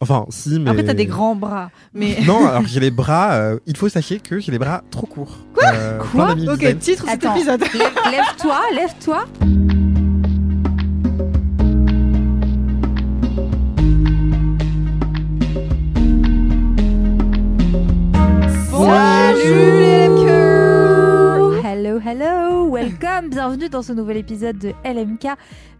Enfin, si, mais. Après, t'as des grands bras. Mais. Non, alors j'ai les bras. euh, il faut sachez que j'ai les bras trop courts. Quoi Quoi Ok, titre de cet épisode. Lève- Lève-toi, lève-toi. Hello, welcome, bienvenue dans ce nouvel épisode de LMK,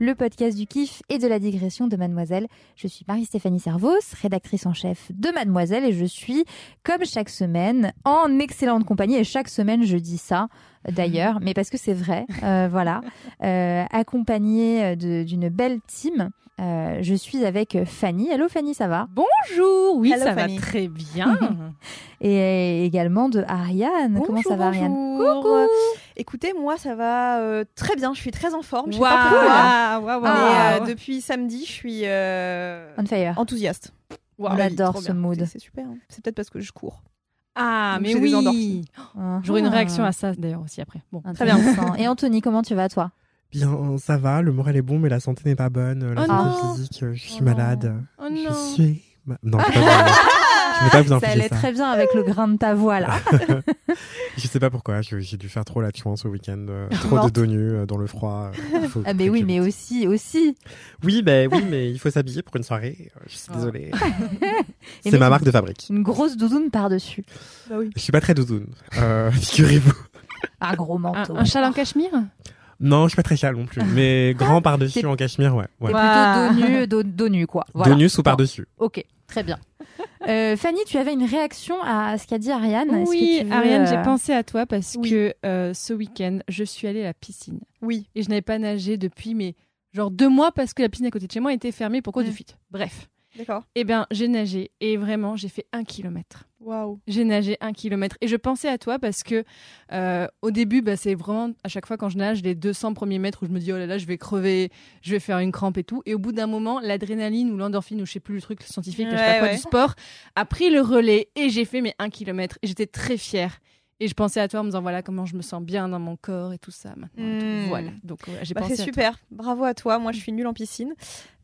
le podcast du kiff et de la digression de Mademoiselle. Je suis Marie-Stéphanie Servos, rédactrice en chef de Mademoiselle et je suis, comme chaque semaine, en excellente compagnie. Et chaque semaine, je dis ça, d'ailleurs, mais parce que c'est vrai, euh, voilà, euh, accompagnée d'une belle team. Euh, je suis avec Fanny. Hello Fanny, ça va? Bonjour, oui, Hello, ça Fanny. va très bien. Et également de Ariane. Comment ça va Ariane? Coucou. Écoutez, moi ça va euh, très bien, je suis très en forme. Je sais pas pourquoi. Waouh, waouh, Mais waouh. euh, depuis samedi, je suis euh, On fire. enthousiaste. On adore ce bien. mood. C'est- super. hein. C'est peut-être parce que je cours. Ah, Donc, mais oui. endorphines. J'aurai une Ah. réaction à ça d'ailleurs aussi après. Bon. Très bien. Et Anthony, comment tu vas toi? Bien, ça va. Le moral est bon, mais la santé n'est pas bonne. La Oh santé non. physique, euh, je suis Oh malade. Oh Je non. suis. ma- Non, pas vous- je vais pas vous Ça allait ça. très bien avec le grain de ta voix là. Je sais pas pourquoi. J'ai dû faire trop la chance au week-end. euh, trop de dos nus euh, dans le froid. euh, Ah mais oui, mais aussi, aussi. Oui, ben oui, mais il faut s'habiller pour une soirée. Je suis Oh. désolée. C'est mais- ma marque de fabrique. Une grosse doudoune par-dessus. Bah oui. Je suis pas très doudoune. Euh, Figurez-vous. Un gros Un, manteau. un châle en cachemire? Non, je suis pas très châle non plus. Mais grand par-dessus en cachemire, ouais. ouais. Plutôt dos nu, nu quoi. Voilà. Dos nus ou par-dessus. Ok, très bien. Euh, Fanny, tu avais une réaction à ce qu'a dit Ariane? Que Oui, tu veux, Ariane, euh, j'ai pensé à toi parce Oui. que euh, ce week-end, je suis allée à la piscine Oui. et je n'avais pas nagé depuis mais genre deux mois parce que la piscine à côté de chez moi était fermée pour cause de Mm. fuite. Bref, D'accord. eh bien, j'ai nagé et vraiment, j'ai fait un kilomètre. Waouh. J'ai nagé un kilomètre et je pensais à toi parce que euh, au début, bah, c'est vraiment à chaque fois quand je nage les 200 premiers mètres où je me dis oh là là, je vais crever, je vais faire une crampe et tout. Et au bout d'un moment, l'adrénaline ou l'endorphine ou je sais plus le truc scientifique, je sais pas Ouais, quoi ouais. du sport, a pris le relais et j'ai fait mes un kilomètre et j'étais très fière. Et je pensais à toi en me disant voilà comment je me sens bien dans mon corps et tout ça maintenant. et tout. Mm. Voilà. Donc j'ai Bah, pensé c'est toi. super. Bravo à toi. Moi, je suis nulle en piscine.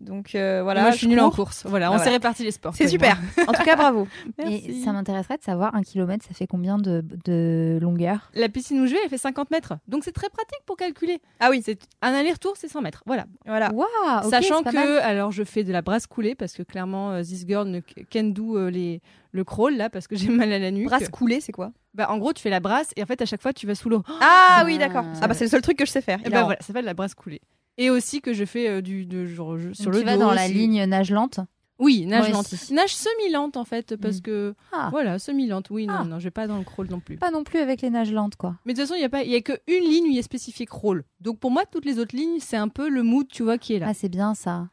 Donc euh, voilà. Moi, je suis nulle en cours. course. Voilà, Ah on ouais. s'est réparti les sports. C'est super. En tout cas, bravo. moi. Et Merci. ça m'intéresserait de savoir un kilomètre, ça fait combien de, de longueur? La piscine où je vais, elle fait 50 mètres. Donc c'est très pratique pour calculer. Ah oui. C'est un aller-retour, c'est 100 mètres. Voilà. Voilà. Waouh, ok, Sachant que, mal. alors je fais de la brasse coulée parce que clairement, euh, this girl ne can do euh, les, le crawl là parce que j'ai mal à la nuque. Brasse coulée, c'est quoi? Bah, en gros, tu fais la brasse et en fait, à chaque fois, tu vas sous l'eau. Ah oui, d'accord. Ah. Ah bah c'est le seul truc que je sais faire. Et bah voilà, ça s'appelle la brasse coulée. Et aussi que je fais euh, du de, genre, je- sur Donc, le tu vas dos dans la aussi. ligne nage lente. Oui, nage Moi lente. aussi. Nage semi-lente en fait parce Mm. que Ah. voilà, semi-lente. Oui, non, Ah. non, je vais pas dans le crawl non plus. Pas non plus avec les nages lentes quoi. Mais de toute façon, il y a pas, il y a que une ligne où il y a spécifié crawl. Donc pour moi, toutes les autres lignes, c'est un peu le mood, tu vois, qui est là. Ah c'est bien ça.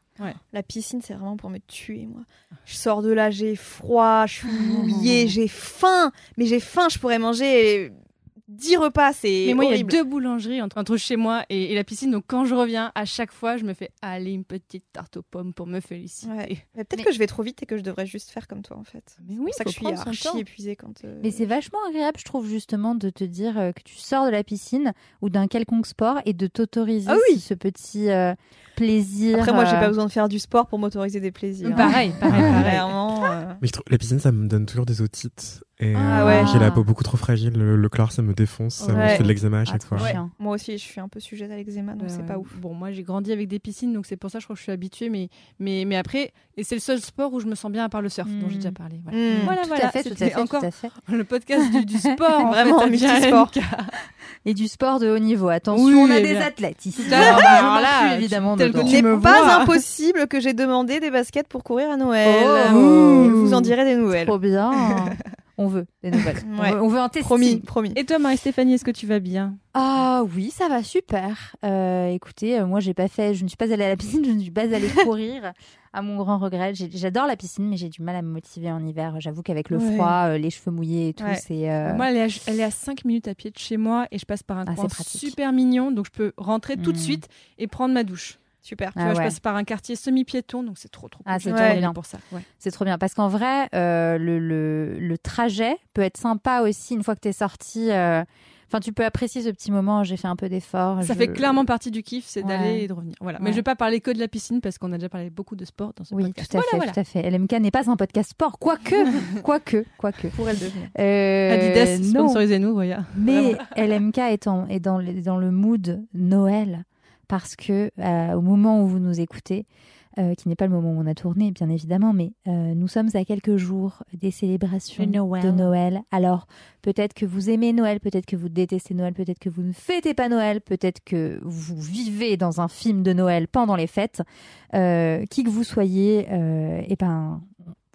La piscine, c'est vraiment pour me tuer, moi. Je sors de là, j'ai froid, je suis mouillée, j'ai faim. Mais j'ai faim, je pourrais manger 10 repas, c'est Mais moi, il y a deux boulangeries entre, entre chez moi et, et la piscine. Donc, quand je reviens, à chaque fois, je me fais aller une petite tarte aux pommes pour me féliciter. Ouais. Mais peut-être Mais- que je vais trop vite et que je devrais juste faire comme toi, en fait. Mais C'est oui, pour ça que je suis archi épuisée quand. euh, Mais c'est vachement agréable, je trouve, justement, de te dire euh, que tu sors de la piscine ou d'un quelconque sport et de t'autoriser Ah oui. ce petit euh, plaisir. Après, moi, j'ai pas besoin de faire du sport pour m'autoriser des plaisirs. hein. Pareil, pareil, pareil. Clairement. euh, Mais je trouve- la piscine, ça me donne toujours des otites. Et Ah euh, ouais. j'ai la peau beaucoup trop fragile. Le, le chlore, ça me défonce. Ça me Ouais. fait de l'eczéma à ah, chaque trop fois. Moi aussi, je suis un peu sujette à l'eczéma, donc Ouais, c'est ouais. pas ouf. Bon, moi, j'ai grandi avec des piscines, donc c'est pour ça, je crois que je suis habituée. Mais, mais, mais après, et c'est le seul sport où je me sens bien à part le surf, dont j'ai Mm. déjà parlé. Voilà, Mm. voilà. Tout voilà. à fait, tout à fait, encore tout à fait. le podcast du, du sport. en Vraiment, fait. LMK. Et du sport de haut niveau. Attention, Oui, on a eh des bien. athlètes ici. Tout Alors là, évidemment n'est pas impossible que j'ai demandé des baskets pour courir à Noël. Oh. vous en dirai des nouvelles. Trop bien. On veut des nouvelles. On veut- on, veut, un testing. Promis, promis. Et toi, Marie-Stéphanie, est-ce que tu vas bien? Ah oui, ça va super. Euh, écoutez, euh, moi j'ai pas fait, je ne suis pas allée à la piscine, je ne suis pas allée courir. À mon grand regret, j'adore la piscine, mais j'ai du mal à me motiver en hiver. J'avoue qu'avec le Ouais. froid, euh, les cheveux mouillés et tout, Ouais. c'est. euh, Moi, elle est, à, elle est à 5 minutes à pied de chez moi et je passe par un Ah, coin super mignon, donc je peux rentrer tout de Mm. suite et prendre ma douche. Super. Tu Ah vois, je ouais. passe par un quartier semi-piéton, donc c'est trop trop Ah, c'est trop vais bien. pour ça. Ouais. C'est trop bien parce qu'en vrai, euh, le, le, le trajet peut être sympa aussi une fois que tu es sorti. euh, Enfin, tu peux apprécier ce petit moment. J'ai fait un peu d'effort. Ça je- fait clairement partie du kiff, c'est Ouais. d'aller et de revenir. Voilà. Mais Ouais. je vais pas parler que de la piscine parce qu'on a déjà parlé beaucoup de sport dans ce Oui, podcast. tout à Voilà, fait, voilà. tout à fait. LMK n'est pas un podcast sport, quoique, quoique, quoique. Pourrait le devenir. Euh, Adidas, sponsorisez-nous, regarde. Mais LMK est, en- est dans, le, dans le mood Noël parce que euh, au moment où vous nous écoutez, euh, qui n'est pas le moment où on a tourné, bien évidemment, mais euh, nous sommes à quelques jours des célébrations De Noël. de Noël. Alors, peut-être que vous aimez Noël, peut-être que vous détestez Noël, peut-être que vous ne fêtez pas Noël, peut-être que vous vivez dans un film de Noël pendant les fêtes. Qui que vous soyez, eh ben,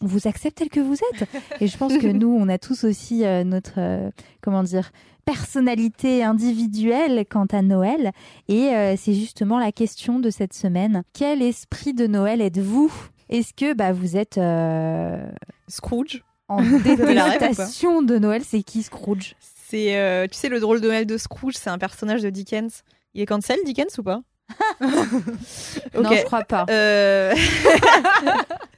on vous accepte tel que vous êtes. Et je pense que nous, on a tous aussi notre, comment dire, personnalité individuelle quant à Noël. Et euh, c'est justement la question de cette semaine. Quel esprit de Noël êtes-vous? Est-ce que bah, vous êtes euh, Scrooge. en détestation de Noël? C'est qui Scrooge? C'est, euh, tu sais, le drôle de Noël de Scrooge, c'est un personnage de Dickens. Il est cancel, Dickens ou pas? Non, je crois pas. Euh,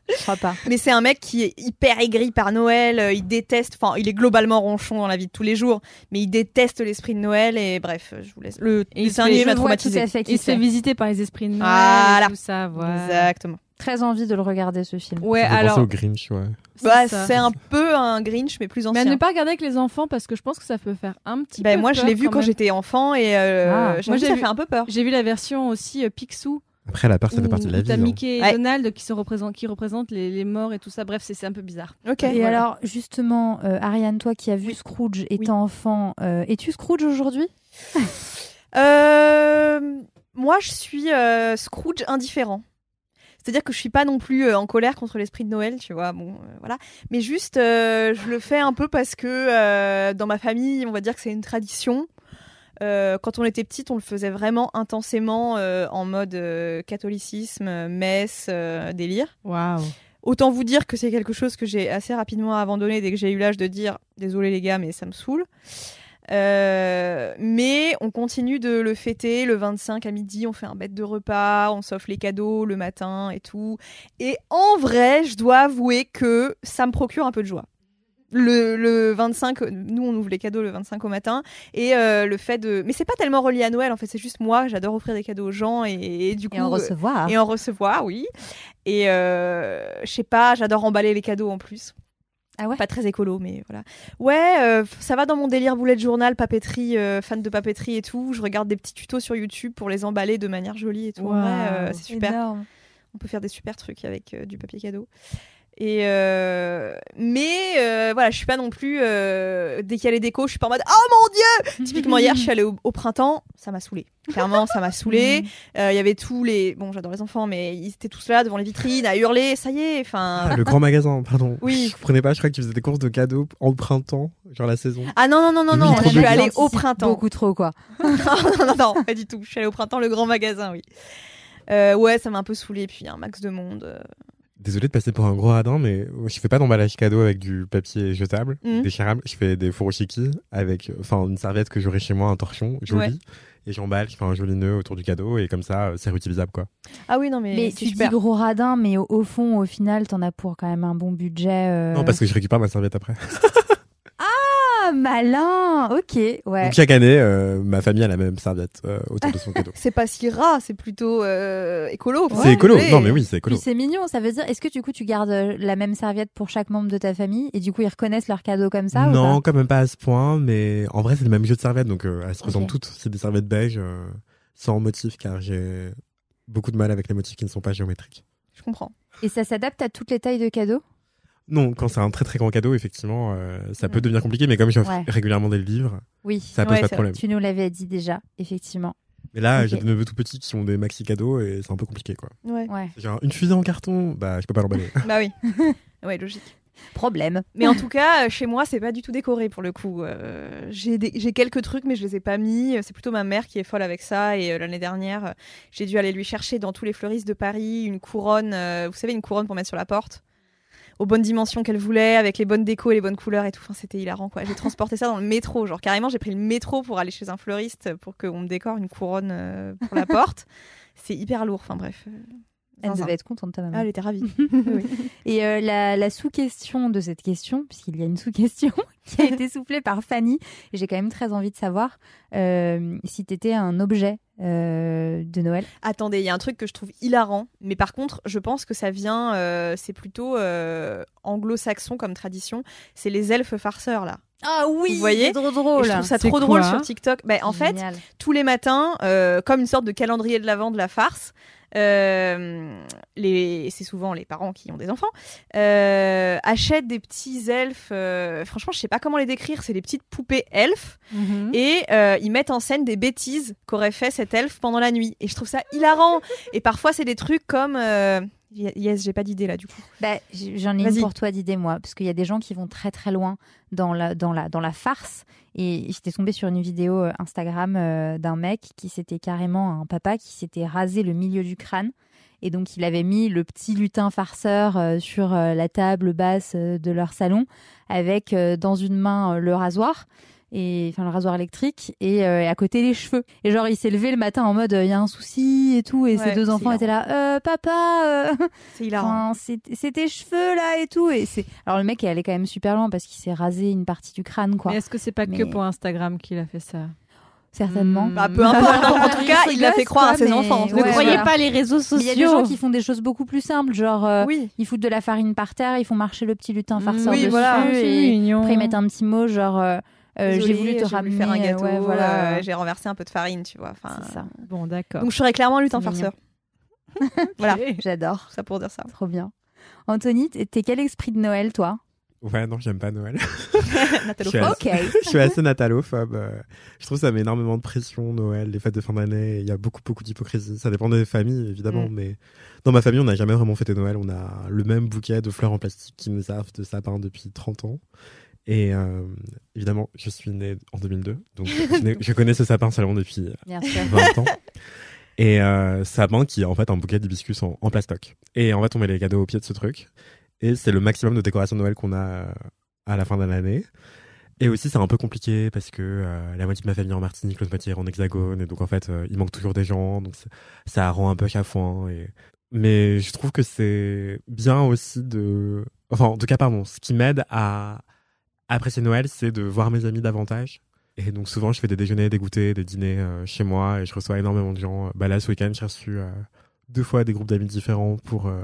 Je crois pas. Mais c'est un mec qui est hyper aigri par Noël. euh, Il déteste, enfin, il est globalement ronchon dans la vie de tous les jours, mais il déteste l'esprit de Noël. Et bref, je vous laisse. Le dessin animé m'a traumatisé. Il se fait visiter par les esprits de Noël Voilà. et tout ça, voilà. Exactement. Très envie de le regarder ce film. Ouais, alors, au Grinch, ouais. Bah, c'est un peu un Grinch, mais plus mais ancien. à ne pas regarder avec les enfants parce que je pense que ça peut faire un petit Bah, peu moi, je l'ai vu quand j'étais enfant et euh, Ah. Moi, ça vu- fait un peu peur. J'ai vu la version aussi euh, Picsou Après, la peur, ça fait partie de la vie. t'as hein. Mickey et Ouais. Donald qui, se représentent, qui représentent les, les morts et tout ça. Bref, c'est c'est un peu bizarre. Ok. Et Voilà. alors, justement, euh, Ariane, toi qui as vu Oui. Scrooge étant enfant, euh, es-tu Scrooge aujourd'hui? Euh, moi, je suis euh, Scrooge indifférent. C'est-à-dire que je suis pas non plus euh, en colère contre l'esprit de Noël, tu vois. Bon, euh, voilà. Mais juste, euh, je le fais un peu parce que euh, dans ma famille, on va dire que c'est une tradition. Quand on était petite, on le faisait vraiment intensément en mode catholicisme, messe, délire. Waouh. Autant vous dire que c'est quelque chose que j'ai assez rapidement abandonné dès que j'ai eu l'âge de dire désolé les gars, mais ça me saoule. Euh, mais on continue de le fêter le 25 à midi. On fait un bête de repas, on s'offre les cadeaux le matin et tout. Et en vrai, je dois avouer que ça me procure un peu de joie. Le, le 25, nous on ouvre les cadeaux le 25 au matin et euh, le fait de, mais c'est pas tellement relié à Noël en fait, c'est juste moi, j'adore offrir des cadeaux aux gens et, et du coup Et en recevoir. et en recevoir, oui. Et euh, je sais pas, j'adore emballer les cadeaux en plus. Ah ouais Pas très écolo, mais voilà. Ouais, euh, ça va dans mon délire bullet journal, papeterie, euh, fan de papeterie et tout. Je regarde des petits tutos sur YouTube pour les emballer de manière jolie et tout. Euh, c'est super. Énorme. On peut faire des super trucs avec du papier cadeau. Et euh, mais euh, voilà, je suis pas non plus euh, dès qu'il y a les décos, je suis pas en mode oh mon dieu. Typiquement hier, je suis allée au, au printemps, ça m'a saoulé. Clairement, ça m'a saoulé. Euh, Il y avait tous les bon, j'adore les enfants, mais ils étaient tous là devant les vitrines à hurler. Ça y est, enfin. Ah, le grand magasin, pardon. Oui. Je comprenais pas, je crois que tu faisais des courses de cadeaux en printemps, genre la saison. Ah non non non non non, je suis allée au printemps. Beaucoup trop, quoi. non non non, pas du tout. Je suis allée au printemps, le grand magasin, oui. Euh, ouais, ça m'a un peu saoulé. Puis un max de monde. Désolé de passer pour un gros radin, mais je fais pas d'emballage cadeau avec du papier jetable, Mhm. déchirable. Je fais des furoshiki avec, enfin, une serviette que j'aurai chez moi, un torchon joli. Ouais. Et j'emballe, je fais un joli nœud autour du cadeau et comme ça, c'est réutilisable quoi. Ah oui non mais, tu dis super. gros radin, mais au, au fond, au final, t'en as pour quand même un bon budget. euh. Non, parce que je récupère ma serviette après. Ah, malin Ok, ouais. Donc chaque année, euh, ma famille a la même serviette euh, autour de son cadeau. C'est pas si ras, c'est plutôt euh, écolo. c'est écolo. Ouais. Non mais oui, c'est écolo. Puis c'est mignon, ça veut dire, est-ce que du coup tu gardes euh, la même serviette pour chaque membre de ta famille et du coup ils reconnaissent leur cadeau comme ça ou non, quand même pas à ce point, mais en vrai, c'est le même jeu de serviettes, donc euh, elles se ressemblent toutes. C'est des serviettes beige, euh, sans motif, car j'ai beaucoup de mal avec les motifs qui ne sont pas géométriques. Je comprends. Et ça s'adapte à toutes les tailles de cadeaux? Non, quand c'est un très très grand cadeau, effectivement, euh, ça peut Mm. devenir compliqué, mais comme j'offre Ouais. régulièrement des livres, Oui. ça pose Ouais, pas de problème. Tu nous l'avais dit déjà, effectivement. Mais là, j'ai des neveux tout petits qui ont des maxi cadeaux et c'est un peu compliqué, quoi. Ouais. Ouais. Genre, une fusée en carton, bah, je peux pas l'emballer. bah oui. Ouais, logique. Problème. Mais en tout cas, euh, chez moi, c'est pas du tout décoré pour le coup. Euh, j'ai des- j'ai quelques trucs, mais je les ai pas mis. C'est plutôt ma mère qui est folle avec ça. Et euh, l'année dernière, j'ai dû aller lui chercher dans tous les fleuristes de Paris une couronne. euh, vous savez, une couronne pour mettre sur la porte aux bonnes dimensions qu'elle voulait, avec les bonnes décos et les bonnes couleurs et tout. Enfin, c'était hilarant, quoi. J'ai transporté ça dans le métro. Genre, carrément, j'ai pris le métro pour aller chez un fleuriste pour qu'on me décore une couronne euh, pour la porte. C'est hyper lourd. Enfin, bref. Elle devait être contente, ta Ah, maman. elle était ravie. Oui. Et euh, la, la sous-question de cette question, puisqu'il y a une sous-question qui a été soufflée par Fanny, et j'ai quand même très envie de savoir euh, si tu étais un objet euh, de Noël. Attendez, il y a un truc que je trouve hilarant, mais par contre, je pense que ça vient, euh, c'est plutôt euh, anglo-saxon comme tradition. C'est les elfes farceurs là. Ah oui, Vous voyez c'est trop Et drôle. je trouve ça trop drôle sur TikTok. Ben, en fait, tous les matins, euh, comme une sorte de calendrier de l'avant de la farce. Euh, les, c'est souvent les parents qui ont des enfants, euh, achètent des petits elfes. euh, franchement, je sais pas comment les décrire. C'est des petites poupées elfes Mhm. et ils mettent en scène des bêtises qu'aurait fait cet elfe pendant la nuit. Et je trouve ça hilarant. et parfois, c'est des trucs comme. Yes, j'ai pas d'idée là du coup. Bah, J'en ai une pour toi d'idée, moi, parce qu'il y a des gens qui vont très très loin dans la, dans la, dans la farce. Et j'étais tombée sur une vidéo euh, Instagram euh, d'un mec qui s'était carrément un papa qui s'était rasé le milieu du crâne. Et donc, il avait mis le petit lutin farceur euh, sur euh, la table basse de leur salon, avec dans une main le rasoir, et enfin le rasoir électrique, et euh, à côté les cheveux. Et genre, il s'est levé le matin en mode il y a un souci et tout, et Ouais, ses deux enfants étaient là Euh, papa, euh, C'est. Enfin, tes cheveux là et tout. Et c'est alors le mec est allé quand même super loin parce qu'il s'est rasé une partie du crâne quoi. Mais est-ce que c'est pas que pour Instagram qu'il a fait ça? Certainement. Bah, peu importe. en tout cas, il l'a fait croire à ses enfants. Ne croyez voilà. pas les réseaux sociaux. Il y a des gens qui font des choses beaucoup plus simples, genre euh, Oui. ils foutent de la farine par terre, ils font marcher le petit lutin farceur Oui, dessus voilà. Et mignon. après ils mettent un petit mot genre euh, euh, j'ai voulu te j'ai ramener faire un gâteau. ouais, voilà. euh, j'ai renversé un peu de farine, tu vois. Enfin, C'est ça. Bon, d'accord. Donc je serais clairement lutin farceur. voilà. J'adore, ça pour dire ça. trop bien. Anthony, t'es quel esprit de Noël toi? Ouais, non, j'aime pas Noël. Nathalie Je suis Frost. Ok. je suis assez natalophobe. euh, Je trouve que ça met énormément de pression, Noël, les fêtes de fin d'année. Il y a beaucoup, beaucoup d'hypocrisie. Ça dépend des familles, évidemment, Mm. mais dans ma famille, on n'a jamais vraiment fêté Noël. On a le même bouquet de fleurs en plastique qui nous servent de sapin depuis 30 ans. Et euh, évidemment, je suis né en 2002, donc je, n'ai- je connais ce sapin seulement depuis Bien sûr. 20 ans. Et euh, sapin qui est en fait un bouquet d'hibiscus en, en plastoc. Et en fait, on met les cadeaux au pied de ce truc. Et c'est le maximum de décoration de Noël qu'on a euh, à la fin de l'année. Et aussi, c'est un peu compliqué parce que euh, la moitié de ma famille est en Martinique, l'autre moitié est en Hexagone. Et donc, en fait, euh, il manque toujours des gens. Donc, ça, ça rend un peu chafouin. Et... Mais je trouve que c'est bien aussi de... Enfin, en tout cas, pardon, ce qui m'aide à apprécier Noël, c'est de voir mes amis davantage. Et donc souvent, je fais des déjeuners, des goûters, des dîners euh, chez moi et je reçois énormément de gens. Bah là, ce week-end, j'ai reçu euh, deux fois des groupes d'amis différents pour euh,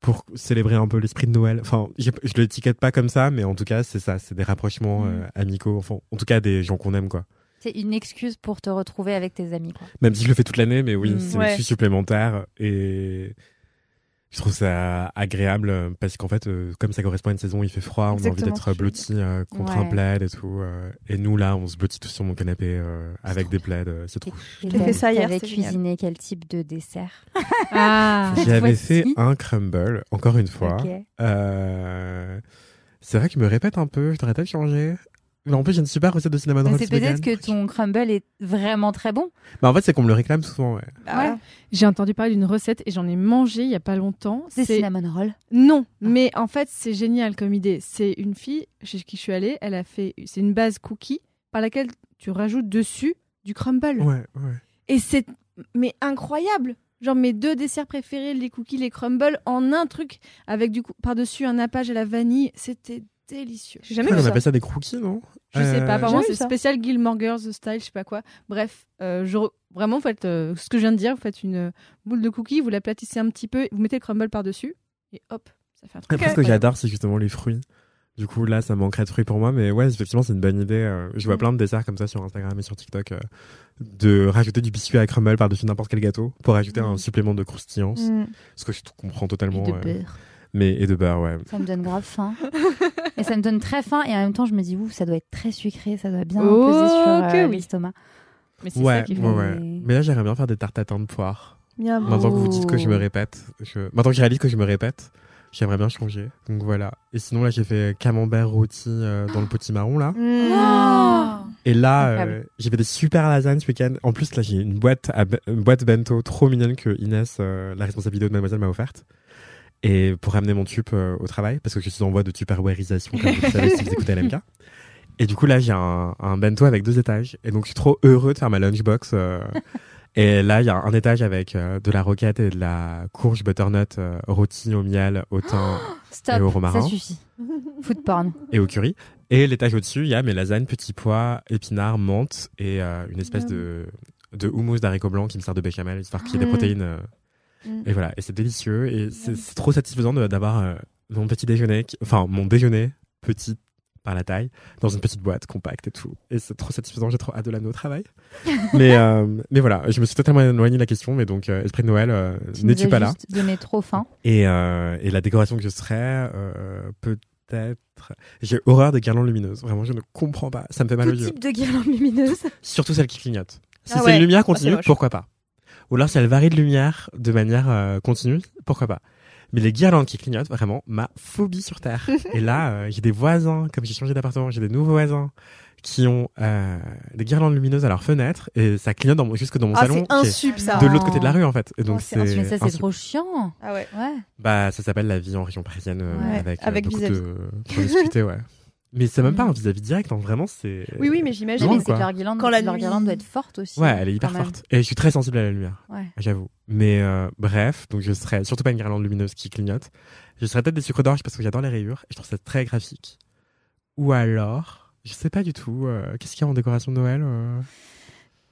pour célébrer un peu l'esprit de Noël. Enfin, je l'étiquette pas comme ça, mais en tout cas, c'est ça, c'est des rapprochements euh, amicaux. Enfin, en tout cas, des gens qu'on aime, quoi. C'est une excuse pour te retrouver avec tes amis quoi. Même si je le fais toute l'année, mais oui, Mhm. c'est une Ouais. excuse supplémentaire et je trouve ça agréable euh, parce qu'en fait, euh, comme ça correspond à une saison, il fait froid, on a envie d'être je blotti euh, contre un plaid et tout. euh, et nous, là, on se blottit tous sur mon canapé euh, avec des plaids, euh, c'est trop. J'ai fait ça hier, T'avais cuisiné quel type de dessert? Ah. J'avais fait un crumble, encore une fois. Ok. Euh, C'est vrai qu'il me répète un peu, je devrais peut-être changer. Mais en plus, j'ai une super recette de cinnamon Mais rolls C'est peut-être que ton crumble est vraiment très bon. Bah, en fait, c'est qu'on me le réclame souvent, ouais. Bah, Ouais. J'ai entendu parler d'une recette et j'en ai mangé il y a pas longtemps. C'est cinnamon roll. non, mais en fait c'est génial comme idée. C'est une fille chez qui je suis allée. Elle a fait, c'est une base cookie par laquelle tu rajoutes dessus du crumble. Ouais, ouais. Et c'est mais incroyable. Genre mes deux desserts préférés, les cookies, les crumbles, en un truc avec du coup par-dessus un nappage à la vanille. C'était délicieux. J'ai jamais Après, vu on ça. appelle ça des crookies, non? Je sais pas, apparemment c'est spécial Gilmore style, je sais pas quoi. Bref, euh, je re- vraiment, vous faites euh, ce que je viens de dire, vous faites une boule de cookies, vous l'aplatissez un petit peu, vous mettez le crumble par-dessus, et hop, ça fait un truc. Après, ce que j'adore, c'est justement les fruits. Du coup, là, ça manquerait de fruits pour moi, mais ouais, effectivement, c'est une bonne idée. euh, Je vois Mm. plein de desserts comme ça sur Instagram et sur TikTok, euh, de rajouter du biscuit à crumble par-dessus n'importe quel gâteau pour ajouter Mm. un supplément de croustillance, Mm. ce que je comprends totalement. Et de euh. Mais et de beurre, ouais. Ça me donne grave faim. et ça me donne très faim. Et en même temps, je me dis, ouh, ça doit être très sucré. Ça doit bien Oh, peser sur euh, oui. l'estomac. Mais c'est Ouais, ça qui fait. ouais. Mais là, j'aimerais bien faire des tartes tatin de poire. Miam. Maintenant que vous dites que je me répète, je... maintenant que je réalise que je me répète, J'aimerais bien changer. Donc voilà. Et sinon, là, j'ai fait camembert rôti euh, dans le potimarron, là. Mmh. Oh Et là, euh, j'ai fait des super lasagnes ce week-end. En plus, là, j'ai une boîte, à, une boîte bento trop mignonne que Inès, euh, la responsable vidéo de Mademoiselle, m'a offerte. Et pour ramener mon tube euh, au travail, parce que je suis en voie de tupperwareisation, comme vous le savez si vous écoutez LMK. Et du coup, là, j'ai un, un bento avec deux étages. Et donc, je suis trop heureux de faire ma lunchbox. euh. et là, il y a un étage avec euh, de la roquette et de la courge butternut euh, rôti au miel, au thym Stop, Et au romarin. ça suffit. Food porn. et au curry. Et l'étage au-dessus, il y a mes lasagnes, petits pois, épinards, menthe et une espèce de, de houmous d'haricots blancs qui me sert de béchamel, histoire qu'il y ait des Mm. protéines. Mm. Et voilà, et c'est délicieux. Et c'est c'est trop satisfaisant de- d'avoir euh, mon petit déjeuner, qui- enfin mon déjeuner petit par la taille, dans une petite boîte compacte et tout. Et c'est trop satisfaisant, j'ai trop hâte de l'amener au travail. mais, euh, mais voilà, je me suis totalement éloigné de la question, mais donc euh, esprit de Noël, euh, n'es-tu as pas là? juste donné trop faim. et, euh, et la décoration que je serais, euh, peut-être. J'ai horreur des guirlandes lumineuses. Vraiment, je ne comprends pas. Ça me fait mal aux Tout yeux. type de guirlande lumineuse. Surtout celles qui clignotent. Si Ah c'est ouais. une lumière Ah, c'est continue, pourquoi pas? Ou alors si elle varie de lumière de manière euh, continue, pourquoi pas mais les guirlandes qui clignotent, vraiment, ma phobie sur Terre. et là, euh, j'ai des voisins, comme j'ai changé d'appartement, j'ai des nouveaux voisins qui ont euh, des guirlandes lumineuses à leur fenêtre et ça clignote dans mon- jusque dans mon Ah, salon, c'est insup ça. de l'autre côté de la rue en fait. Et donc Oh, c'est ça, c'est trop chiant. Ah ouais. Ouais. bah, ça s'appelle la vie en région parisienne euh, Ouais, avec, euh, avec beaucoup de promiscuité, ouais. Mais c'est même pas Mm. un vis-à-vis direct, hein, vraiment, c'est. Oui, oui, mais j'imagine. Non, mais c'est quoi. que leur guirlande, Quand la leur guirlande doit être forte aussi. Ouais, elle est hyper forte. Et je suis très sensible à la lumière, Ouais. j'avoue. Mais euh, bref, donc je serais surtout pas une guirlande lumineuse qui clignote. Je serais peut-être des sucres d'orge parce que j'adore les rayures et je trouve ça très graphique. Ou alors, je sais pas du tout, euh, qu'est-ce qu'il y a en décoration de Noël Euh,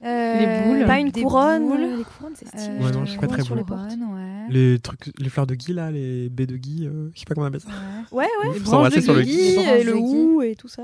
Les boules. Pas une des couronne. boules. Les couronnes, c'est stylé. Euh, Ouais, non, je suis pas très les bon. ouais. Les trucs, les fleurs de gui là, les baies de gui, euh, je sais pas comment on appelle ça. Ouais. Ouais. Faut branches s'embrasser de sur le gui. Les branches et le hou et tout ça.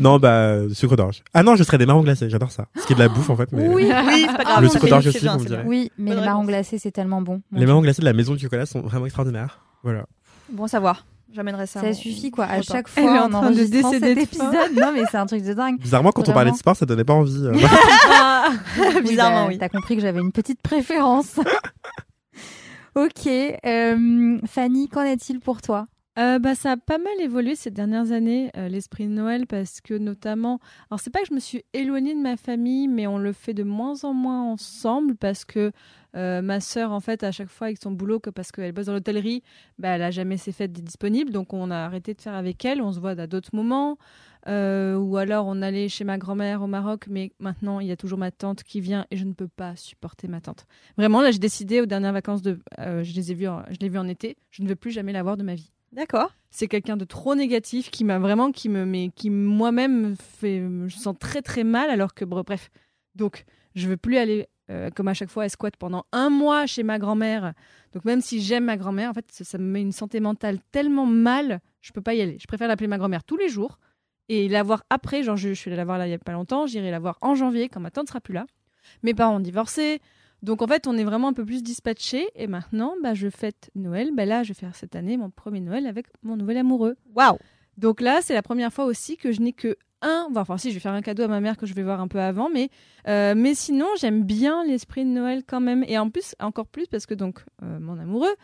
Non, bah, euh, sucre d'orge. Ah non, je serais des marrons glacés, j'adore ça. Ce qui est de la bouffe en fait, mais. Oui, oui, c'est pas grave. Le c'est sucre d'orge aussi, bien. direz. Oui, mais les marrons glacés, c'est tellement bon. Les marrons glacés de la maison du chocolat sont vraiment extraordinaires. Voilà. Bon à savoir. J'amènerai ça. Ça en- suffit quoi. À chaque Elle est fois en train de décéder cet épisode. Non mais c'est un truc de dingue. Bizarrement, quand on parlait de sport, ça donnait pas envie. euh. Oui, Bizarrement, bah, oui. T'as compris que j'avais une petite préférence. ok. euh, Fanny, qu'en est-il pour toi? Euh, bah, ça a pas mal évolué ces dernières années, euh, l'esprit de Noël, parce que notamment, alors c'est pas que je me suis éloignée de ma famille, mais on le fait de moins en moins ensemble parce que euh, ma sœur, en fait, à chaque fois avec son boulot, que parce qu'elle bosse dans l'hôtellerie, bah, elle a jamais ses fêtes disponibles, donc on a arrêté de faire avec elle. On se voit à d'autres moments, ou alors on allait chez ma grand-mère au Maroc, mais maintenant il y a toujours ma tante qui vient et je ne peux pas supporter ma tante. Vraiment, là, j'ai décidé aux dernières vacances de, je les ai vues, je l'ai vue en été, je ne veux plus jamais la voir de ma vie D'accord. c'est quelqu'un de trop négatif qui m'a vraiment qui me mais qui moi-même me fait je sens très très mal alors que bre- bref. Donc je veux plus aller euh, comme à chaque fois elle squatte pendant un mois chez ma grand-mère. Donc même si j'aime ma grand-mère en fait ça, ça me met une santé mentale tellement mal je peux pas y aller. Je préfère l'appeler ma grand-mère tous les jours et la voir après. Genre je, je suis allée la voir là il y a pas longtemps. J'irai la voir en janvier quand ma tante sera plus là. Mes parents ont divorcé donc en fait, on est vraiment un peu plus dispatché. Et maintenant, bah, je fête Noël. Bah, là, je vais faire cette année mon premier Noël avec mon nouvel amoureux. Waouh. Donc là, c'est la première fois aussi que je n'ai que un. Enfin, si, je vais faire un cadeau à ma mère que je vais voir un peu avant, mais euh, mais sinon, j'aime bien l'esprit de Noël quand même. Et en plus, encore plus parce que donc euh, mon amoureux.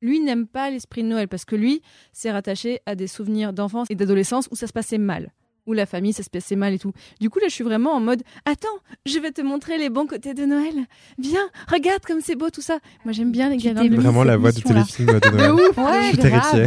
Lui n'aime pas l'esprit de Noël parce que lui, c'est rattaché à des souvenirs d'enfance et d'adolescence où ça se passait mal, où la famille, ça se passait mal et tout. Du coup, là, je suis vraiment en mode Attends, je vais te montrer les bons côtés de Noël. Viens, regarde comme c'est beau tout ça. Moi, j'aime bien les t'es de Vraiment la voix du téléfilm de Noël. ouf. Ouais, Je suis terrifiée.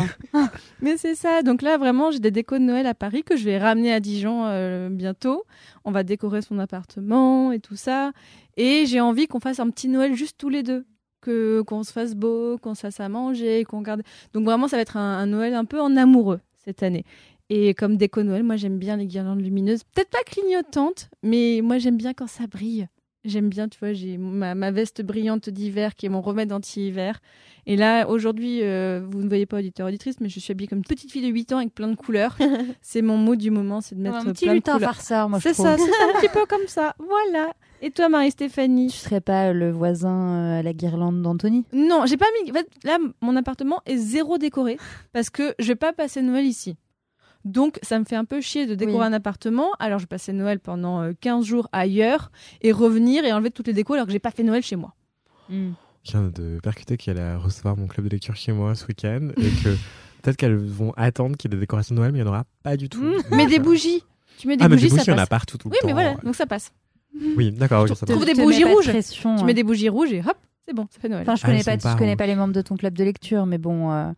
Mais c'est ça. Donc là, vraiment, j'ai des décos de Noël à Paris que je vais ramener à Dijon euh, bientôt. On va décorer son appartement et tout ça. Et j'ai envie qu'on fasse un petit Noël juste tous les deux. Que qu'on se fasse beau, qu'on se fasse à manger, qu'on garde. Donc vraiment, ça va être un, un Noël un peu en amoureux cette année. Et comme déco Noël, moi j'aime bien les guirlandes lumineuses. Peut-être pas clignotantes, mais moi j'aime bien quand ça brille. J'aime bien, tu vois, j'ai ma, ma veste brillante d'hiver qui est mon remède anti-hiver. Et là, aujourd'hui, euh, vous ne voyez pas auditeur auditrice, mais je suis habillée comme une petite fille de 8 ans avec plein de couleurs. c'est mon mot du moment, c'est de mettre Un petit plein de lutin couleurs. farceur, moi je C'est ça, c'est un petit peu comme ça. Voilà. Et toi, Marie-Stéphanie? Tu serais pas le voisin euh, à la guirlande d'Anthony? Non, j'ai pas mis. En fait, là, mon appartement est zéro décoré parce que je vais pas passer Noël ici. Donc, ça me fait un peu chier de décorer Oui. un appartement. Alors, je vais passer Noël pendant euh, 15 jours ailleurs et revenir et enlever toutes les décos alors que j'ai pas fait Noël chez moi. je viens de percuter qu'elle allait recevoir mon club de lecture chez moi ce week-end et que peut-être qu'elles vont attendre qu'il y ait des décorations de Noël, mais il n'y en aura pas du tout. Mmh, Donc, mais des euh, bougies. Tu mets des Ah, mais bougies, des bougies, il ça y en a passe. partout tout le Oui, temps. mais voilà, donc ça passe. Oui, d'accord, ok, ça Trouve passe. des bougies rouges. pression, Tu hein. mets des bougies rouges et hop, c'est bon, ça fait Noël. Enfin, je connais pas, je connais pas les membres de ton club de lecture, mais bon. euh,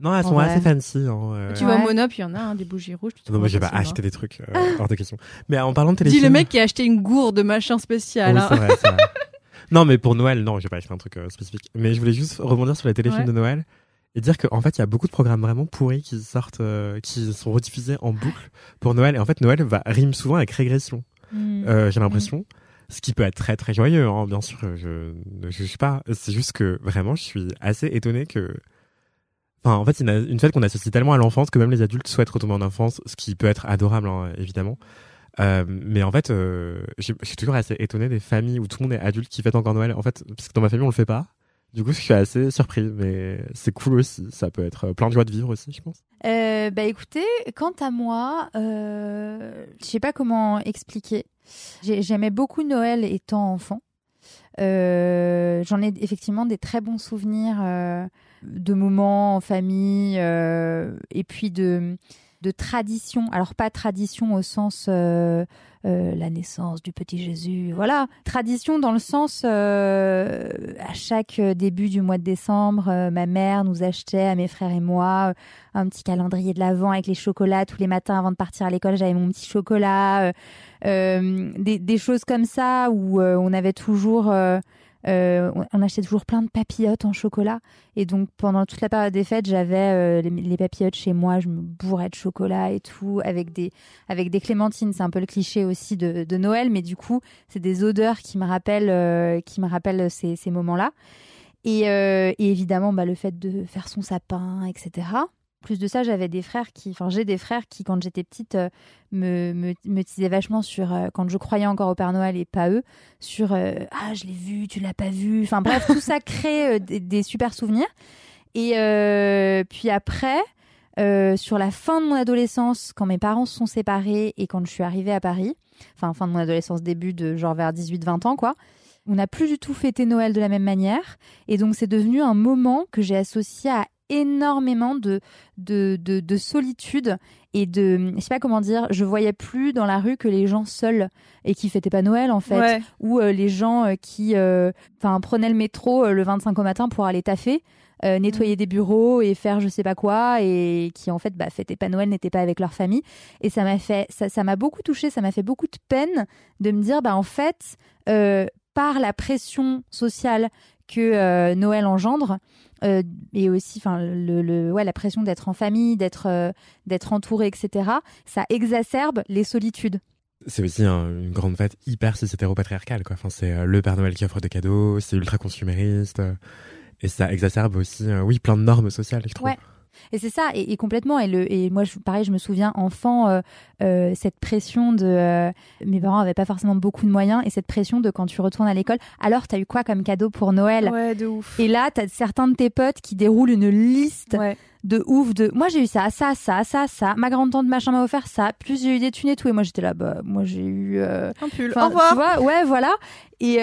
Non, elles sont vrai. assez fancy. Hein, euh. Tu Ouais. Monop, il y en a hein, des bougies rouges. tu Non, je vais pas facilement. acheter des trucs euh, hors de question. Mais en parlant de téléfilm... Dis le mec qui a acheté une gourde de machin spécial. Oui, hein. c'est vrai, c'est vrai. Non, mais pour Noël, non, je vais pas acheter un truc euh, spécifique. Mais je voulais juste rebondir sur les téléfilms Ouais. de Noël et dire qu'en fait, il y a beaucoup de programmes vraiment pourris qui sortent, euh, qui sont rediffusés en boucle pour Noël. Et en fait, Noël va rime souvent avec régression. hmm. Euh, J'ai l'impression. Ce qui peut être très très joyeux, hein, bien sûr, je ne juge pas. C'est juste que vraiment, je suis assez étonné que. En fait, c'est une, fête qu'on associe tellement à l'enfance que même les adultes souhaitent retomber en enfance, ce qui peut être adorable, hein, évidemment. Euh, mais en fait, euh, je suis toujours assez étonné des familles où tout le monde est adulte qui fête encore Noël. En fait, parce que dans ma famille, on le fait pas. Du coup, je suis assez surpris, mais c'est cool aussi. Ça peut être plein de joie de vivre aussi, je pense. Euh, bah écoutez, quant à moi, euh, je sais pas comment expliquer. J'ai- J'aimais beaucoup Noël étant enfant. Euh, J'en ai effectivement des très bons souvenirs euh, de moments en famille euh, et puis de de tradition. Alors pas tradition au sens euh, euh, la naissance du petit Jésus, voilà. Tradition dans le sens à chaque début du mois de décembre, ma mère nous achetait à mes frères et moi un petit calendrier de l'avant avec les chocolats tous les matins avant de partir à l'école. J'avais mon petit chocolat, des, choses comme ça où on avait toujours euh, on- achetait toujours plein de papillotes en chocolat. Et donc, pendant toute la période des fêtes, j'avais euh, les, papillotes chez moi. Je me bourrais de chocolat et tout, avec des, avec des clémentines. C'est un peu le cliché aussi de, de Noël, mais du coup, c'est des odeurs qui me rappellent, euh, qui me rappellent ces, ces moments-là. Et, et évidemment, bah, le fait de faire son sapin, etc. Plus de ça, j'avais des frères qui, enfin, j'ai des frères qui, quand j'étais petite, euh, me, me, me teasaient vachement sur, euh, quand je croyais encore au Père Noël et pas eux, sur euh, ah je l'ai vu, tu l'as pas vu. Enfin bref, tout ça crée des, des super souvenirs. Et puis après, sur la fin de mon adolescence, quand mes parents se sont séparés et quand je suis arrivée à Paris, enfin fin de mon adolescence, début de genre vers 18-20 ans quoi. On n'a plus du tout fêté Noël de la même manière. Et donc, c'est devenu un moment que j'ai associé à énormément de, de, de, de solitude et de, je sais pas comment dire, je voyais plus dans la rue que les gens seuls et qui fêtaient pas Noël en fait. Ouais. ou euh, les gens euh, qui euh, enfin prenaient le métro le 25 au matin pour aller taffer euh, nettoyer des bureaux et faire je sais pas quoi et qui en fait bah, fêtaient pas Noël n'étaient pas avec leur famille. Et ça m'a fait ça ça m'a beaucoup touché ça m'a fait beaucoup de peine de me dire bah en fait euh, par la pression sociale que euh, Noël engendre euh, et aussi enfin le, le ouais la pression d'être en famille d'être euh, d'être entouré etc ça exacerbe les solitudes C'est aussi un- une grande fête hyper cis-hétéro-patriarcale, quoi. Enfin, c'est euh, le Père Noël qui offre des cadeaux, c'est ultra consumériste. euh, et ça exacerbe aussi, euh, oui, plein de normes sociales, je trouve. Ouais. Et c'est ça, et, et complètement. Et, le, et moi, je, pareil, je me souviens, enfant, euh, euh, cette pression de. euh, mes parents avaient pas forcément beaucoup de moyens, et cette pression de quand tu retournes à l'école, alors t'as eu quoi comme cadeau pour Noël? Ouais, de ouf. Et là, t'as certains de tes potes qui déroulent une liste Ouais. de ouf de. Moi, j'ai eu ça, ça, ça, ça, ça. Ma grande-tante machin m'a offert ça. Plus j'ai eu des thunes et tout. Et moi, j'étais là, bah, moi, j'ai eu. Un pull. Au revoir. Tu vois, ouais, voilà. Et,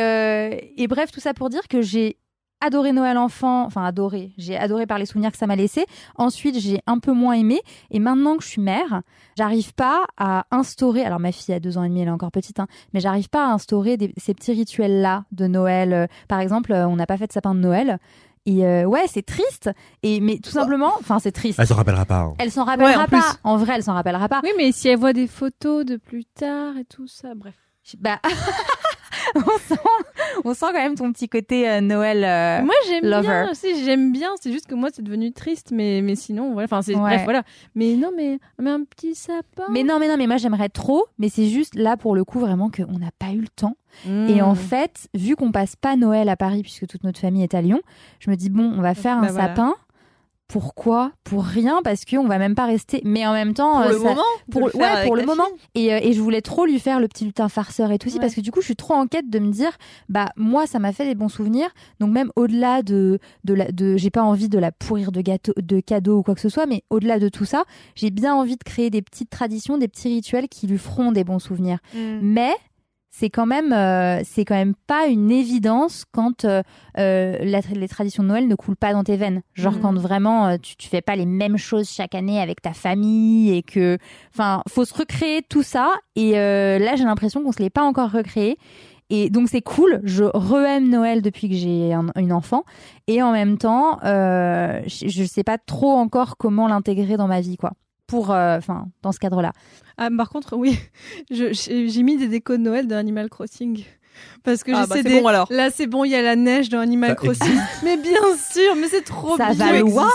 et bref, tout ça pour dire que j'ai adoré Noël enfant, enfin adoré, j'ai adoré par les souvenirs que ça m'a laissé. Ensuite, j'ai un peu moins aimé. Et maintenant que je suis mère, j'arrive pas à instaurer, alors ma fille a deux ans et demi, elle est encore petite, hein, mais j'arrive pas à instaurer des- ces petits rituels-là de Noël. Par exemple, euh, on n'a pas fait de sapin de Noël. Et euh, ouais, c'est triste. Et mais tout simplement, enfin c'est triste. Elle s'en rappellera pas. hein. Elle s'en rappellera Ouais, en plus. pas. En vrai, elle s'en rappellera pas. Oui, mais si elle voit des photos de plus tard et tout ça, bref. Bah, on sent, on sent quand même ton petit côté euh, Noël. euh, moi, j'aime bien aussi, j'aime bien. C'est juste que moi, c'est devenu triste, mais, mais sinon, voilà. Enfin, c'est Ouais. bref, voilà. Mais non, mais, mais un petit sapin. Mais non, mais non, mais moi j'aimerais trop, mais c'est juste là pour le coup vraiment qu'on n'a pas eu le temps. Mmh. Et en fait, vu qu'on passe pas Noël à Paris puisque toute notre famille est à Lyon, je me dis bon, on va faire Bah un voilà. sapin. Pourquoi Pour rien parce qu'on va même pas rester. Mais en même temps, Pour euh, le ça- moment. pour, le ouais, pour le moment. Et, euh, et je voulais trop lui faire le petit lutin farceur et tout aussi Ouais. parce que du coup, je suis trop en quête de me dire, bah moi, ça m'a fait des bons souvenirs. Donc même au-delà de de la, de, j'ai pas envie de la pourrir de gâteaux, de cadeaux ou quoi que ce soit, mais au-delà de tout ça, j'ai bien envie de créer des petites traditions, des petits rituels qui lui feront des bons souvenirs. Mm. Mais c'est quand même euh, c'est quand même pas une évidence quand euh, euh, la- les traditions de Noël ne coulent pas dans tes veines. Genre Mhm. quand vraiment euh, tu, tu fais pas les mêmes choses chaque année avec ta famille et que enfin faut se recréer tout ça et euh, là j'ai l'impression qu'on se l'est pas encore recréé. Et donc c'est cool, je re-aime Noël depuis que j'ai un- une enfant. Et en même temps, euh, je je sais pas trop encore comment l'intégrer dans ma vie, quoi. Pour, euh, enfin, dans ce cadre-là. Ah, par contre, oui, je- j'ai mis des décos de Noël dans Animal Crossing. Parce que Ah, j'essaie bah, c'est des- bon alors. Là, c'est bon, il y a la neige dans Animal Ça Crossing. Mais bien sûr, mais c'est trop Ça bien. va loin.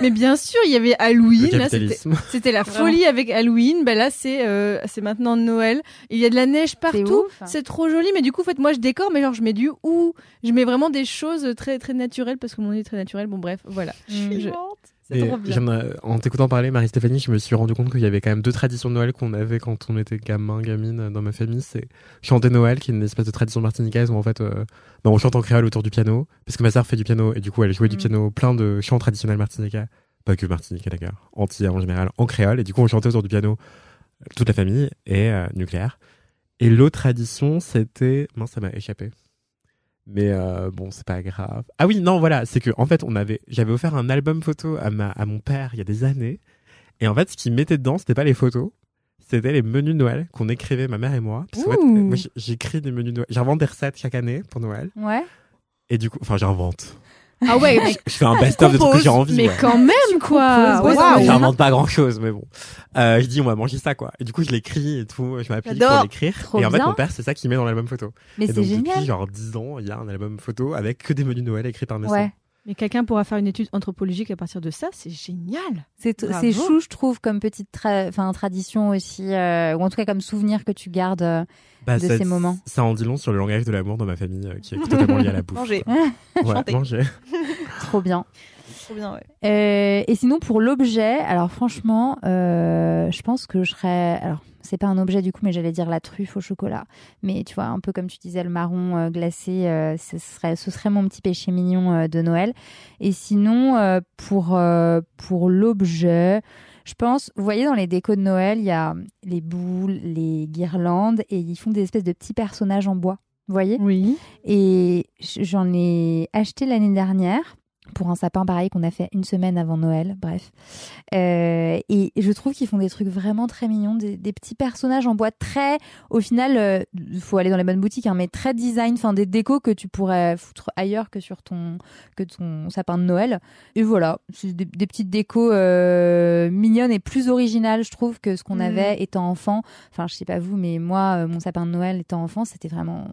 Mais bien sûr, il y avait Halloween. C'était capitalisme. c'était la folie avec Halloween. Ben là, c'est euh, c'est maintenant Noël. Il y a de la neige partout. C'est trop joli. Mais du coup, en fait, moi, je décore, mais genre, je mets du ou. Je mets vraiment des choses très très naturelles parce que mon nez est très naturel. Bon, bref, voilà. Je- C'est Et en t'écoutant parler, Marie-Stéphanie, je me suis rendu compte qu'il y avait quand même deux traditions de Noël qu'on avait quand on était gamin, gamine euh, dans ma famille. C'est chanter Noël, qui est une espèce de tradition martiniquaise où en fait euh, bah, on chante en créole autour du piano. Parce que ma sœur fait du piano et du coup elle jouait du Mm. piano plein de chants traditionnels martiniquais. Pas que martiniquais d'ailleurs, entiers en général, en créole. Et du coup on chantait autour du piano toute la famille et euh, nucléaire. Et l'autre tradition c'était. Mince, ça m'a échappé. Mais euh, bon, c'est pas grave. Ah oui, non, voilà, c'est que en fait, on avait, j'avais offert un album photo à ma, à mon père il y a des années, et en fait, ce qu'il mettait dedans, c'était pas les photos, c'était les menus Noël qu'on écrivait ma mère et moi. Parce fait, moi, j'écris des menus Noël, j'invente des recettes chaque année pour Noël, Ouais. et du coup, enfin, j'invente. Ah ouais, mais, Je fais un best-of de trucs que j'ai envie. mais ouais. quand même, quoi. Waouh. c'est J'invente pas grand chose, mais bon. Euh, je dis, on va manger ça, quoi. Et du coup, je l'écris et tout. Je m'applique pour l'écrire. Et en fait, mon père, c'est ça qu'il met dans l'album photo. Mais Et c'est donc, génial. depuis genre 10 ans, il y a un album photo avec que des menus de Noël écrits par mes Ouais. Mais quelqu'un pourra faire une étude anthropologique à partir de ça, c'est génial. C'est chou, je trouve, comme petite tra- tradition aussi, euh, ou en tout cas comme souvenir que tu gardes. euh. Bah, de ça- ces moments. Ça en dit long sur le langage de l'amour dans ma famille, euh, qui est totalement lié à la bouffe. Manger. Ouais, manger. Trop bien. Trop bien, ouais. Euh, et sinon, pour l'objet, alors franchement, euh, je pense que je serais. Alors, c'est pas un objet du coup, mais j'allais dire la truffe au chocolat. Mais tu vois, un peu comme tu disais, le marron euh, glacé, euh, ce, serait, ce serait mon petit péché mignon euh, de Noël. Et sinon, euh, pour, euh, pour l'objet. Je pense, vous voyez, dans les décos de Noël, il y a les boules, les guirlandes, et ils font des espèces de petits personnages en bois. Vous voyez? Oui. et j'en ai acheté l'année dernière pour un sapin pareil qu'on a fait une semaine avant Noël, bref. Euh, et je trouve qu'ils font des trucs vraiment très mignons, des, des petits personnages en bois très, au final, il faut aller dans les bonnes boutiques, hein, mais très design, enfin des décos que tu pourrais foutre ailleurs que sur ton, que ton sapin de Noël. Et voilà, c'est des, des petites décos euh, mignonnes et plus originales, je trouve, que ce qu'on Mhm. avait étant enfant. Enfin, je sais pas vous, mais moi, euh, mon sapin de Noël étant enfant, c'était vraiment,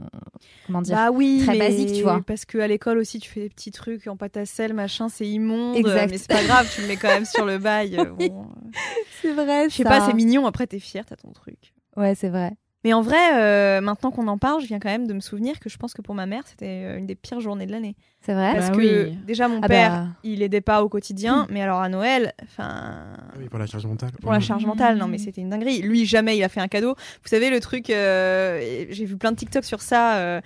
comment dire, Bah oui, très mais basique, tu vois. Parce qu'à l'école aussi, tu fais des petits trucs en pâte à sel, machin, c'est immonde. Exact. Mais c'est pas grave, tu le mets quand même sur le bail. euh, bon, euh, C'est vrai. Je sais pas, c'est mignon. Après, t'es fier, t'as ton truc. Ouais, c'est vrai. Mais en vrai, euh, maintenant qu'on en parle, je viens quand même de me souvenir que je pense que pour ma mère, c'était euh, une des pires journées de l'année. C'est vrai? Parce Bah que oui. déjà, mon Ah père, bah, il aidait pas au quotidien, mais alors à Noël, enfin. Oui, pour la charge mentale. Pour la charge mentale, non mais c'était une dinguerie. Lui, jamais il a fait un cadeau. Vous savez, le truc, euh, j'ai vu plein de TikTok sur ça. euh, euh,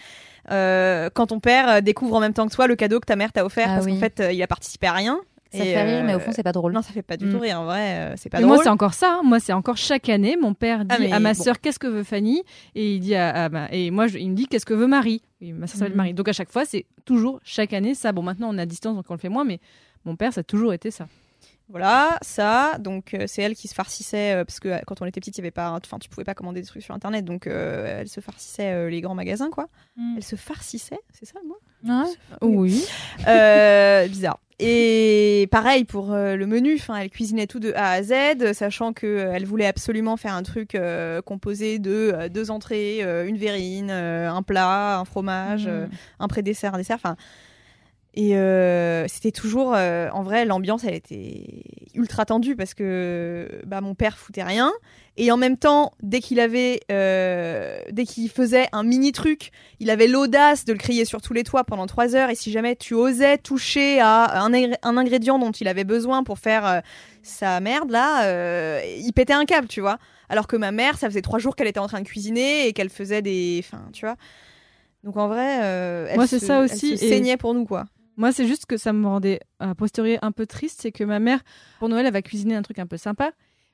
quand ton père euh, découvre en même temps que toi le cadeau que ta mère t'a offert Ah parce oui. qu'en fait euh, il a participé à rien. ça Et, fait rire, mais au euh, fond, c'est pas drôle. Non, ça fait pas du Mm. tout rire. En vrai, euh, c'est pas Et drôle. moi, c'est encore ça. hein. Moi, c'est encore chaque année. Mon père dit Ah, mais à ma bon. sœur qu'est-ce que veut Fanny? Et il dit à, à ma- et moi je- il me dit qu'est-ce que veut Marie? Oui, ma sœur s'appelle Mhm. Marie. Donc à chaque fois, c'est toujours chaque année ça. Bon, maintenant on est à distance donc on le fait moins, mais mon père ça a toujours été ça. Voilà, ça. Donc euh, c'est elle qui se farcissait euh, parce que euh, quand on était petite, il y avait pas, enfin tu pouvais pas commander des trucs sur internet, donc euh, elle se farcissait euh, les grands magasins quoi. Mm. Elle se farcissait, c'est ça mot Ouais. Oui. Euh, bizarre. Et pareil pour euh, le menu, enfin, elle cuisinait tout de A à Z, sachant que elle voulait absolument faire un truc euh, composé de euh, deux entrées, euh, une verrine, euh, un plat, un fromage, euh, Mm. un pré-dessert, un dessert. Enfin, et euh, c'était toujours, euh, en vrai, l'ambiance, elle était ultra tendue parce que bah, mon père foutait rien. Et en même temps, dès qu'il avait, euh, dès qu'il faisait un mini truc, il avait l'audace de le crier sur tous les toits pendant trois heures. Et si jamais tu osais toucher à un, ingr- un ingrédient dont il avait besoin pour faire sa merde là, il pétait un câble, tu vois. Alors que ma mère, ça faisait trois jours qu'elle était en train de cuisiner et qu'elle faisait des, enfin, tu vois. Donc en vrai, euh, elle Moi, c'est se- ça elle aussi, et- saignait pour nous quoi. Moi, c'est juste que ça me rendait a posteriori un peu triste, c'est que ma mère, pour Noël, elle va cuisiner un truc un peu sympa,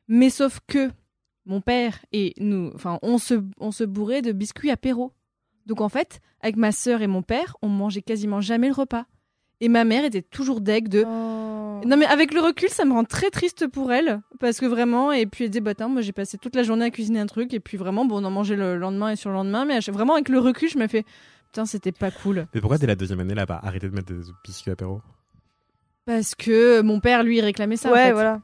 mais sauf que mon père et nous, enfin, on se, on se bourrait de biscuits apéro. Donc en fait, avec ma sœur et mon père, on mangeait quasiment jamais le repas. Et ma mère était toujours deg de. Oh. Non mais avec le recul, ça me rend très triste pour elle parce que vraiment et puis elle disait bah moi j'ai passé toute la journée à cuisiner un truc et puis vraiment bon on en mangeait le lendemain et sur le lendemain mais à vraiment avec le recul, je me fais putain c'était pas cool Mais pourquoi dès la deuxième année, là, pas arrêté de mettre des biscuits apéro parce que mon père lui réclamait ça. en ouais, fait. voilà.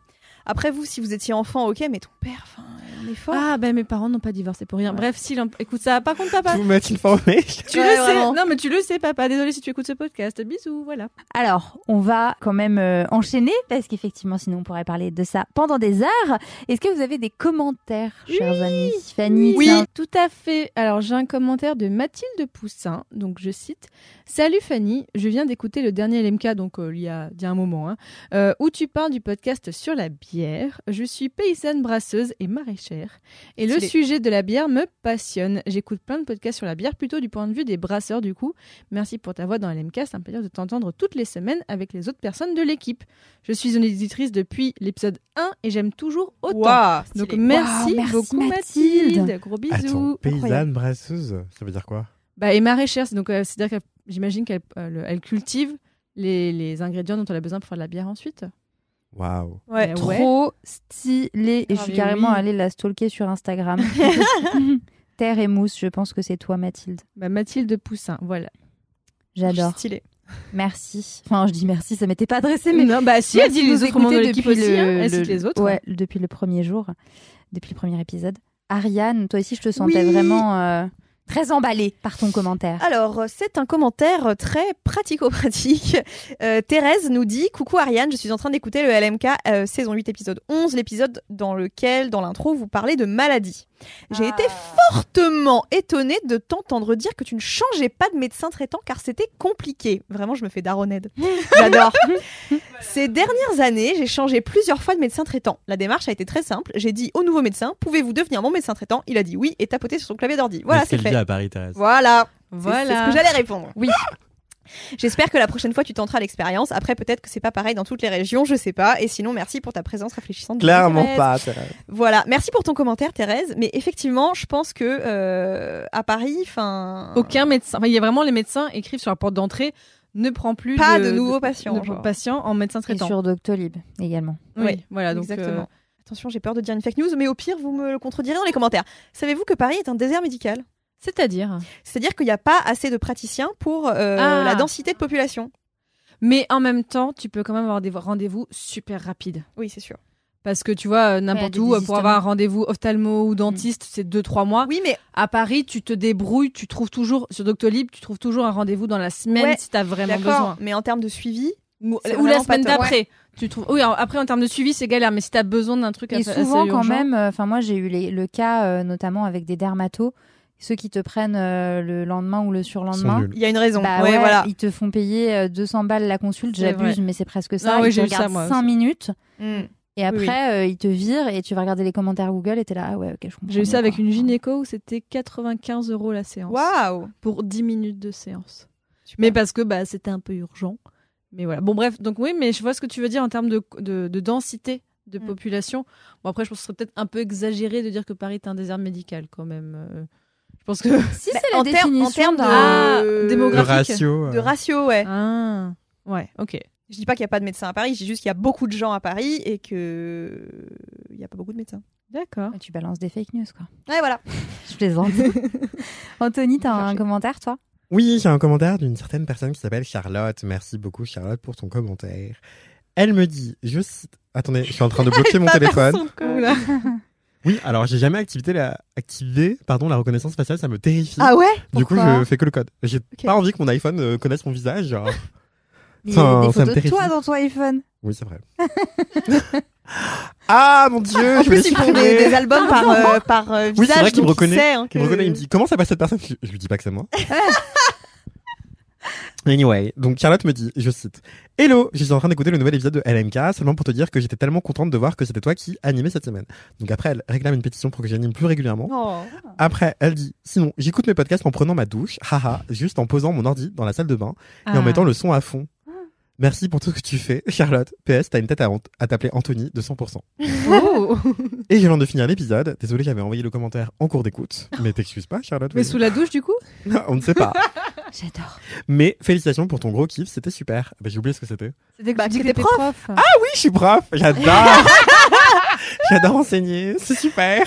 Après, vous, si vous étiez enfant, ok, mais ton père, enfin, on est fort. Ah ben mes parents n'ont pas divorcé pour rien. Ouais. Bref, si écoute ça, par contre papa, Vous m'êtes informé tu Ouais, le sais. vraiment. Non mais tu le sais papa. Désolé si tu écoutes ce podcast. Bisous, voilà. Alors, on va quand même euh, enchaîner parce qu'effectivement, sinon on pourrait parler de ça pendant des heures. Est-ce que vous avez des commentaires, chers amis? Fanny, Oui, tiens. tout à fait. Alors, j'ai un commentaire de Mathilde Poussin. Donc, je cite Salut Fanny, je viens d'écouter le dernier LMK, donc euh, il, y a, il y a un moment, hein, euh, où tu parles du podcast sur la bière. Je suis paysanne brasseuse et maraîchère. Et le sujet de la bière me passionne. J'écoute plein de podcasts sur la bière, plutôt du point de vue des brasseurs, du coup. Merci pour ta voix dans LMK. C'est un plaisir de t'entendre toutes les semaines avec les autres personnes de l'équipe. Je suis une éditrice depuis l'épisode 1 et j'aime toujours autant. Donc merci, Wow, merci, beaucoup Mathilde. Mathilde. Gros bisous. Attends, paysanne incroyable. brasseuse, ça veut dire quoi? Bah, et maraîchère, c'est donc euh, c'est-à-dire que j'imagine qu'elle euh, cultive les, les ingrédients dont elle a besoin pour faire de la bière ensuite. Waouh. Ouais. Ouais. Trop stylé. Et je Ah, suis mais carrément oui. allée la stalker sur Instagram. Terre et mousse, je pense que c'est toi, Mathilde. Bah, Mathilde Poussin, voilà. J'adore. Stylé. Merci. Enfin, je dis merci, ça m'était pas adressé, mais non, bah si, Merci elle dit de les nous autres membres de écouter l'équipe depuis aussi, le- hein, elle le- les autres. Ouais, depuis le premier jour, depuis le premier épisode. Ariane, toi aussi, je te sentais Oui. vraiment euh, très emballée par ton commentaire. Alors, euh, c'est un commentaire euh, très pratico-pratique. Euh, Thérèse nous dit Coucou Ariane, je suis en train d'écouter le LMK euh, saison 8, épisode 11, l'épisode dans lequel, dans l'intro, vous parlez de maladie. J'ai été fortement étonnée de t'entendre dire que tu ne changeais pas de médecin traitant car c'était compliqué. Vraiment, je me fais daronnaide. J'adore. Ces dernières années, j'ai changé plusieurs fois de médecin traitant. La démarche a été très simple. J'ai dit au nouveau médecin Pouvez-vous devenir mon médecin traitant? Il a dit oui et tapoté sur son clavier d'ordi. Voilà, c'est fait. À Paris, Thérèse Voilà. Voilà. C'est ce que j'allais répondre. Oui. J'espère que la prochaine fois tu tenteras l'expérience. Après, peut-être que c'est pas pareil dans toutes les régions, je sais pas. Et sinon, merci pour ta présence réfléchissante. Clairement Thérèse. pas, Thérèse. Voilà, merci pour ton commentaire, Thérèse. Mais effectivement, je pense que euh, à Paris, enfin, Aucun médecin, enfin, il y a vraiment les médecins écrivent sur la porte d'entrée ne prend plus Pas de nouveaux patients, de patients en médecin Et traitant. sur Doctolib également. Oui, voilà, donc exactement. euh, Attention, j'ai peur de dire une fake news, mais au pire, vous me le contredirez dans les commentaires. Savez-vous que Paris est un désert médical? C'est-à-dire. C'est-à-dire qu'il n'y a pas assez de praticiens pour euh, Ah. la densité de population. Mais en même temps, tu peux quand même avoir des rendez-vous super rapides. Oui, c'est sûr. Parce que tu vois, euh, n'importe où, euh, pour avoir un rendez-vous ophtalmo ou dentiste, c'est 2-3 mois. Oui, mais À Paris, tu te débrouilles, tu trouves toujours, sur Doctolib, tu trouves toujours un rendez-vous dans la semaine Ouais, si tu as vraiment besoin. Mais en termes de suivi, Ou, la semaine d'après. Tu trouves... Oui, alors, après, en termes de suivi, c'est galère, mais si tu as besoin d'un truc Et assez- souvent, assez quand même, euh, enfin moi j'ai eu les- le cas euh, notamment avec des dermatos, ceux qui te prennent euh, le lendemain ou le surlendemain. il y a une raison. Bah ouais, ouais, voilà. ils te font payer euh, 200 balles la consulte, j'abuse, mais c'est presque ça. Ah oui, ils j'ai te eu ça, regardent moi 5 aussi. minutes Mm. et après Oui, euh, ils te virent et tu vas regarder les commentaires Google et t'es là, ah ouais, ok, je comprends. J'ai eu ça avec une gynéco où c'était 95 euros la séance. Waouh. Pour 10 minutes de séance. Super. Mais parce que bah, c'était un peu urgent. Mais voilà. Bon, bref, donc oui, mais je vois ce que tu veux dire en termes de, de, de densité de Mm. population. Bon, après, je pense que ce serait peut-être un peu exagéré de dire que Paris est un désert médical quand même. Je pense que. Si Bah, c'est la en définition termes de- d'un. Ah, Euh, ratio. euh, De ratio, ouais. Ah, ouais, ok. Je dis pas qu'il n'y a pas de médecins à Paris, je dis juste qu'il y a beaucoup de gens à Paris et que il n'y a pas beaucoup de médecins. D'accord. Tu balances des fake news, quoi. Ouais, voilà. Je plaisante. Anthony, t'as un commentaire, toi? Oui, j'ai un commentaire d'une certaine personne qui s'appelle Charlotte. Merci beaucoup, Charlotte, pour ton commentaire. Elle me dit, je cite... Attendez, je suis en train de bloquer mon téléphone. Oui, alors j'ai jamais activé la, activé, pardon, la reconnaissance faciale, ça me terrifie. Ah ouais? Du coup, je fais que le code. J'ai pas envie que mon iPhone euh, connaisse mon visage. genre. Il y a Enfin, des me photos de toi dans ton iPhone. Oui, c'est vrai. ah mon dieu, En je vais plus, ils font des, des albums par, euh, par euh, Oui, c'est visage. vrai qu'il me il reconnaît. sait, hein, Il me reconnaît, il me dit comment ça passe cette personne? Je, je lui dis pas que c'est moi. Anyway, donc Charlotte me dit, je cite, Hello, je suis en train d'écouter le nouvel épisode de LMK seulement pour te dire que j'étais tellement contente de voir que c'était toi qui animais cette semaine. Donc après, elle réclame une pétition pour que j'anime plus régulièrement. Oh. Après, elle dit, sinon, j'écoute mes podcasts en prenant ma douche, haha, juste en posant mon ordi dans la salle de bain et en Ah. mettant le son à fond. Merci pour tout ce que tu fais, Charlotte. PS, t'as une tête à, à t'appeler Anthony de 100%. Oh Et je viens de finir l'épisode. Désolé, j'avais envoyé le commentaire en cours d'écoute. Mais t'excuses pas, Charlotte. Mais sous la douche, du coup? Non, on ne sait pas. J'adore. Mais félicitations pour ton gros kiff, c'était super. Bah, j'ai oublié ce que c'était. C'était Bah, tu que que t'es t'étais prof. Oui, je suis prof. J'adore. J'adore enseigner. C'est super.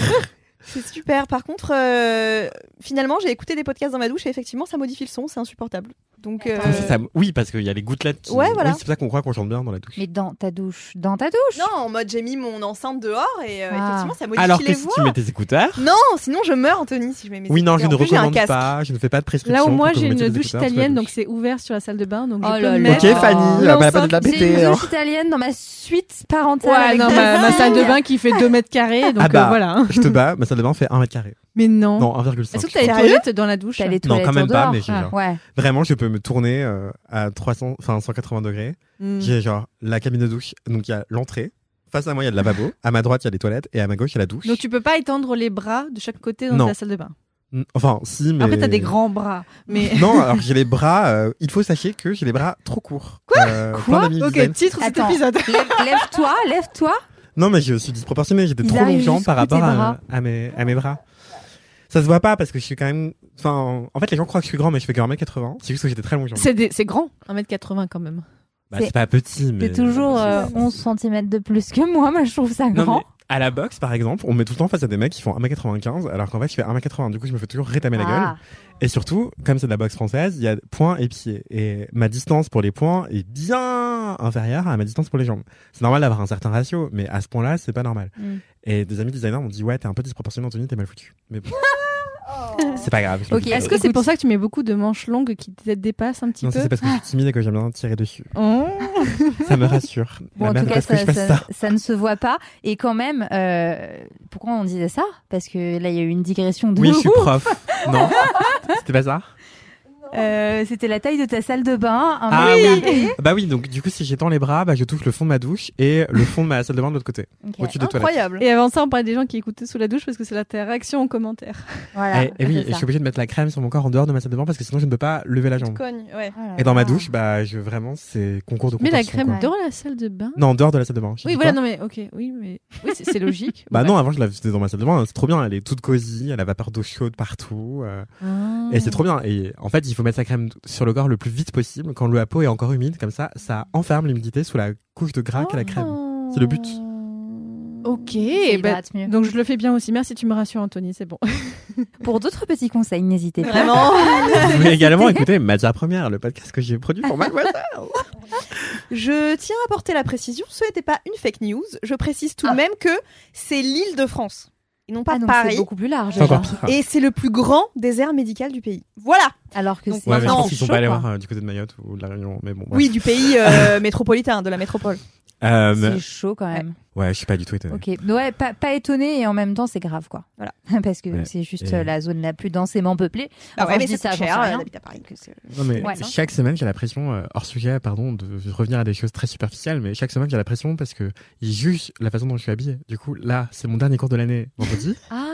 C'est super. Par contre, euh, finalement, j'ai écouté des podcasts dans ma douche et effectivement, ça modifie le son, c'est insupportable. Donc, euh, Ah, ça, ça- oui, parce qu'il y a les gouttelettes. Qui... Ouais, voilà. Oui, c'est pour ça qu'on croit qu'on chante bien dans la douche. Mais dans ta douche, dans ta douche. non, en mode j'ai mis mon enceinte dehors et euh, Ah. effectivement, ça modifie Alors que les si voix. tu mets tes écouteurs. Non, sinon je meurs, Anthony, si je mets mes Oui, non, je écouteurs. ne En plus, j'ai un recommande pas. Je ne fais pas de prescription. Là où moi que j'ai une douche italienne, donc c'est ouvert sur la salle de bain, donc Oh je peux mettre. Ok, Fanny, Oh. elle a pas de la J'ai péter. une hein. douche italienne dans ma suite parentale. Ouais, non, ma, salle de bain qui fait 2 mètres carrés, donc Ah bah. euh, voilà. Je te bats, ma salle de bain fait 1 mètre carré. Mais non. Non, 1,5. Est-ce que t'as les toilettes dans la douche T'as les Non, toilettes quand même en pas, dehors. mais j'ai Ah. genre. Ouais. Vraiment, je peux me tourner euh, à 300, enfin 180 degrés. Hmm. J'ai genre la cabine de douche, donc il y a l'entrée. Face à moi, il y a le lavabo. À ma droite, il y a les toilettes. Et à ma gauche, il y a la douche. Donc tu peux pas étendre les bras de chaque côté dans Non. ta salle de bain. Mm, Enfin, si, mais. Après t'as des grands bras, mais Non, alors j'ai les bras. euh, il faut sachez que j'ai les bras trop courts. Quoi quoi Ok, titre de cet Attends. épisode. Lève- Lève-toi, lève-toi. Non, mais je suis disproportionné. J'ai des Ils trop jambes par rapport à, mes, à mes bras. Ça se voit pas parce que je suis quand même. Enfin, en fait, les gens croient que je suis grand, mais je fais que 1m80. C'est juste que des très jambes. C'est des- c'est grand, 1m80 quand même. Bah, c'est- c'est pas petit, mais. T'es toujours euh, 11 cm de plus que moi. Moi, je trouve ça Non, grand. mais à la boxe, par exemple, on me met tout le temps face à des mecs qui font 1m95, alors qu'en fait, je fais 1m80. Du coup, je me fais toujours rétamer la gueule. Ah. Et surtout, comme c'est de la boxe française, il y a poings et pieds. Et ma distance pour les poings est bien inférieure à ma distance pour les jambes. C'est normal d'avoir un certain ratio, mais à ce point-là, c'est pas normal. Mm. Et des amis designers m'ont dit, ouais, t'es un peu disproportionné, Anthony, t'es mal foutu. Mais bon. c'est pas grave. Ok. Est-ce que c'est pour ça que tu mets beaucoup de manches longues qui te dépassent un petit Non, peu c'est parce que je suis timide et que j'aime bien tirer dessus. Oh. Ça me rassure. Bon, en tout cas, ça, je fasse ça- ça. ça ne se voit pas. Et quand même, euh, pourquoi on disait ça? Parce que là, il y a eu une digression de Oui, je suis prof. non C'était pas ça? Euh, C'était la taille de ta salle de bain. un Ah oui. Bah oui, donc du coup, si j'étends les bras, bah, je touche le fond de ma douche et le fond de ma salle de bain de l'autre côté, Ok. au-dessus des toilettes. Incroyable. Et avant ça, on parlait des gens qui écoutaient sous la douche parce que c'est la ta réaction en commentaire. Voilà. et, et oui, c'est et je suis obligé de mettre la crème sur mon corps en dehors de ma salle de bain parce que sinon je ne peux pas lever la jambe. Cogne, ouais. Là Et dans ma douche, bah, je vraiment, c'est concours de Mais la crème quoi. dans la salle de bain Non, en dehors de la salle de bain. Oui, voilà, non mais ok, oui, mais oui, c'est logique. Bah Ouais. non, avant je la faisais dans ma salle de bain, c'est trop bien, elle est toute cosy, elle a vapeur d'eau chaude partout. euh, Ah. Et c'est trop bien. Et en fait, il faut mettre sa crème sur le corps le plus vite possible quand la peau est encore humide, comme ça, ça enferme l'humidité sous la couche de gras qu'est la crème. C'est le but. Ok, bah, mieux. donc je le fais bien aussi. Merci, tu me rassures, Anthony, c'est bon. Pour d'autres petits conseils, n'hésitez pas. Vraiment. Vous pouvez également écouter Matière Première, le podcast que j'ai produit pour Mademoiselle. Je tiens à porter la précision, ce n'était pas une fake news. Je précise tout Ah. de même que c'est l'île de France. Et non pas Ah, donc c'est Paris. beaucoup plus large. Déjà. Et c'est le plus grand désert médical du pays. Voilà. Alors que c'est Ouais, je Non, pense qu'ils sont pas allés voir euh, du côté de Mayotte ou de la Réunion, mais bon. bref. Oui, du pays euh, métropolitain, de la métropole. Euh, C'est chaud quand même. Ouais, je suis pas du tout étonné. Ok, ouais, pas, pas étonné et en même temps c'est grave quoi. Voilà. Parce que Ouais. c'est juste Et- euh, la zone la plus densément peuplée. Ah Enfin, ouais, mais c'est ça, cher, rien. d'habiter à Paris. que Non mais Ouais. chaque semaine j'ai la pression euh, hors sujet pardon de revenir à des choses très superficielles mais chaque semaine j'ai la pression parce que ils jugent la façon dont je suis habillé. Du coup là c'est mon dernier cours de l'année vendredi Ah.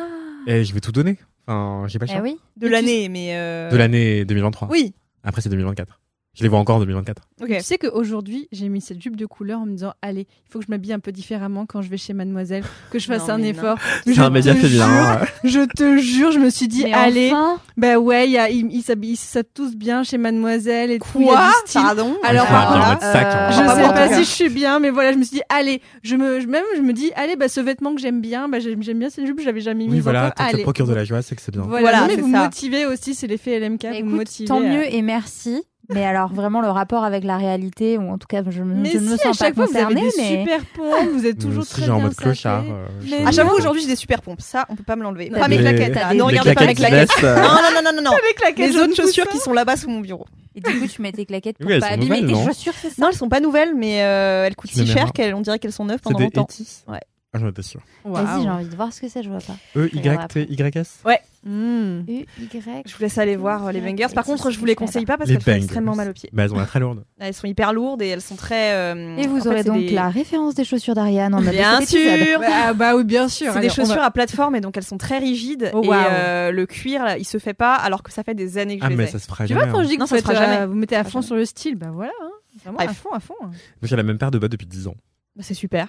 et je vais tout donner. Enfin j'ai pas le Eh choix. oui. De l'année, mais. euh, De l'année 2023. Oui. Après c'est 2024. Je les vois encore en 2024. Ok. Tu sais qu'aujourd'hui, j'ai mis cette jupe de couleur en me disant Allez, il faut que je m'habille un peu différemment quand je vais chez Mademoiselle, que je fasse Non, un effort. C'est Je un média te féminin. jure, Je te jure, je me suis dit Mais Allez, enfin, bah ouais, il y a- ils s'habillent tous bien chez Mademoiselle et tout. il y a Quoi du style. Pardon Alors, sac, hein. Je pas moi, sais pas si je suis bien, mais voilà, je me suis dit, allez, je me, je- même je me dis, allez, bah ce vêtement que j'aime bien, bah j'aime bien cette jupe, je l'avais jamais mis Oui voilà, encore. tant que ça te Allez. procure de la joie, c'est que c'est bien. Voilà, Voilà, vous me motivez aussi, c'est l'effet LMK, bah, vous me motivez. tant mieux et merci. Mais alors vraiment le rapport avec la réalité, ou en tout cas je, Mais je ne me si, à sens pas chaque fois, vous avez concernée, des mais super pompes, vous êtes toujours aussi, très j'ai en bien mode clochard. euh, non. Ah, j'avoue, aujourd'hui, j'ai des super pompes. Ça, on peut pas me l'enlever. Pas mes claquettes. Ne des regardez pas mes claquettes Non, non, non, non, non. Les autres chaussures qui sont là-bas sous mon bureau. et du coup tu mets tes claquettes pour Oui, pas abîmer tes non chaussures, c'est ça Non, elles sont pas nouvelles, mais euh, elles coûtent si cher là. qu'elles, on dirait qu'elles sont neuves pendant longtemps. Ouais. Ah j'en étais sûr. Vas-y, j'ai envie de voir ce que c'est, je vois pas. E Regarde Y T Y S. Mmh. U Y. Je vous laisse aller voir euh, les bangers. Par contre, je vous les conseille pas parce Les qu'elles font extrêmement mal aux pieds. Bah elles ont l'air très lourdes. Elles sont hyper lourdes et elles sont très. euh, Et vous en aurez donc des- la référence des chaussures d'Ariane Bien sûr. Bah, bah oui, bien sûr. C'est des va- chaussures à plateforme et donc elles sont très rigides Oh, et euh, le cuir là, il se fait pas alors que ça fait des années que je Ah les mais ai. ça se fera Tu vois, jamais. quand hein. je dis que Non, vous, ça se faites, fera jamais. vous mettez à fond sur le style, bah voilà. hein. Vraiment à fond, à fond. hein. Donc j'ai la même paire de bottes depuis 10 ans. Bah, c'est super.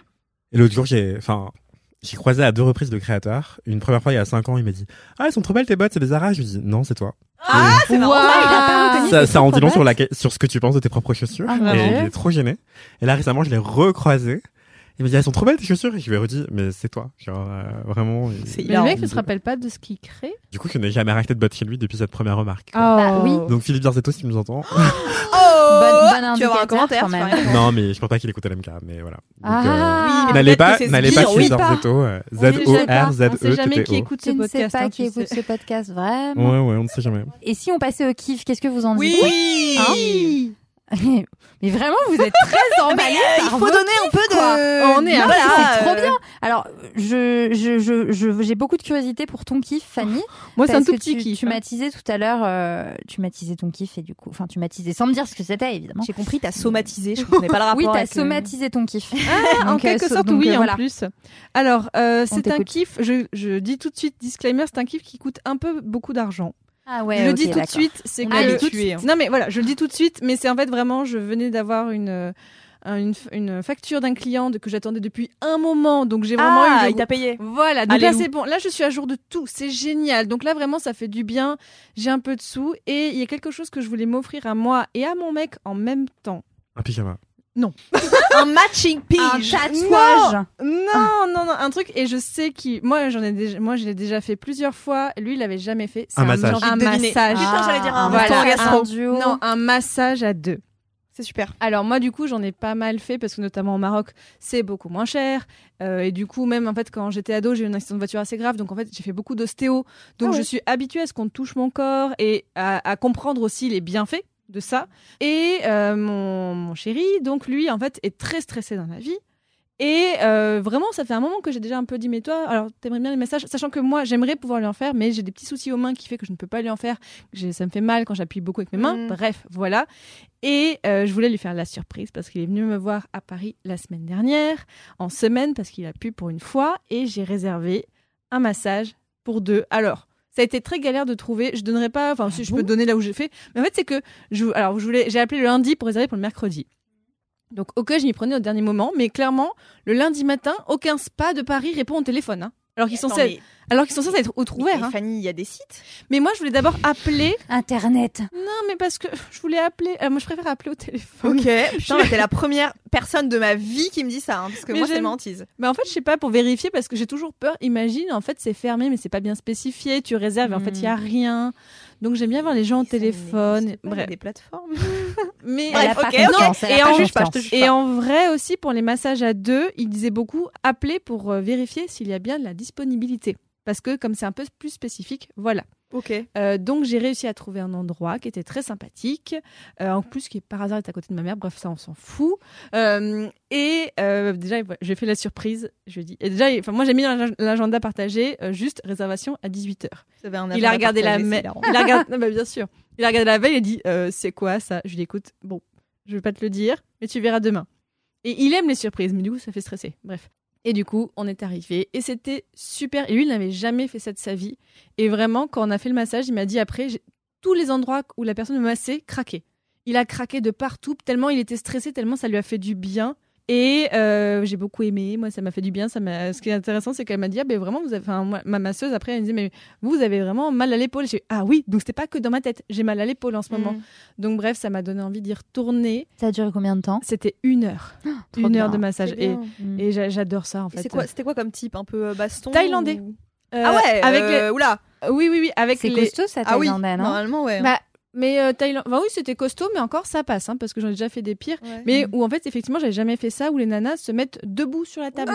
Et l'autre jour, j'ai, enfin, j'ai croisé à deux reprises le créateur. Une première fois il y a 5 ans, il m'a dit Ah, elles sont trop belles tes bottes, c'est des Zara. Je lui dis Non, c'est toi. Ah, c'est marrant. Waouh. il a pas reconnu ça, ça en dit long sur, la, sur ce que tu penses de tes propres chaussures. Ah, mon et il est trop gêné. Et là, récemment, je l'ai recroisé. Il m'a dit Elles sont trop belles tes chaussures. Et je lui ai redit Mais c'est toi. Genre, euh, vraiment. il- C'est Mais le mec ne se rappelle pas de ce qu'il crée? Du coup, je n'ai jamais racheté de bottes chez lui depuis cette première remarque. Bah oui. Donc, Philippe Biarzetto, si tu nous entends. Oh Bonne- bonne Tu vas avoir un indicateur, commentaire quand même. non, mais je pense pas qu'il écoute LMK, mais voilà. Donc, Ah. euh, Oui, mais N'allez peut-être pas, c'est n'allez Sbire, pas chez oui. Biarzetto. euh, On sait pas. On sait jamais qui écoute Tu ce ne sais podcast. pas hein, qui tu sais. écoute ce podcast, vraiment. Ouais, ouais, on ne sait jamais. Et si on passait au kiff, qu'est-ce que vous en Oui. dites Hein Mais vraiment, vous êtes très emballés Il par faut donner un peu de. quoi. On est Non, Voilà, c'est trop euh, bien. Alors, je, je, je, je- j'ai beaucoup de curiosité pour ton kiff, Fanny. Moi, c'est un tout que petit tu, kiff. Tu hein. m'as teasé tout à l'heure, euh, tu m'as teasé ton kiff et du coup, enfin, tu m'as teasé sans me dire ce que c'était, évidemment. J'ai compris, t'as somatisé. Je comprenais pas le rapport. Oui, t'as le- somatisé ton kiff. Ah, en euh, quelque so- sorte, donc, oui, euh, en plus. Alors, euh, c'est un kiff. Je, je dis tout de suite, disclaimer, c'est un kiff qui coûte un peu beaucoup d'argent. Ah ouais, je le dis tout de suite, c'est que habitué, hein. Non mais voilà, je le dis tout de suite, mais c'est en fait vraiment, je venais d'avoir une euh, une, une facture d'un client de, que j'attendais depuis un moment, donc j'ai vraiment Ah, eu. le- il t'a payé. Voilà, donc là c'est bon. Là je suis à jour de tout, c'est génial. Donc là vraiment ça fait du bien. J'ai un peu de sous et il y a quelque chose que je voulais m'offrir à moi et à mon mec en même temps. Un pyjama. Un matching Un pige. tatouage. Non, non, non, un truc et je sais qu'il. Moi j'en ai déjà, moi je l'ai déjà fait plusieurs fois. Lui il l'avait jamais fait. C'est Un massage. Un massage. Putain, j'allais dire un Voilà. un duo. Non, un massage à deux. C'est super. Alors moi du coup j'en ai pas mal fait parce que notamment au Maroc c'est beaucoup moins cher Euh, et du coup même en fait quand j'étais ado j'ai eu un accident de voiture assez grave donc en fait j'ai fait beaucoup d'ostéo donc Ah ouais. je suis habituée à ce qu'on touche mon corps et à, à comprendre aussi les bienfaits de ça et euh, mon, mon chéri donc lui en fait est très stressé dans la vie et euh, vraiment, ça fait un moment que j'ai déjà un peu dit, mais toi, alors t'aimerais bien les messages, sachant que moi, j'aimerais pouvoir lui en faire, mais j'ai des petits soucis aux mains qui fait que je ne peux pas lui en faire. Ça me fait mal quand j'appuie beaucoup avec mes mains. Mm. Bref, voilà. Et euh, je voulais lui faire la surprise parce qu'il est venu me voir à Paris la semaine dernière, en semaine, parce qu'il a pu pour une fois, et j'ai réservé un massage pour deux. Alors, ça a été très galère de trouver. Je donnerai pas, enfin, si je bon peux donner là où j'ai fait, mais en fait, c'est que je, alors, je voulais, j'ai appelé le lundi pour réserver pour le mercredi. Donc, ok, je m'y prenais au dernier moment, mais clairement, le lundi matin, aucun spa de Paris répond au téléphone. hein. Alors qu'ils sont, censés- alors qu'ils sont censés être outre mais ouverts. hein. Fanny, il y a des sites. Mais moi, je voulais d'abord appeler. Internet. Non, mais parce que je voulais appeler. euh, moi, je préfère appeler au téléphone. Ok. Putain, t'es la première personne de ma vie qui me dit ça, hein, parce que Mais moi c'est hantise. Mais en fait, je sais pas pour vérifier parce que j'ai toujours peur. Imagine, en fait, c'est fermé, mais c'est pas bien spécifié. Tu réserves, et en fait, il y a rien. Donc, j'aime bien voir les gens au téléphone. pas, il y a Bref, des plateformes. mais Elle a Bref, pas ok, a Et en- pas, je te confiance. juge Et en vrai aussi, pour les massages à deux, il disait beaucoup appeler pour euh, vérifier s'il y a bien de la disponibilité. Parce que comme c'est un peu plus spécifique, voilà. Ok. Euh, donc j'ai réussi à trouver un endroit qui était très sympathique, euh, en plus qui par hasard est à côté de ma mère. Bref, ça on s'en fout. Euh, et déjà j'ai fait la surprise. Je lui ai dit. Et déjà, enfin moi j'ai mis l'agenda partagé juste réservation à 18 h Il a regardé la partagé, mail. hilarant. Il a regardé. non, bah, bien sûr. Il a regardé la veille et dit c'est quoi ça? Je lui écoute bon je vais pas te le dire mais tu verras demain. Et il aime les surprises mais du coup ça fait stresser. Bref. Et du coup, on est arrivé et c'était super. Et lui, il n'avait jamais fait ça de sa vie. Et vraiment, quand on a fait le massage, il m'a dit après, tous les endroits où la personne me massait craquaient. Il a craqué de partout, tellement il était stressé, tellement ça lui a fait du bien. Et euh, j'ai beaucoup aimé, moi ça m'a fait du bien. Ça m'a... Ce qui est intéressant, c'est qu'elle m'a dit ah, ben vraiment, vous avez... enfin, moi, ma masseuse après, elle me dit mais vous, vous avez vraiment mal à l'épaule. J'ai dit, ah oui, donc c'était pas que dans ma tête, j'ai mal à l'épaule en ce moment. Mm. Donc bref, ça m'a donné envie d'y retourner. Ça a duré combien de temps? C'était une heure, une bien. heure de massage. Et. Mm. et j'a- j'adore ça en fait. c'est quoi, C'était quoi comme type? Un peu euh, baston Thaïlandais. ou- Euh, Ah ouais avec euh, Oula les... Oui, oui, oui, avec C'est les. costaud, ça, Ah oui, thaïlandais, non? normalement, ouais. Bah, mais euh, Thaïlande. Enfin, oui, c'était costaud, mais encore ça passe, hein, parce que j'en ai déjà fait des pires. Ouais. Mais où en fait, effectivement, j'avais jamais fait ça, où les nanas se mettent debout sur la table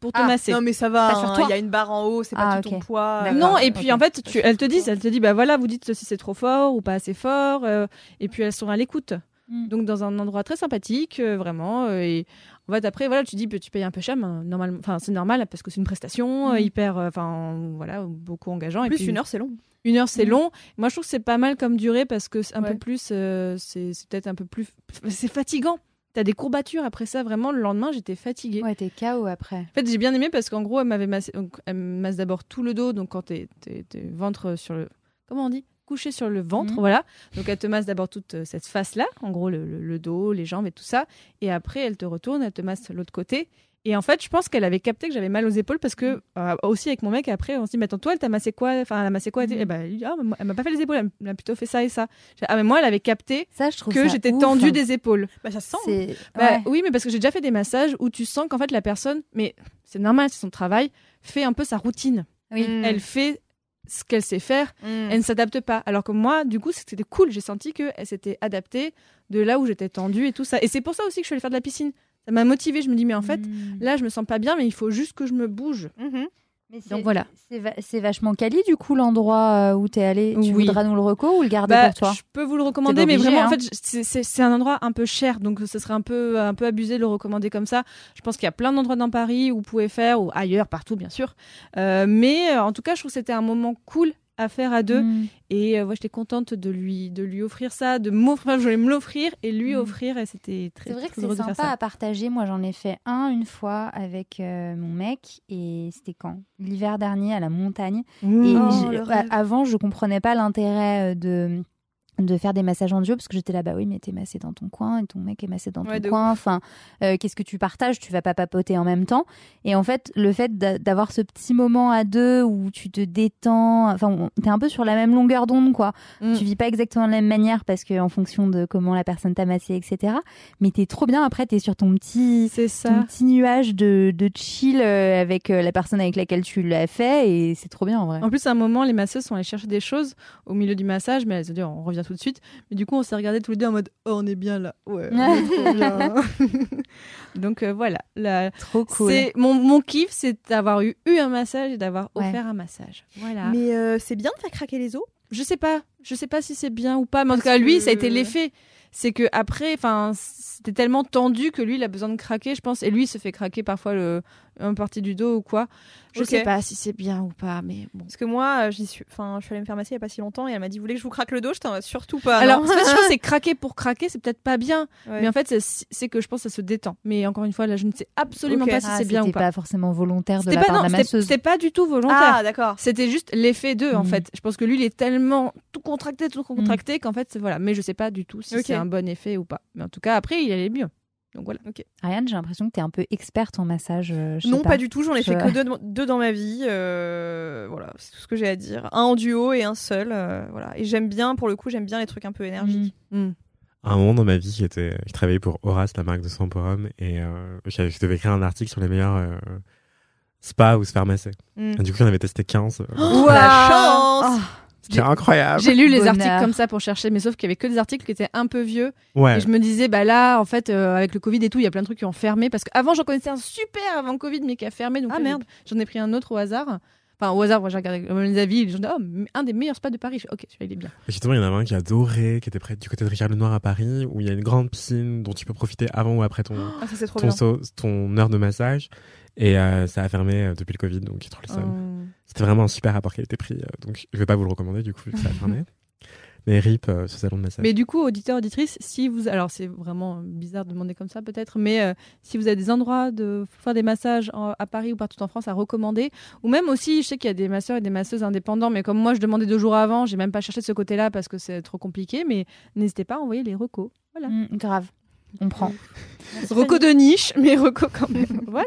pour te Ah, masser. Non mais ça va, hein, il y a une barre en haut, c'est pas Ah, tout ton poids. Non, et puis en fait, tu, Pas elle te sur dit, toi. elle te dit, bah voilà, vous dites si c'est trop fort ou pas assez fort, euh, et puis elles sont à l'écoute. Mm. Donc dans un endroit très sympathique, euh, vraiment. et en fait, après, voilà, tu dis, tu payes un peu cher, mais euh, normalement, enfin, c'est normal parce que c'est une prestation euh, Mm. hyper, euh, enfin, voilà, beaucoup engageant. En et plus puis, une heure c'est long. Une heure, c'est Mhm. long. Moi, je trouve que c'est pas mal comme durée parce que c'est un Ouais. peu plus, euh, c'est peut-être un peu plus, c'est fatigant. T'as des courbatures après ça, vraiment. Le lendemain, j'étais fatiguée. Ouais, t'es KO après. En fait, j'ai bien aimé parce qu'en gros, elle m'avait massé. elle masse d'abord tout le dos, donc quand t'es ventre sur le. Comment on dit? Coucher sur le ventre, Mhm. voilà. Donc elle te masse d'abord toute euh, cette face-là, en gros le, le- le dos, les jambes et tout ça. Et après, elle te retourne, elle te masse l'autre côté. Et en fait, je pense qu'elle avait capté que j'avais mal aux épaules parce que, euh, aussi avec mon mec, après, on se dit, mais attends, toi, elle t'a massé quoi? Enfin, elle a massé quoi? Mhm. Et ben, elle dit, ah, mais moi, elle m'a pas fait les épaules, elle m'a plutôt fait ça et ça. Ah, mais moi, elle avait capté Ça, je trouve que j'étais tendue des épaules. Bah, ça se sent. C'est Bah, ouais. Oui, mais parce que j'ai déjà fait des massages où tu sens qu'en fait, la personne, mais c'est normal, c'est son travail, fait un peu sa routine. Oui. Mm. Elle fait ce qu'elle sait faire, Mm. elle ne s'adapte pas. Alors que moi, du coup, c'était cool. J'ai senti qu'elle s'était adaptée de là où j'étais tendue et tout ça. Et c'est pour ça aussi que je suis allée faire de la piscine. Ça m'a motivée. Je me dis, mais en fait, Mm. là, je me sens pas bien, mais il faut juste que je me bouge. Mhm. Mais Donc voilà. C'est va- c'est vachement quali du coup l'endroit euh, où t'es allé. Tu Oui. voudras nous le reco ou le garder Bah, pour toi je peux vous le recommander, mais vraiment, en hein. fait, c'est un endroit un peu cher, donc ce serait un peu, un peu abusé de le recommander comme ça. Je pense qu'il y a plein d'endroits dans Paris où vous pouvez faire, ou ailleurs, partout, bien sûr. Euh, mais euh, en tout cas, je trouve que c'était un moment cool à faire à deux. Mm. Et euh, ouais, j'étais contente de lui, de lui offrir ça, de m'offrir, je voulais me l'offrir et lui Mm. offrir, et c'était très C'est vrai que c'est sympa à partager. Moi, j'en ai fait un une fois avec euh, mon mec et c'était quand? L'hiver dernier à la montagne. Et Oh, a- rêve. avant, je comprenais pas l'intérêt euh, de de faire des massages en duo parce que j'étais là bah oui mais t'es massé dans ton coin et ton mec est massé dans ton Ouais, coin enfin euh, qu'est-ce que tu partages tu vas pas papoter en même temps. Et en fait le fait d'a- d'avoir ce petit moment à deux où tu te détends enfin t'es un peu sur la même longueur d'onde quoi. Mm. tu vis pas exactement de la même manière parce que en fonction de comment la personne t'a massé etc mais t'es trop bien après t'es sur ton petit ton petit nuage de, de chill euh, avec euh, la personne avec laquelle tu l'as fait et c'est trop bien en vrai. En plus, à un moment, les masseuses sont allées chercher des choses au milieu du massage, mais elles se dit on revient tout de suite. Mais du coup, on s'est regardés tous les deux en mode oh, on est bien là. Ouais, on est trop bien. Donc euh, voilà. La- trop cool C'est mon, mon kiff, c'est d'avoir eu, eu un massage et d'avoir Ouais. offert un massage. Voilà. Mais euh, c'est bien de faire craquer les os? je sais pas, je sais pas si c'est bien ou pas, mais en tout cas lui, que- ça a été l'effet. C'est que après, enfin, c'était tellement tendu que lui, il a besoin de craquer, je pense, et lui, il se fait craquer parfois le une partie du dos ou quoi. Je Ok. sais pas si c'est bien ou pas, mais bon. Parce que moi, euh, j'y suis. Enfin, je suis allée me faire masser il y a pas si longtemps et elle m'a dit Vous voulez que je vous craque le dos? Je t'en surtout pas. Alors, c'est craquer pour craquer, c'est peut-être pas bien, Ouais. mais en fait, c'est- que je pense que ça se détend. Mais encore une fois, là, je ne sais absolument pas si Ah, c'est bien ou c'était pas. pas forcément volontaire de la pas, part non, de la c'était masseuse c'était pas du tout volontaire. Ah, d'accord. C'était juste l'effet d'eux, en Mhm. fait. Je pense que lui, il est tellement tout contracté, tout contracté, qu'en fait, c'est- voilà. Mais je sais pas du tout si c'est un bon effet ou pas. Mais en tout cas, après, il allait mieux. Donc voilà. Ariane j'ai l'impression que t'es un peu experte en massage euh, Non, pas. pas du tout. J'en ai Je- fait que deux, deux dans ma vie. euh, voilà, c'est tout ce que j'ai à dire. Un en duo et un seul. euh, voilà. Et j'aime bien, pour le coup, j'aime bien les trucs un peu énergiques. Mm. À un moment dans ma vie, j'étais, je travaillais pour Horace, la marque de hommes, et euh, je devais écrire un article sur les meilleurs euh, spas où se faire masser. Mm. Et du coup, j'en avais testé 15. euh, Oh, la chance C'était incroyable. J'ai lu les Bonheur. articles comme ça pour chercher, mais sauf qu'il y avait que des articles qui étaient un peu vieux. Ouais. Et je me disais, bah là, en fait, euh, avec le Covid et tout, il y a plein de trucs qui ont fermé. Parce qu'avant, j'en connaissais un super avant le Covid, mais qui a fermé. Donc Ah, là, merde. J'en ai pris un autre au hasard. Enfin, au hasard, moi, j'ai regardé euh, les avis. Les gens disaient, oh, mais un des meilleurs spas de Paris. Ok, celui-là, il est bien. Et Justement, il y en avait un qui adorait, qui était près du côté de Richard Lenoir à Paris, où il y a une grande piscine dont tu peux profiter avant ou après ton, Ah, ça, c'est trop ton, bien. sau- ton heure de massage. Et euh, ça a fermé euh, depuis le Covid, donc il trouve le seum. Euh, C'était vraiment un super rapport qualité-prix, euh, donc je vais pas vous le recommander du coup, vu que ça a fermé. Mais RIP, euh, ce salon de massage. Mais du coup, auditeurs, auditrices, si vous. Alors, c'est vraiment bizarre de demander comme ça, peut-être, mais euh, si vous avez des endroits de faire des massages en- à Paris ou partout en France à recommander, ou même aussi, je sais qu'il y a des masseurs et des masseuses indépendants, mais comme moi, je demandais deux jours avant, j'ai même pas cherché de ce côté-là parce que c'est trop compliqué, mais n'hésitez pas à envoyer les recos. Voilà. Mm, grave on prend Recos de niche, mais recos quand même. voilà.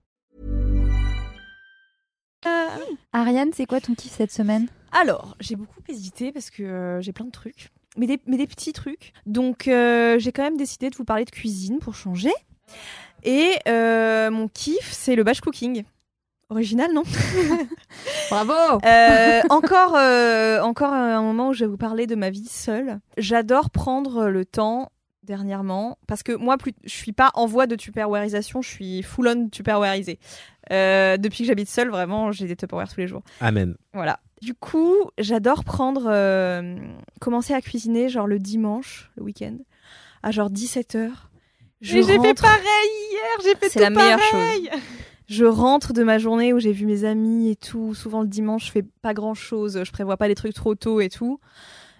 Ariane c'est quoi ton kiff cette semaine? Alors, j'ai beaucoup hésité parce que euh, j'ai plein de trucs. Mais des, mais des petits trucs. Donc, euh, j'ai quand même décidé de vous parler de cuisine pour changer. Et euh, mon kiff, c'est le batch cooking. Original, non? Bravo Euh, encore, euh, encore un moment où je vais vous parler de ma vie seule. J'adore prendre le temps dernièrement parce que moi, plus, je suis pas en voie de tupperwareisation, je suis full on tupperwareisée. Euh, depuis que j'habite seule, vraiment, j'ai des tupperware tous les jours. Amen. Voilà. Du coup, j'adore prendre, euh, commencer à cuisiner genre le dimanche, le week-end, à genre 17h. j'ai fait pareil hier, j'ai fait C'est tout la meilleure pareil. Je rentre de ma journée où j'ai vu mes amis et tout. Souvent le dimanche, je fais pas grand chose. Je prévois pas des trucs trop tôt et tout.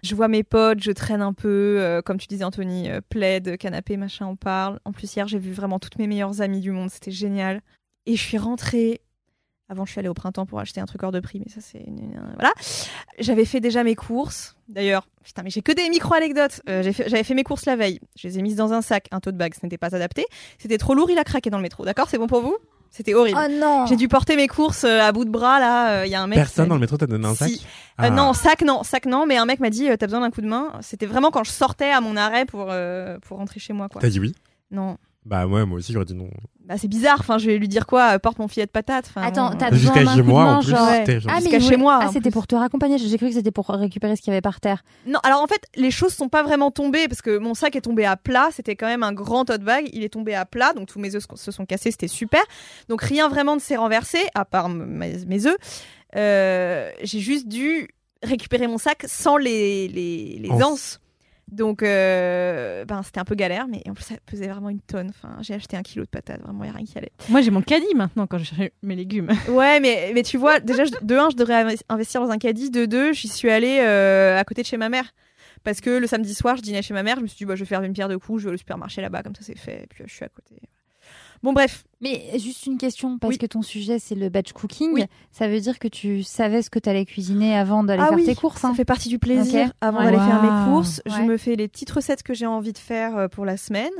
Je vois mes potes, je traîne un peu, euh, comme tu disais Anthony, euh, plaid, canapé, machin, on parle. En plus hier, j'ai vu vraiment toutes mes meilleures amies du monde, c'était génial. Et je suis rentrée. Avant, je suis allée au printemps pour acheter un truc hors de prix, mais ça c'est voilà. J'avais fait déjà mes courses. D'ailleurs, putain, mais j'ai que des micro anecdotes. fait- J'avais fait mes courses la veille. Je les ai mises dans un sac, un tote bag. Ce n'était pas adapté. C'était trop lourd, il a craqué dans le métro. D'accord, c'est bon pour vous? C'était horrible. Oh non J'ai dû porter mes courses euh, à bout de bras là. Il y a un mec. Personne dans m'a le métro t'a donné un sac Si. Ah. Euh, non, sac non, sac non, mais un mec m'a dit euh, t'as besoin d'un coup de main. C'était vraiment quand je sortais à mon arrêt pour euh, pour rentrer chez moi quoi. T'as dit oui? Non, Bah ouais, moi aussi j'aurais dit non. Bah c'est bizarre. Enfin, je vais lui dire quoi euh, Porte mon filet de patate. Enfin, Attends, t'as euh, besoin Jusqu'à d'un chez coup de moi main, en plus. genre- c'était genre- Ah, mais chez moi, Ah, c'était pour te raccompagner. J'ai cru que c'était pour récupérer ce qu'il y avait par terre. Non, alors en fait, les choses sont pas vraiment tombées parce que mon sac est tombé à plat. C'était quand même un grand tote bag. Il est tombé à plat, donc tous mes œufs se sont cassés. C'était super. Donc rien vraiment ne s'est renversé à part mes, œufs. Euh, J'ai juste dû récupérer mon sac sans les les, les Anse. anses. Donc, euh, ben, c'était un peu galère, mais en plus, ça pesait vraiment une tonne. Enfin, j'ai acheté un kilo de patates, vraiment, il n'y a rien qui allait. Moi, j'ai mon caddie maintenant quand je cherche mes légumes. Ouais, mais, mais tu vois, déjà, de un, je devrais inves- investir dans un caddie. De deux, j'y suis allée euh, à côté de chez ma mère. Parce que le samedi soir, je dînais chez ma mère. Je me suis dit, bah, je vais faire une pierre de coups, je vais au supermarché là-bas, comme ça c'est fait. Et puis, je suis à côté. Bon, bref. Mais juste une question, parce Oui. que ton sujet c'est le batch cooking. Oui. Ça veut dire que tu savais ce que tu allais cuisiner avant d'aller Ah faire oui, tes courses. hein. Ça fait partie du plaisir. Avant d'aller faire mes courses, je me fais les petites recettes que j'ai envie de faire euh, pour la semaine.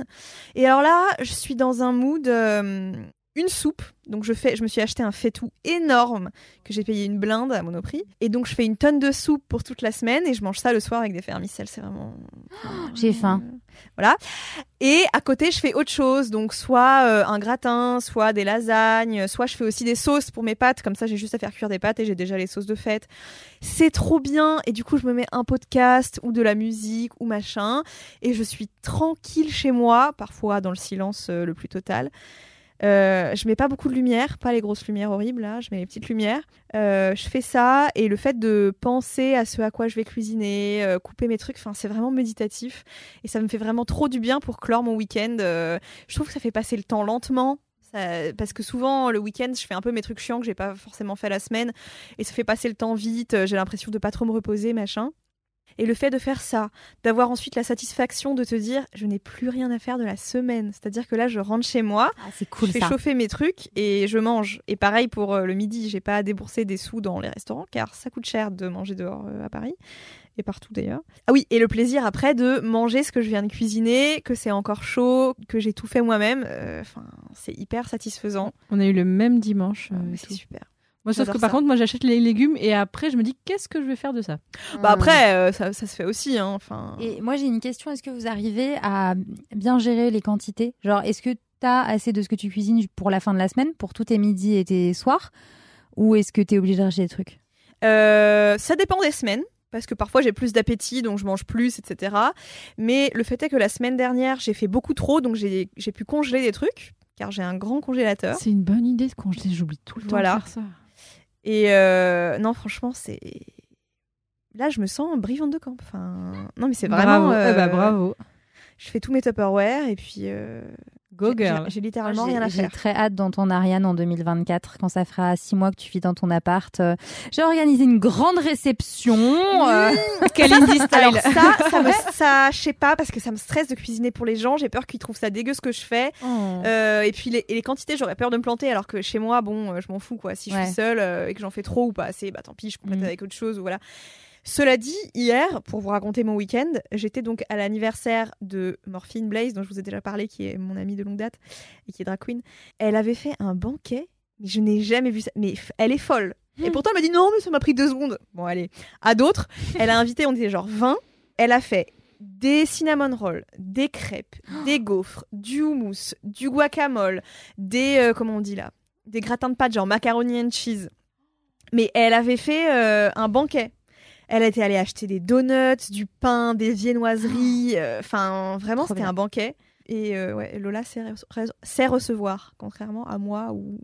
Et alors là, je suis dans un mood. euh, une soupe, donc je fais, je me suis acheté un faitout énorme que j'ai payé une blinde à Monoprix, et donc je fais une tonne de soupe pour toute la semaine et je mange ça le soir avec des vermicelles, c'est vraiment. J'ai faim. Voilà. Et à côté, je fais autre chose, donc soit euh, un gratin, soit des lasagnes, soit je fais aussi des sauces pour mes pâtes, comme ça j'ai juste à faire cuire des pâtes et j'ai déjà les sauces de fête. C'est trop bien, et du coup je me mets un podcast ou de la musique ou machin, et je suis tranquille chez moi, parfois dans le silence euh, le plus total. Euh, je mets pas beaucoup de lumière, pas les grosses lumières horribles là, je mets les petites lumières. Euh, je fais ça et le fait de penser à ce à quoi je vais cuisiner, euh, couper mes trucs, enfin c'est vraiment méditatif et ça me fait vraiment trop du bien pour clore mon week-end. Euh, je trouve que ça fait passer le temps lentement. parce que souvent le week-end je fais un peu mes trucs chiants que j'ai pas forcément fait la semaine et ça fait passer le temps vite. J'ai l'impression de pas trop me reposer machin. Et le fait de faire ça, d'avoir ensuite la satisfaction de te dire je n'ai plus rien à faire de la semaine. C'est-à-dire que là je rentre chez moi, Ah, c'est cool je fais ça. chauffer mes trucs et je mange. Et pareil pour euh, le midi, j'ai pas à débourser des sous dans les restaurants car ça coûte cher de manger dehors euh, à Paris et partout d'ailleurs. Ah oui, et le plaisir après de manger ce que je viens de cuisiner, que c'est encore chaud, que j'ai tout fait moi-même, euh, enfin c'est hyper satisfaisant. On a eu le même dimanche. euh, Ah, c'est super. Moi, sauf que par ça. contre, moi, j'achète les légumes et après, je me dis, qu'est-ce que je vais faire de ça? Bah après, euh, ça, ça se fait aussi. Hein, enfin. Et moi j'ai une question, est-ce que vous arrivez à bien gérer les quantités? Genre est-ce que tu as assez de ce que tu cuisines pour la fin de la semaine, pour tous tes midis et tes soirs? Ou est-ce que tu es obligé de racheter des trucs? Euh, ça dépend des semaines. Parce que parfois j'ai plus d'appétit, donc je mange plus, etc. Mais le fait est que la semaine dernière, j'ai fait beaucoup trop, donc j'ai j'ai pu congeler des trucs, car j'ai un grand congélateur. C'est une bonne idée de congeler, j'oublie tout le temps Voilà. de faire ça. Et euh, non, franchement, c'est. Là, je me sens brivante de camp. Enfin, non, mais c'est vraiment. bravo. euh, Eh bah, bravo. Je fais tous mes Tupperware et puis. euh, Go j'ai- girl. J'ai j'ai littéralement J'ai- rien à J'ai faire. très hâte dans ton Ariane en 2024, quand ça fera six mois que tu vis dans ton appart. Euh, J'ai organisé une grande réception. euh, Quel indie style. Alors ça, ça, me, ça, je sais pas parce que ça me stresse de cuisiner pour les gens. J'ai peur qu'ils trouvent ça dégueu ce que je fais. Oh. Euh, et puis les, et les quantités, j'aurais peur de me planter. Alors que chez moi, bon, euh, je m'en fous quoi. Si je Ouais. suis seule euh, et que j'en fais trop ou pas assez, bah tant pis, je complète Mm. avec autre chose ou voilà. Cela dit, hier, pour vous raconter mon week-end, j'étais donc à l'anniversaire de Morphine Blaze, dont je vous ai déjà parlé, qui est mon amie de longue date et qui est drag queen. Elle avait fait un banquet, mais je n'ai jamais vu ça. Mais elle est folle. Et pourtant, elle m'a dit non, mais ça m'a pris deux secondes. Bon, allez. À d'autres, elle a invité, on était genre 20. Elle a fait des cinnamon rolls, des crêpes, des gaufres, du houmous, du guacamole, des. euh, comment on dit là Des gratins de pâtes, genre macaroni and cheese. Mais elle avait fait euh, un banquet. Elle était allée acheter des donuts, du pain, des viennoiseries. euh, Enfin, vraiment, c'était un banquet. Et euh, ouais, Lola sait, re- sait recevoir, contrairement à moi où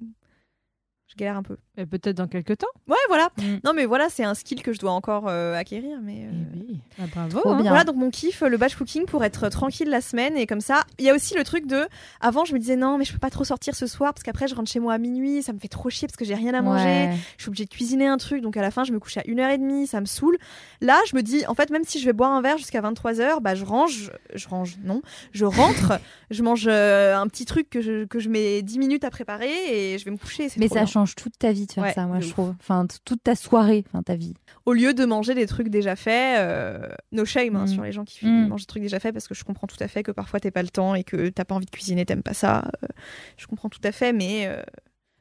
je galère un peu. Et Peut-être dans quelques temps. Ouais, voilà. Mm. Non, mais voilà, c'est un skill que je dois encore euh, acquérir. Mais euh, Eh oui. Ah, bravo. Trop hein. bien. Voilà, donc mon kiff, le batch cooking pour être tranquille la semaine et comme ça. Il y a aussi le truc de. Avant, je me disais non, mais je peux pas trop sortir ce soir parce qu'après, je rentre chez moi à minuit, ça me fait trop chier parce que j'ai rien à manger. Ouais. Je suis obligée de cuisiner un truc, donc à la fin, je me couche à 1h30, ça me saoule. Là, je me dis, en fait, même si je vais boire un verre jusqu'à 23h, bah, je range, je range, non, je rentre, je mange euh, un petit truc que je, que je mets 10 minutes à préparer et je vais me coucher. c'est Mais ça bien. change toute ta vie de faire Ouais, ça, moi je ouf. trouve. Enfin, toute ta soirée, enfin ta vie. Au lieu de manger des trucs déjà faits, euh, no shame hein, Mm. sur les gens qui Mm. mangent des trucs déjà faits parce que je comprends tout à fait que parfois t'as pas le temps et que t'as pas envie de cuisiner, t'aimes pas ça. euh, je comprends tout à fait, mais euh,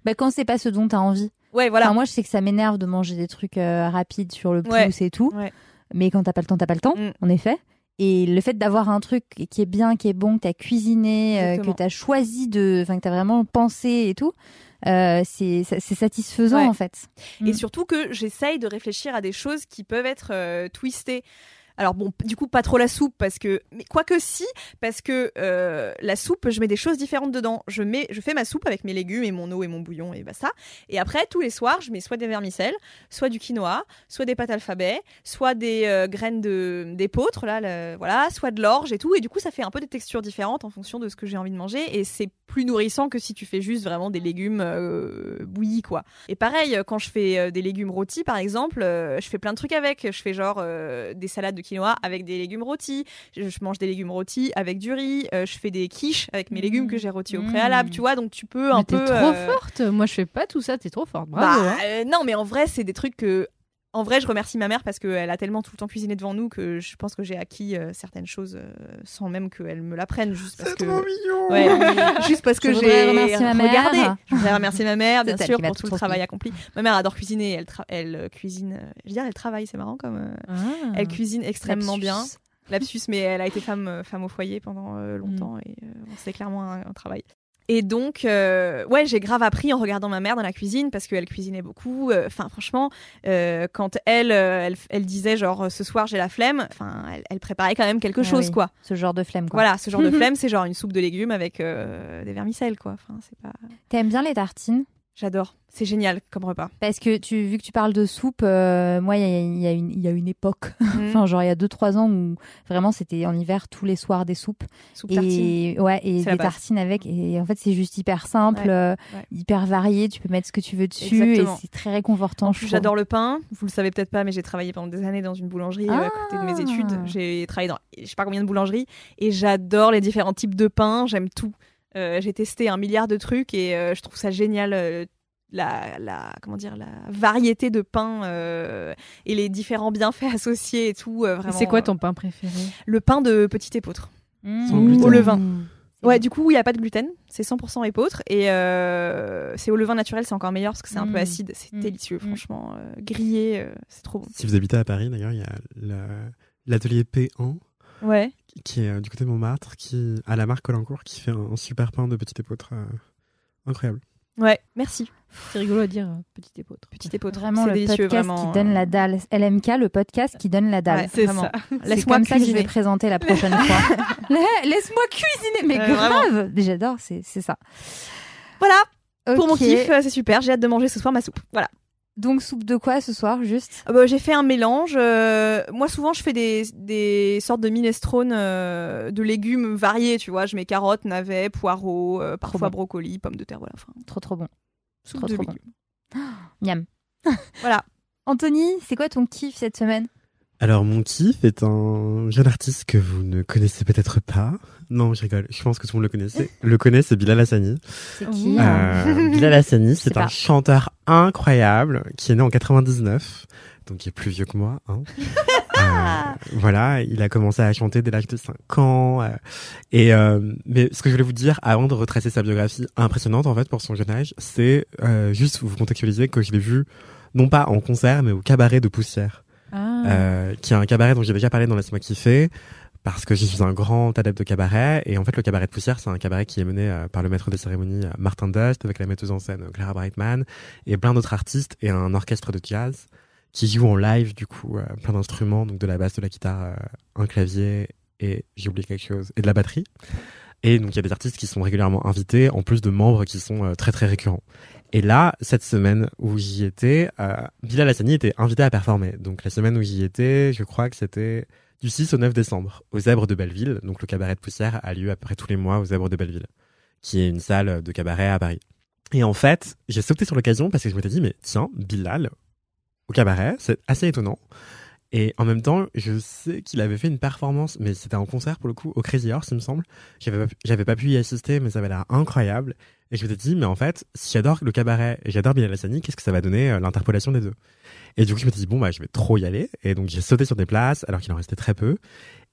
Bah, quand c'est pas ce dont t'as envie. ouais, voilà. Enfin, moi, je sais que ça m'énerve de manger des trucs euh, rapides sur le pouce Ouais. et tout. Ouais. Mais quand t'as pas le temps, t'as pas le temps, Mm. en effet. Et le fait d'avoir un truc qui est bien, qui est bon, que t'as cuisiné, euh, que Exactement. t'as choisi de, enfin que t'as vraiment pensé et tout, euh, c'est satisfaisant Ouais. en fait. Et Mm. surtout que j'essaye de réfléchir à des choses qui peuvent être euh, twistées. Alors bon, du coup pas trop la soupe parce que, mais quoique si, parce que euh, la soupe, je mets des choses différentes dedans. Je mets, je fais ma soupe avec mes légumes et mon eau et mon bouillon et basta. Et après tous les soirs, je mets soit des vermicelles, soit du quinoa, soit des pâtes alphabet, soit des euh, graines de d'épeautre là, voilà, soit de l'orge et tout. Et du coup, ça fait un peu des textures différentes en fonction de ce que j'ai envie de manger et c'est plus nourrissant que si tu fais juste vraiment des légumes euh, bouillis quoi. Et pareil, quand je fais des légumes rôtis, par exemple, je fais plein de trucs avec. Je fais genre des salades de quinoa avec des légumes rôtis. Je, je mange des légumes rôtis avec du riz. Euh, je fais des quiches avec mes légumes que j'ai rôtis au Mmh. préalable. Tu vois, donc tu peux un Mais t'es peu. trop euh, forte. Moi, je fais pas tout ça. T'es trop forte. Bravo. bah, hein. euh, non, mais en vrai, c'est des trucs que. En vrai, je remercie ma mère parce qu'elle a tellement tout le temps cuisiné devant nous que je pense que j'ai acquis euh, certaines choses euh, sans même qu'elle me l'apprenne. Juste parce C'est que. trop mignon. Ouais, juste parce que j'ai remercier ma mère. regardé. Je voudrais remercier ma mère, bien sûr, pour tout le travail accompli. Ma mère adore cuisiner. Elle, tra- elle euh, cuisine. Je veux dire, elle travaille, c'est marrant comme. euh, Ah. Elle cuisine extrêmement Lapsus. bien. Lapsus, mais elle a été femme, femme au foyer pendant euh, longtemps et euh, c'est clairement un, un travail. Et donc, euh, ouais, j'ai grave appris en regardant ma mère dans la cuisine parce qu'elle cuisinait beaucoup. Euh, Enfin, franchement, euh, quand elle, euh, elle, elle disait genre ce soir j'ai la flemme, enfin, elle, elle préparait quand même quelque Ah chose, oui. quoi. Ce genre de flemme quoi. Voilà, ce genre de flemme, c'est genre une soupe de légumes avec euh, des vermicelles, quoi. Enfin, c'est pas. T'aimes bien les tartines? J'adore. C'est génial comme repas. Parce que tu, vu que tu parles de soupe, euh, moi, il y a, y une, il y a une époque, enfin, genre il y a 2-3 ans où vraiment c'était en hiver tous les soirs des soupes. soupe tartine. Et, ouais, et des tartines avec. Et en fait, c'est juste hyper simple, Ouais, euh, ouais. hyper varié. Tu peux mettre ce que tu veux dessus Exactement. et c'est très réconfortant. J'adore le pain. Vous le savez peut-être pas, mais j'ai travaillé pendant des années dans une boulangerie euh, à côté de mes Ah. études. J'ai travaillé dans je sais pas combien de boulangeries et j'adore les différents types de pain. J'aime tout. Euh, j'ai testé un milliard de trucs et euh, je trouve ça génial. euh, la, la comment dire la variété de pain euh, et les différents bienfaits associés et tout euh, C'est quoi ton pain préféré? le pain de petit épeautre Mmh. Au levain. C'est ouais du coup il n'y a pas de gluten c'est 100% épeautre et euh, c'est au levain naturel c'est encore meilleur parce que c'est un peu acide c'est Mm. délicieux franchement euh, grillé euh, c'est trop bon Si vous habitez à Paris, d'ailleurs, il y a la- l'atelier P1 ouais qui est euh, du côté de Montmartre, qui à la marque Colincourt, qui fait un, un super pain de petit épeautre euh, incroyable. Ouais, merci. C'est rigolo à dire, euh, petit épeautre. Petit épeautre. Vraiment c'est le podcast vraiment. qui donne la dalle. LMK, le podcast qui donne la dalle. Ouais, C'est vraiment. ça. Laisse-moi comme ça que je vais présenter la prochaine fois. La- Laisse-moi cuisiner, mais Euh, grave. Mais J'adore, c'est c'est ça. Voilà, pour mon kiff, c'est super. J'ai hâte de manger ce soir ma soupe. Voilà. Donc soupe de quoi ce soir, juste? Euh, bah, j'ai fait un mélange. euh, moi, souvent, je fais des, des sortes de minestrone euh, de légumes variés. Tu vois, je mets carottes, navets, poireaux, euh, parfois bon. brocolis, pommes de terre. Voilà. Enfin, Trop trop bon. soupe Trop, de trop bon. légumes. Miam. Voilà. Anthony, c'est quoi ton kiff cette semaine? Alors, mon kiff est un jeune artiste que vous ne connaissez peut-être pas. Non, je rigole. Je pense que tout le monde le connaissait. Le connaît, c'est Bilal Hassani. C'est qui Ouh. Euh, Bilal Hassani, c'est pas. un chanteur incroyable qui est né en 99, donc qui est plus vieux que moi. Hein. Euh, voilà, il a commencé à chanter dès l'âge de 5 ans. euh, et euh, mais ce que je voulais vous dire avant de retracer sa biographie impressionnante en fait pour son jeune âge, c'est euh, juste vous contextualiser que je l'ai vu non pas en concert mais au cabaret de Poussière Ah. Euh, qui est un cabaret dont j'ai déjà parlé dans Laisse-moi kiffer, parce que je suis un grand adepte de cabaret. Et en fait, le cabaret de Poussière, c'est un cabaret qui est mené euh, par le maître des cérémonies euh, Martin Dust, avec la metteuse en scène Clara Brightman, et plein d'autres artistes, et un orchestre de jazz qui joue en live, du coup, plein d'instruments, donc de la basse, de la guitare, un clavier, et j'ai oublié quelque chose, et de la batterie. Et donc, il y a des artistes qui sont régulièrement invités, en plus de membres qui sont très, très récurrents. Et là, cette semaine où j'y étais, euh, Bilal Hassani était invité à performer. Donc la semaine où j'y étais, je crois que c'était du 6 au 9 décembre, aux Zèbres de Belleville. Donc le cabaret de poussière a lieu à peu près tous les mois aux Zèbres de Belleville, qui est une salle de cabaret à Paris. Et en fait, j'ai sauté sur l'occasion parce que je m'étais dit, mais tiens, Bilal, au cabaret, c'est assez étonnant. Et en même temps, je sais qu'il avait fait une performance, mais c'était en concert pour le coup, au Crazy Horse, il me semble. J'avais pas, pu- j'avais pas pu y assister, mais ça avait l'air incroyable. Et je m'étais dit, mais en fait, si j'adore le cabaret et j'adore Bilal Hassani, qu'est-ce que ça va donner euh, l'interpolation des deux? Et du coup, je m'étais dit, bon, bah, je vais trop y aller. Et donc, j'ai sauté sur des places, alors qu'il en restait très peu.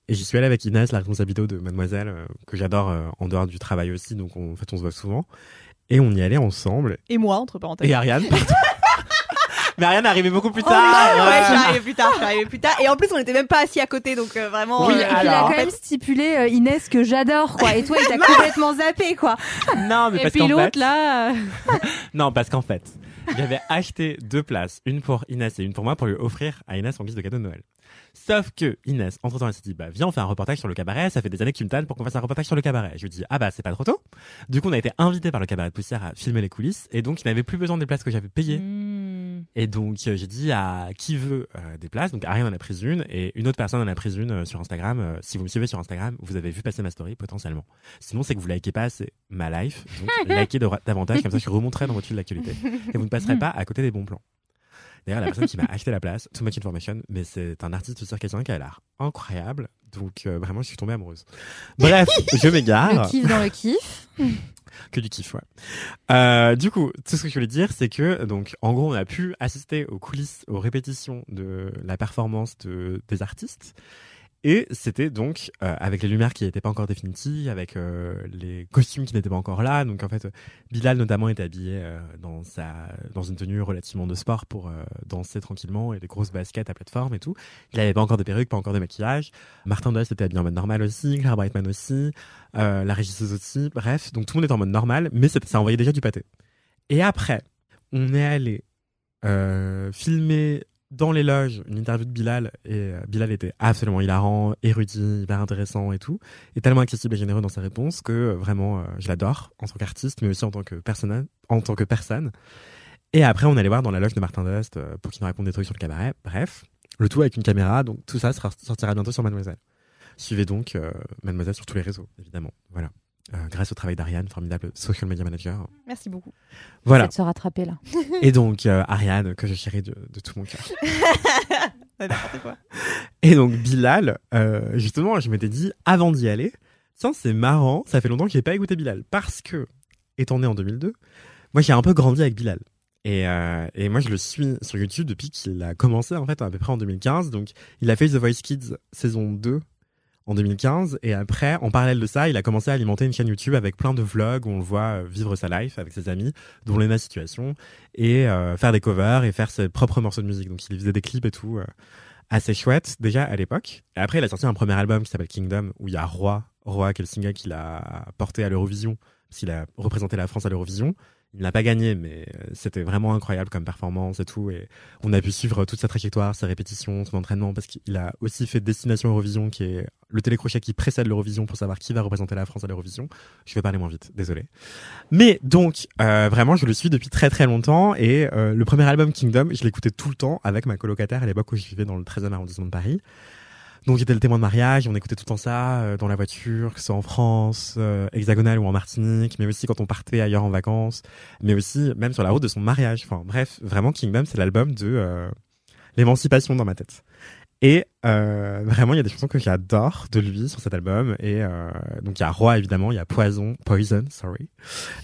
Et j'y suis allé avec Inès, la responsable de Mademoiselle, euh, que j'adore euh, en dehors du travail aussi, donc on, en fait, on se voit souvent. Et on y allait ensemble. Et moi, entre parenthèses. Et Ariane, est arrivée beaucoup plus Oh, tard. ouais, Ouais. je suis arrivée plus tard, je suis arrivée plus tard. Et en plus, on n'était même pas assis à côté, donc euh, vraiment. Oui, euh, Et puis il a quand même stipulé euh, Inès que j'adore quoi. Et toi il t'a complètement zappé quoi. Non, mais Et parce puis l'autre, fait, là. euh, non, parce qu'en fait, j'avais acheté deux places, une pour Inès et une pour moi, pour lui offrir à Inès en guise de cadeau de Noël. Sauf que Inès, entre temps, elle s'est dit, bah, viens, on fait un reportage sur le cabaret. Ça fait des années que tu me tannes pour qu'on fasse un reportage sur le cabaret. Je lui dis, ah bah, c'est pas trop tôt. Du coup, on a été invité par le cabaret de poussière à filmer les coulisses. Et donc, il n'avait plus besoin des places que j'avais payées. hmm. Et donc, euh, j'ai dit à qui veut euh, des places. Donc, Ariane en a pris une et une autre personne en a pris une euh, sur Instagram. Si vous me suivez sur Instagram, vous avez vu passer ma story potentiellement. Sinon, c'est que vous likez pas assez ma life. Donc, likez davantage, comme ça, je remonterai dans votre fil d'actualité. Et vous ne passerez pas à côté des bons plans. D'ailleurs, la personne qui m'a acheté la place, too much information, mais c'est un artiste circassien qui a l'air incroyable. Donc, euh, vraiment, je suis tombée amoureuse. Bref, je m'égare Le kiff dans le kiff. que du kiff, ouais. Euh, du coup, tout ce que je voulais dire, c'est que, donc, en gros, on a pu assister aux coulisses, aux répétitions de la performance de, des artistes. Et c'était donc euh, avec les lumières qui n'étaient pas encore définitives, avec euh, les costumes qui n'étaient pas encore là. Donc en fait, Bilal notamment était habillé euh, dans sa dans une tenue relativement de sport pour danser tranquillement et des grosses baskets à plateforme et tout. Il avait pas encore de perruque, pas encore de maquillage. Martin Dost était habillé en mode normal aussi, Claire Brightman aussi, la régisseuse aussi. Bref, donc tout le monde était en mode normal, mais ça, envoyait déjà du pâté. Et après, on est allé filmer dans les loges une interview de Bilal et euh, Bilal était absolument hilarant, érudit, hyper intéressant et tout, et tellement accessible et généreux dans ses réponses que euh, vraiment euh, je l'adore en tant qu'artiste mais aussi en tant que personne en tant que personne. Et après on allait voir dans la loge de Martin Dust pour qu'il nous raconte des trucs sur le cabaret. Bref, le tout avec une caméra, donc tout ça sortira bientôt sur Mademoiselle. Suivez donc Mademoiselle sur tous les réseaux, évidemment. Voilà. Euh, grâce au travail d'Ariane, formidable social media manager. Merci beaucoup. Voilà. De se rattraper là. Et donc euh, Ariane, que je chéris de, de tout mon cœur. Ouais, N'importe quoi. Et donc Bilal, euh, justement, je m'étais dit avant d'y aller, tiens, c'est marrant, ça fait longtemps que j'ai pas écouté Bilal parce que étant né en 2002, moi j'ai un peu grandi avec Bilal. Et, euh, et moi je le suis sur YouTube depuis qu'il a commencé en fait à peu près en 2015. Donc il a fait The Voice Kids saison 2 en 2015 et après en parallèle de ça il a commencé à alimenter une chaîne YouTube avec plein de vlogs où on le voit euh, vivre sa life avec ses amis dont Lena Situation et euh, faire des covers et faire ses propres morceaux de musique. Donc il faisait des clips et tout euh, assez chouette déjà à l'époque. Et après il a sorti un premier album qui s'appelle Kingdom où il y a Roi Roi qui est le single qu'il a porté à l'Eurovision parce qu'il a représenté la France à l'Eurovision il n'a pas gagné, mais euh, c'était vraiment incroyable comme performance et tout. Et on a pu suivre toute sa trajectoire, ses répétitions, son entraînement, parce qu'il a aussi fait Destination Eurovision, qui est le télécrochet qui précède l'Eurovision pour savoir qui va représenter la France à l'Eurovision. Je vais parler moins vite, désolé. Mais donc, euh, vraiment, je le suis depuis très très longtemps. Et euh, le premier album Kingdom, je l'écoutais tout le temps avec ma colocataire à l'époque où je vivais dans le 13e arrondissement de Paris. Donc j'étais le témoin de mariage, on écoutait tout le temps ça euh, dans la voiture, que ce soit en France, euh, hexagonale ou en Martinique, mais aussi quand on partait ailleurs en vacances, mais aussi même sur la route de son mariage. Enfin bref, vraiment Kingdom, c'est l'album de euh, l'émancipation dans ma tête. Et euh, vraiment, il y a des chansons que j'adore de lui sur cet album. Et euh, donc, il y a Roi, évidemment, il y a Poison, Poison, sorry.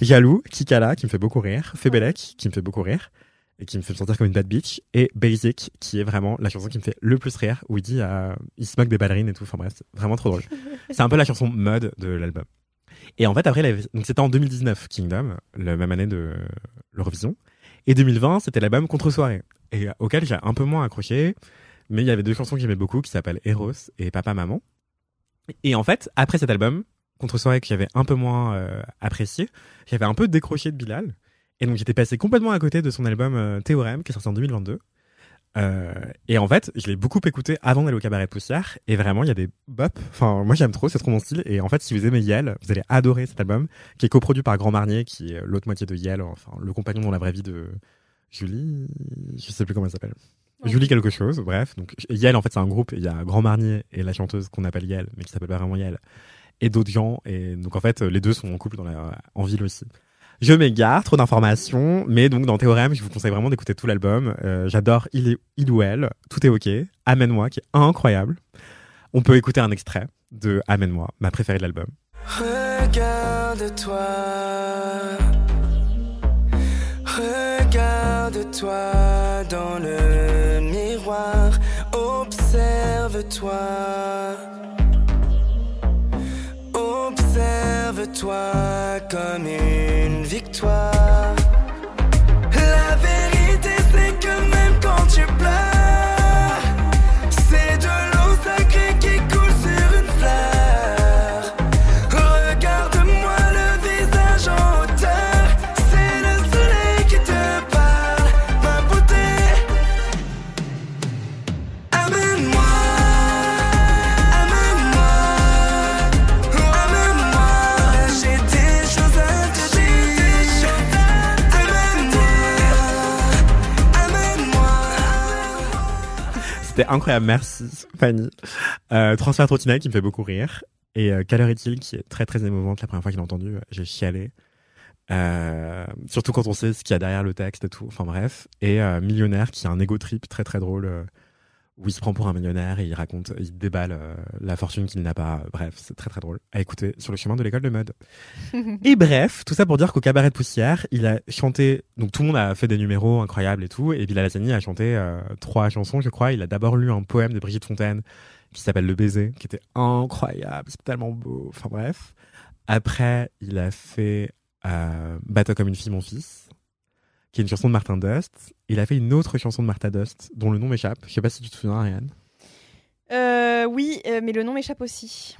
Jaloux, Kikala, qui me fait beaucoup rire. Febelek, qui me fait beaucoup rire. Et qui me fait me sentir comme une bad bitch. Et Basic, qui est vraiment la chanson qui me fait le plus rire, où il dit, euh, il se moque des ballerines et tout. Enfin bref, c'est vraiment trop drôle. c'est un peu la chanson mode de l'album. Et en fait, après, donc c'était en 2019, Kingdom, la même année de l'Eurovision. Et 2020, c'était l'album Contre-soirée. Et auquel j'ai un peu moins accroché. Mais il y avait deux chansons que j'aimais beaucoup qui s'appellent Eros et Papa Maman. Et en fait, après cet album, Contre-soirée que j'avais un peu moins euh, apprécié, j'avais un peu décroché de Bilal. Et donc j'étais passé complètement à côté de son album euh, Théorème qui est sorti en 2022. Euh, et en fait, je l'ai beaucoup écouté avant d'aller au cabaret poussière. Et vraiment, il y a des bop. Enfin, moi, j'aime trop, c'est trop mon style. Et en fait, si vous aimez Yel, vous allez adorer cet album, qui est coproduit par Grand Marnier, qui est l'autre moitié de Yel, enfin, le compagnon dans la vraie vie de Julie. Je sais plus comment elle s'appelle. Ouais. Julie quelque chose, bref. Donc, Yel, en fait, c'est un groupe. Il y a Grand Marnier et la chanteuse qu'on appelle Yel, mais qui s'appelle pas vraiment Yel. Et d'autres gens. Et donc, en fait, les deux sont en couple dans la, en ville aussi. Je m'égare, trop d'informations, mais donc dans Théorème, je vous conseille vraiment d'écouter tout l'album. Euh, J'adore Il, il ou Elle, Tout est ok, Amène-moi, qui est incroyable. On peut écouter un extrait de Amène-moi, ma préférée de l'album. Regarde-toi. Regarde-toi dans le miroir. Observe-toi. Observe-toi comme une toi. C'était incroyable, merci Fanny. Euh, Transfert trottinette qui me fait beaucoup rire. Et euh, Quelle heure est-il qui est très très émouvante la première fois que je l'ai entendu, euh, j'ai chialé. Euh, surtout quand on sait ce qu'il y a derrière le texte et tout. Enfin bref. Et euh, Millionnaire qui a un ego trip très très drôle où il se prend pour un millionnaire et il raconte, il déballe euh, la fortune qu'il n'a pas. Bref, c'est très très drôle à écouter sur le chemin de l'école de mode. et bref, tout ça pour dire qu'au cabaret de poussière, il a chanté. Donc tout le monde a fait des numéros incroyables et tout. Et Bilal Hassani a chanté euh, trois chansons, je crois. Il a d'abord lu un poème de Brigitte Fontaine qui s'appelle Le baiser, qui était incroyable. C'est tellement beau. Enfin bref. Après, il a fait euh, Bateau comme une fille, mon fils, qui est une chanson de Martin Dust. Il a fait une autre chanson de Martha Dust, dont le nom m'échappe. Je sais pas si tu te souviens, Ariane. Euh, oui, euh, mais le nom m'échappe aussi.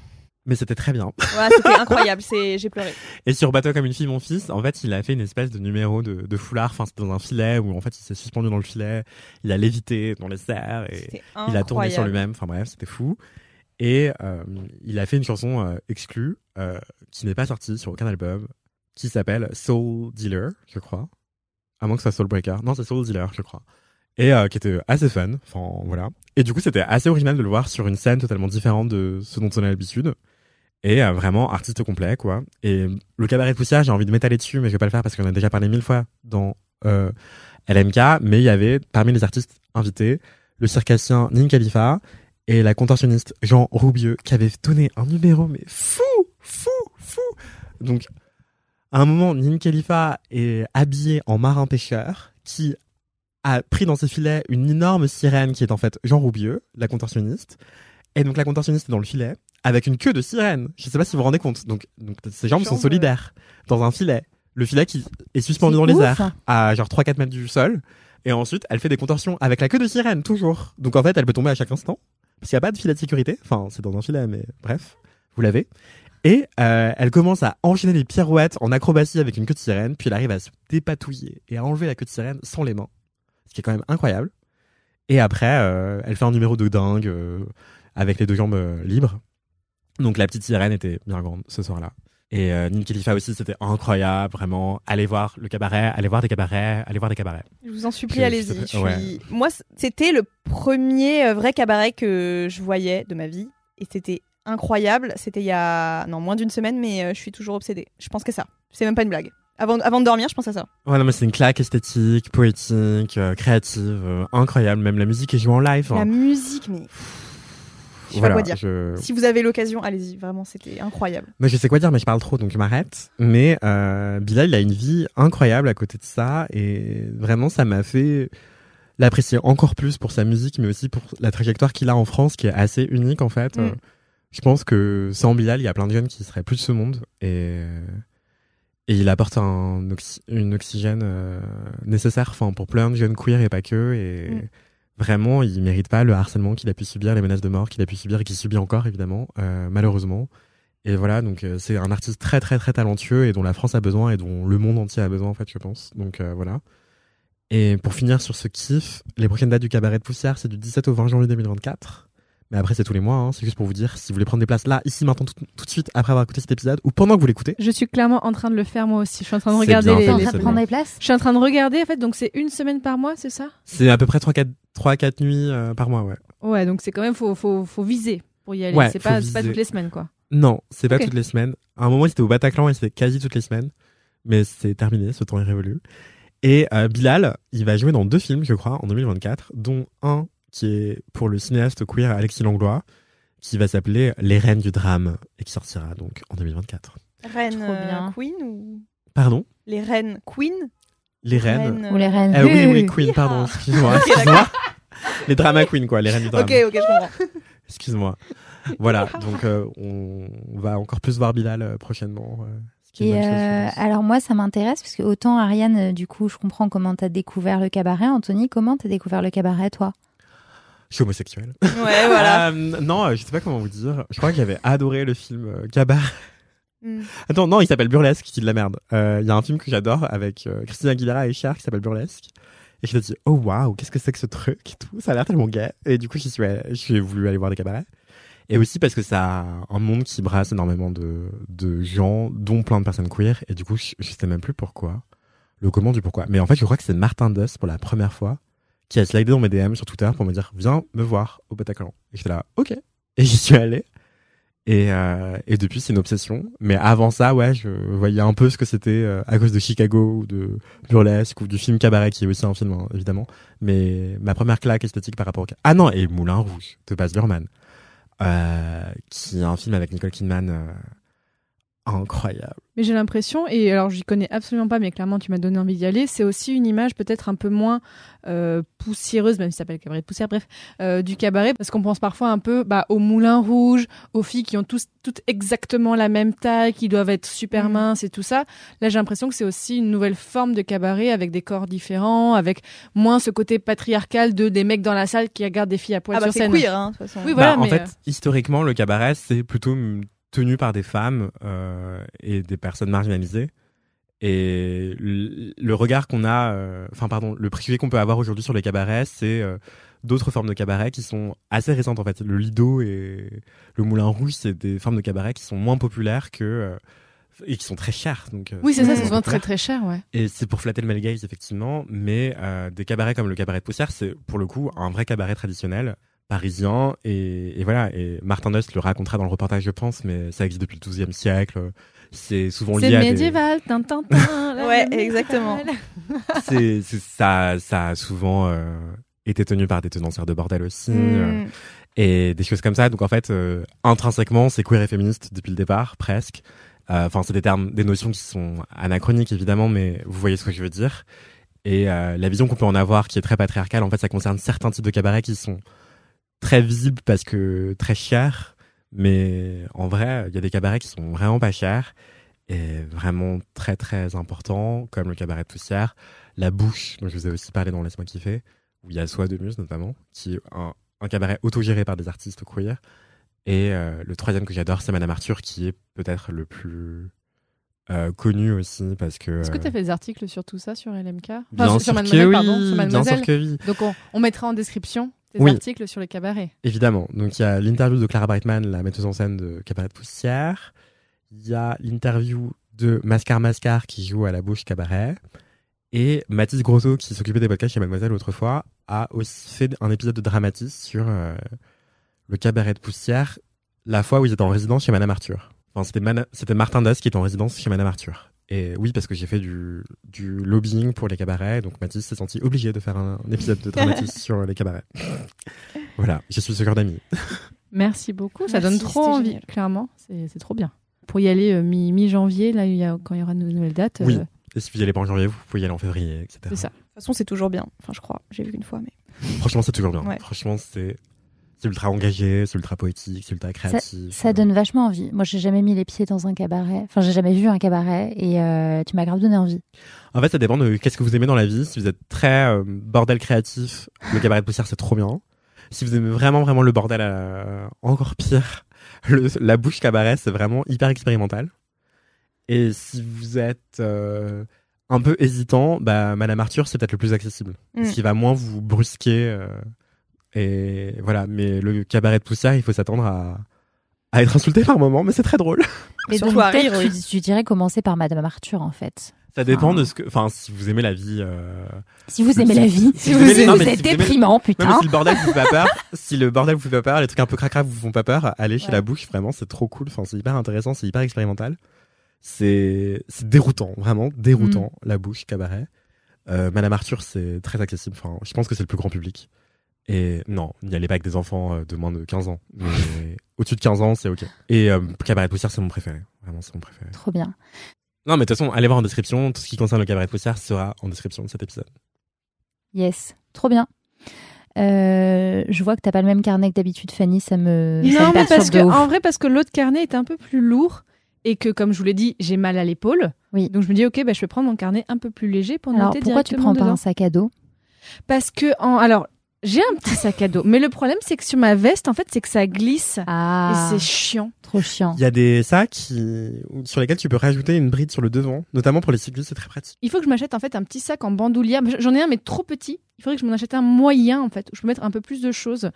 Mais c'était très bien. Ouais, c'était incroyable, j'ai pleuré. Et sur Bateau comme une fille, mon fils, en fait, il a fait une espèce de numéro de, de foulard. Enfin, c'était dans un filet où, en fait, il s'est suspendu dans le filet. Il a lévité dans les airs et il a tourné sur lui-même. Enfin, bref, c'était fou. Et euh, il a fait une chanson euh, exclue euh, qui n'est pas sortie sur aucun album, qui s'appelle Soul Dealer, je crois. À moins que ce soit Soul Breaker. Non, c'est Soul Dealer, je crois. Et euh, qui était assez fun. Enfin, voilà. Et du coup, c'était assez original de le voir sur une scène totalement différente de ce dont on a l'habitude. Et euh, vraiment artiste complet, quoi. Et le cabaret de poussière, j'ai envie de m'étaler dessus, mais je vais pas le faire parce qu'on a déjà parlé mille fois dans euh, LMK. Mais il y avait parmi les artistes invités le circassien Nin Khalifa et la contorsionniste Jean Roubieux qui avait donné un numéro mais fou, fou, fou. Donc à un moment, Nin Khalifa est habillé en marin pêcheur qui a pris dans ses filets une énorme sirène qui est en fait Jean Roubieux, la contorsionniste. Et donc la contorsionniste est dans le filet avec une queue de sirène. Je sais pas si vous vous rendez compte. Donc, donc ses jambes sont solidaires dans un filet. Le filet qui est suspendu dans les airs à genre 3-4 mètres du sol. Et ensuite, elle fait des contorsions avec la queue de sirène, toujours. Donc en fait, elle peut tomber à chaque instant. Parce qu'il n'y a pas de filet de sécurité. Enfin, c'est dans un filet, mais bref, vous l'avez. Et euh, elle commence à enchaîner des pirouettes en acrobatie avec une queue de sirène. Puis elle arrive à se dépatouiller et à enlever la queue de sirène sans les mains. Ce qui est quand même incroyable. Et après, euh, elle fait un numéro de dingue euh, avec les deux jambes libres. Donc la petite sirène était bien grande ce soir-là. Et Nin Khalifa aussi, c'était incroyable, vraiment. Allez voir le cabaret, allez voir des cabarets, allez voir des cabarets. Je vous en supplie, allez-y. suis- ouais. Moi, c'était le premier vrai cabaret que je voyais de ma vie. Et c'était incroyable. C'était il y a non, moins d'une semaine, mais euh, je suis toujours obsédée. Je pense que ça. C'est même pas une blague. Avant, avant de dormir, je pense à ça. Ouais, non, mais c'est une claque esthétique, poétique, euh, créative, euh, incroyable. Même la musique est jouée en live. La hein. musique, mais je sais Voilà, pas quoi dire. je- Si vous avez l'occasion, allez-y. Vraiment, c'était incroyable. Moi, je sais quoi dire, mais je parle trop, donc je m'arrête. Mais Bilal, il a une vie incroyable à côté de ça, et vraiment, ça m'a fait l'apprécier encore plus pour sa musique, mais aussi pour la trajectoire qu'il a en France, qui est assez unique en fait. Mm. Je pense que sans Bilal, il y a plein de jeunes qui seraient plus de ce monde, et et il apporte un oxy- une oxygène euh, nécessaire, enfin pour plein de jeunes queer et pas que, et Mm. vraiment, il mérite pas le harcèlement qu'il a pu subir, les menaces de mort qu'il a pu subir et qu'il subit encore évidemment, euh, malheureusement. Et voilà, donc euh, c'est un artiste très très très talentueux et dont la France a besoin et dont le monde entier a besoin en fait, je pense. Donc voilà. Et pour finir sur ce kiff, les prochaines dates du cabaret de poussière, c'est du 17 au 20 janvier 2024. Mais après, c'est tous les mois, hein. c'est juste pour vous dire si vous voulez prendre des places là, ici, maintenant, tout, tout de suite, après avoir écouté cet épisode, ou pendant que vous l'écoutez. Je suis clairement en train de le faire moi aussi. Je suis en train de C'est regarder bien les, en train de prendre des places? Je suis en train de regarder en fait, donc c'est une semaine par mois, c'est ça? C'est à peu près 3 4 3 4 nuits euh, par mois, ouais. Ouais, donc c'est quand même faut faut faut viser pour y aller. Ouais, c'est pas c'est pas toutes les semaines quoi. Non, c'est pas toutes les semaines. À un moment, c'était au Bataclan et c'était quasi toutes les semaines. Mais c'est terminé, ce temps est révolu. Et euh, Bilal, il va jouer dans deux films, je crois, en 2024, dont un qui est pour le cinéaste queer Alexis Langlois, qui va s'appeler Les Reines du Drame, et qui sortira donc en 2024. Reine Trop euh. Queen ou Pardon? Les reines Queen? Les Reines Reine, Ou les euh, reines Ah oui, oui. Queen, pardon, excuse-moi, les Drama Queen, quoi, les Reines du Drame. Ok, ok, je comprends. Excuse-moi. Voilà, donc euh, on va encore plus voir Bilal euh, prochainement. euh, Et euh, alors moi, ça m'intéresse parce que autant Ariane, euh, du coup, je comprends comment t'as découvert le cabaret. Anthony, comment t'as découvert le cabaret, toi? Je suis homosexuel. Ouais, voilà. Euh, non, euh, je sais pas comment vous dire. Je crois que j'avais adoré le film euh, Cabaret. Hmm. Attends, non, il s'appelle Burlesque, qui de la merde. Euh, Il y a un film que j'adore avec euh, Christina Aguilera et Cher qui s'appelle Burlesque. Et je me dit, oh waouh, qu'est-ce que c'est que ce truc et tout. Ça a l'air tellement gay. Et du coup, j'y suis, allé- j'ai voulu aller voir des cabarets. Et aussi parce que ça a un monde qui brasse énormément de, de gens, dont plein de personnes queer. Et du coup, je, je sais même plus pourquoi. Le comment du pourquoi. Mais en fait, je crois que c'est Martin Duss pour la première fois qui a slidé dans mes DM sur Twitter pour me dire, viens me voir au Bataclan. Et j'étais là, ok. Et j'y suis allé. Et, euh, et depuis, c'est une obsession. Mais avant ça, ouais, je voyais un peu ce que c'était euh, à cause de Chicago ou de Burlesque ou du film Cabaret, qui est aussi un film, hein, évidemment. Mais ma première claque esthétique par rapport au... Ah non, et Moulin Rouge, de Baz Luhrmann, euh, qui est un film avec Nicole Kidman euh, incroyable. Mais j'ai l'impression, et alors j'y connais absolument pas, mais clairement tu m'as donné envie d'y aller, c'est aussi une image peut-être un peu moins euh, poussiéreuse, même si ça s'appelle cabaret de poussière, bref, euh, du cabaret, parce qu'on pense parfois un peu bah, au moulin rouge, aux filles qui ont tous, toutes exactement la même taille, qui doivent être super Mm. minces et tout ça. Là j'ai l'impression que c'est aussi une nouvelle forme de cabaret avec des corps différents, avec moins ce côté patriarcal de des mecs dans la salle qui regardent des filles à poil Ah bah sur c'est scène. queer, hein, de toute façon. Oui, voilà, Bah, en mais, fait, euh, historiquement, le cabaret, c'est plutôt mm, tenu par des femmes euh, et des personnes marginalisées. Et le, regard qu'on a, euh, enfin pardon, le préjugé qu'on peut avoir aujourd'hui sur les cabarets, c'est euh, d'autres formes de cabarets qui sont assez récentes en fait. Le Lido et le Moulin Rouge, c'est des formes de cabarets qui sont moins populaires que et qui sont très chères. Donc Oui, c'est ça, c'est souvent très très cher, ouais. Et c'est pour flatter le male gaze, effectivement, mais euh, des cabarets comme le cabaret de Poussière, c'est pour le coup un vrai cabaret traditionnel parisien. Et, et voilà, et Martin Dust le racontera dans le reportage, je pense, mais ça existe depuis le XIIe siècle. C'est souvent lié C'est à des... médiéval, tin, tin, tin, la Ouais, exactement. c'est, c'est- ça, ça a souvent euh, été tenu par des tenancières de bordel aussi. euh, Hmm. et des choses comme ça. Donc en fait, euh, intrinsèquement, c'est queer et féministe depuis le départ, presque. Euh, Enfin, c'est des termes, des notions qui sont anachroniques évidemment, mais vous voyez ce que je veux dire. Et euh, la vision qu'on peut en avoir, qui est très patriarcale, en fait, ça concerne certains types de cabarets qui sont très visibles parce que très chers, mais en vrai, il y a des cabarets qui sont vraiment pas chers et vraiment très très importants, comme le cabaret de poussière, la bouche, dont je vous ai aussi parlé dans Laisse-moi kiffer, où il y a Soie de Muse notamment, qui est un, un cabaret autogéré par des artistes queer. Et euh, le troisième que j'adore, c'est Madame Arthur, qui est peut-être le plus euh, connu aussi, parce que... Est-ce que tu as euh, fait des articles sur tout ça sur LMK Enfin, Bien sur sûr que Mademoiselle, oui, pardon, sur bien Mademoiselle. sûr que oui. Donc on, on mettra en description des Oui. articles sur les cabarets. Évidemment. Donc il y a l'interview de Clara Brightman, la metteuse en scène de Cabaret de Poussière. Il y a l'interview de Mascar Mascar qui joue à la bouche cabaret. Et Mathis Grosso, qui s'occupait des podcasts chez Mademoiselle autrefois, a aussi fait un épisode de Dramatis sur euh, le cabaret de Poussière, la fois où ils étaient en résidence chez Madame Arthur. Enfin, c'était Martin Das qui était en résidence chez Madame Arthur. Et oui, parce que j'ai fait du, du lobbying pour les cabarets, donc Mathis s'est senti obligé de faire un, un épisode de Dramatis sur les cabarets. Voilà, je suis ce cœur d'amis. Merci beaucoup. Ça Merci, donne trop envie, génial. clairement. C'est c'est trop bien. Pour y aller euh, mi- mi-janvier, là, il y a, quand il y aura de nouvelles dates. Oui. euh, Et si vous y allez pas en janvier, vous pouvez y aller en février, etc. c'est ça. De toute façon, c'est toujours bien. Enfin, je crois. J'ai vu qu'une fois, mais. Franchement, c'est toujours bien. Ouais. Franchement, c'est c'est ultra engagé, c'est ultra poétique, c'est ultra créatif. Ça donne vachement envie. Moi, j'ai jamais mis les pieds dans un cabaret. Enfin, j'ai jamais vu un cabaret et euh, tu m'as grave donné envie. En fait, ça dépend de qu'est-ce que vous aimez dans la vie. Si vous êtes très euh, bordel créatif, le cabaret de poussière, c'est trop bien. Si vous aimez vraiment, vraiment le bordel euh, encore pire, le- la bouche cabaret, c'est vraiment hyper expérimental. Et si vous êtes un peu hésitant, bah, Madame Arthur, c'est peut-être le plus accessible. Mm. Ce qui va moins vous brusquer. Et voilà, mais le cabaret de poussière, il faut s'attendre à, à être insulté par moment, mais c'est très drôle. Mais Surtout donc, à rire, tu, tu dirais commencer par Madame Arthur en fait. Ça dépend de ce que. Enfin, si vous aimez la vie. euh, Si vous aimez la vie, Si si vous vous, aimez- non, êtes si vous aimez- déprimant, Non, mais putain. si le bordel vous fait pas peur, si le bordel vous fait pas peur, les trucs un peu cracra vous font pas peur, allez chez Ouais. la bouche, vraiment, c'est trop cool. Enfin, c'est hyper intéressant, c'est hyper expérimental. C'est, c'est déroutant, vraiment déroutant, Mm. la bouche, cabaret. Euh, Madame Arthur, c'est très accessible. Enfin, je pense que c'est le plus grand public. Et non, n'y allez pas avec des enfants euh, de moins de 15 ans. Mais au-dessus de 15 ans, c'est ok. Et euh, Cabaret de Poussière, c'est mon préféré. Vraiment, c'est mon préféré. Trop bien. Non, mais de toute façon, allez voir en description. Tout ce qui concerne le Cabaret de Poussière sera en description de cet épisode. Yes, trop bien. Euh, je vois que t'as pas le même carnet que d'habitude, Fanny. Ça me, ça Non, me mais parce que, en vrai, parce que l'autre carnet est un peu plus lourd et que, comme je vous l'ai dit, j'ai mal à l'épaule. Oui. Donc je me dis, ok, bah, je vais prendre mon carnet un peu plus léger pour Alors noter pourquoi tu prends pas un sac à dos? Parce que, en... alors, j'ai un petit sac à dos, mais le problème, c'est que sur ma veste, en fait, c'est que ça glisse Ah, et c'est chiant. trop chiant. Il y a des sacs qui- sur lesquels tu peux rajouter une bride sur le devant, notamment pour les cyclistes, c'est très pratique. Il faut que je m'achète en fait un petit sac en bandoulière. J'en ai un, mais trop petit. Il faudrait que je m'en achète un moyen, en fait, où je peux mettre un peu plus de choses.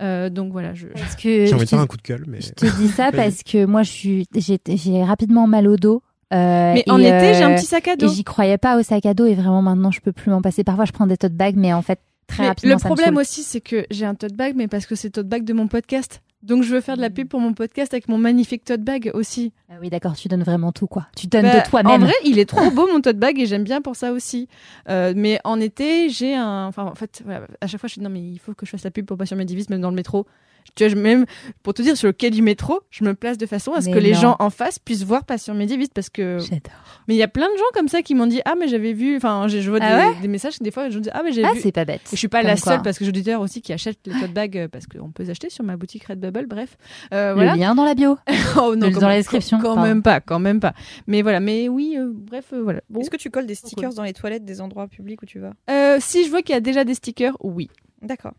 Euh, donc voilà, je. Parce que J'ai envie de faire un coup de gueule, mais. Je te dis ça parce que moi, je suis, j'ai, j'ai rapidement mal au dos. euh, Mais et, en été, j'ai un euh, petit sac à Et dos. j'y croyais pas au sac à dos et vraiment maintenant, je peux plus m'en passer. Parfois, je prends des tote bags, mais en fait, très Mais rapidement, le problème aussi, c'est que j'ai un tote bag, mais parce que c'est tote bag de mon podcast. Donc je veux faire de la pub pour mon podcast avec mon magnifique tote bag aussi. Ah oui, d'accord, tu donnes vraiment tout, quoi. Tu donnes Bah, de toi-même. En vrai, il est trop beau mon tote bag et j'aime bien pour ça aussi. Euh, mais en été, j'ai un. Enfin, en fait, voilà, à chaque fois, je dis non, mais il faut que je fasse la pub pour Passion Medivis, même dans le métro. Tu vois, je- même pour te dire, sur le quai du métro, je me place de façon à ce Mais que les non. gens en face puissent voir Passion Medivis parce que. J'adore. Mais il y a plein de gens comme ça qui m'ont dit ah mais j'avais vu. Enfin, je vois Ah des, ouais des messages des fois, je me dis ah mais j'ai Ah, vu. c'est pas bête. Et je suis pas la quoi. seule parce que j'ai des auditeurs aussi qui achètent les tote bags euh, parce qu'on peut les acheter sur ma boutique Redbubble. Bref, Euh, Le voilà. lien dans la bio. Oh Le- dans quand- la description, Quand, pardon. même pas, quand même pas. Mais voilà, mais oui, euh, bref, euh, voilà. Bon. Est-ce que tu colles des stickers dans les toilettes des endroits publics où tu vas? Euh, si je vois qu'il y a déjà des stickers, oui, D'accord.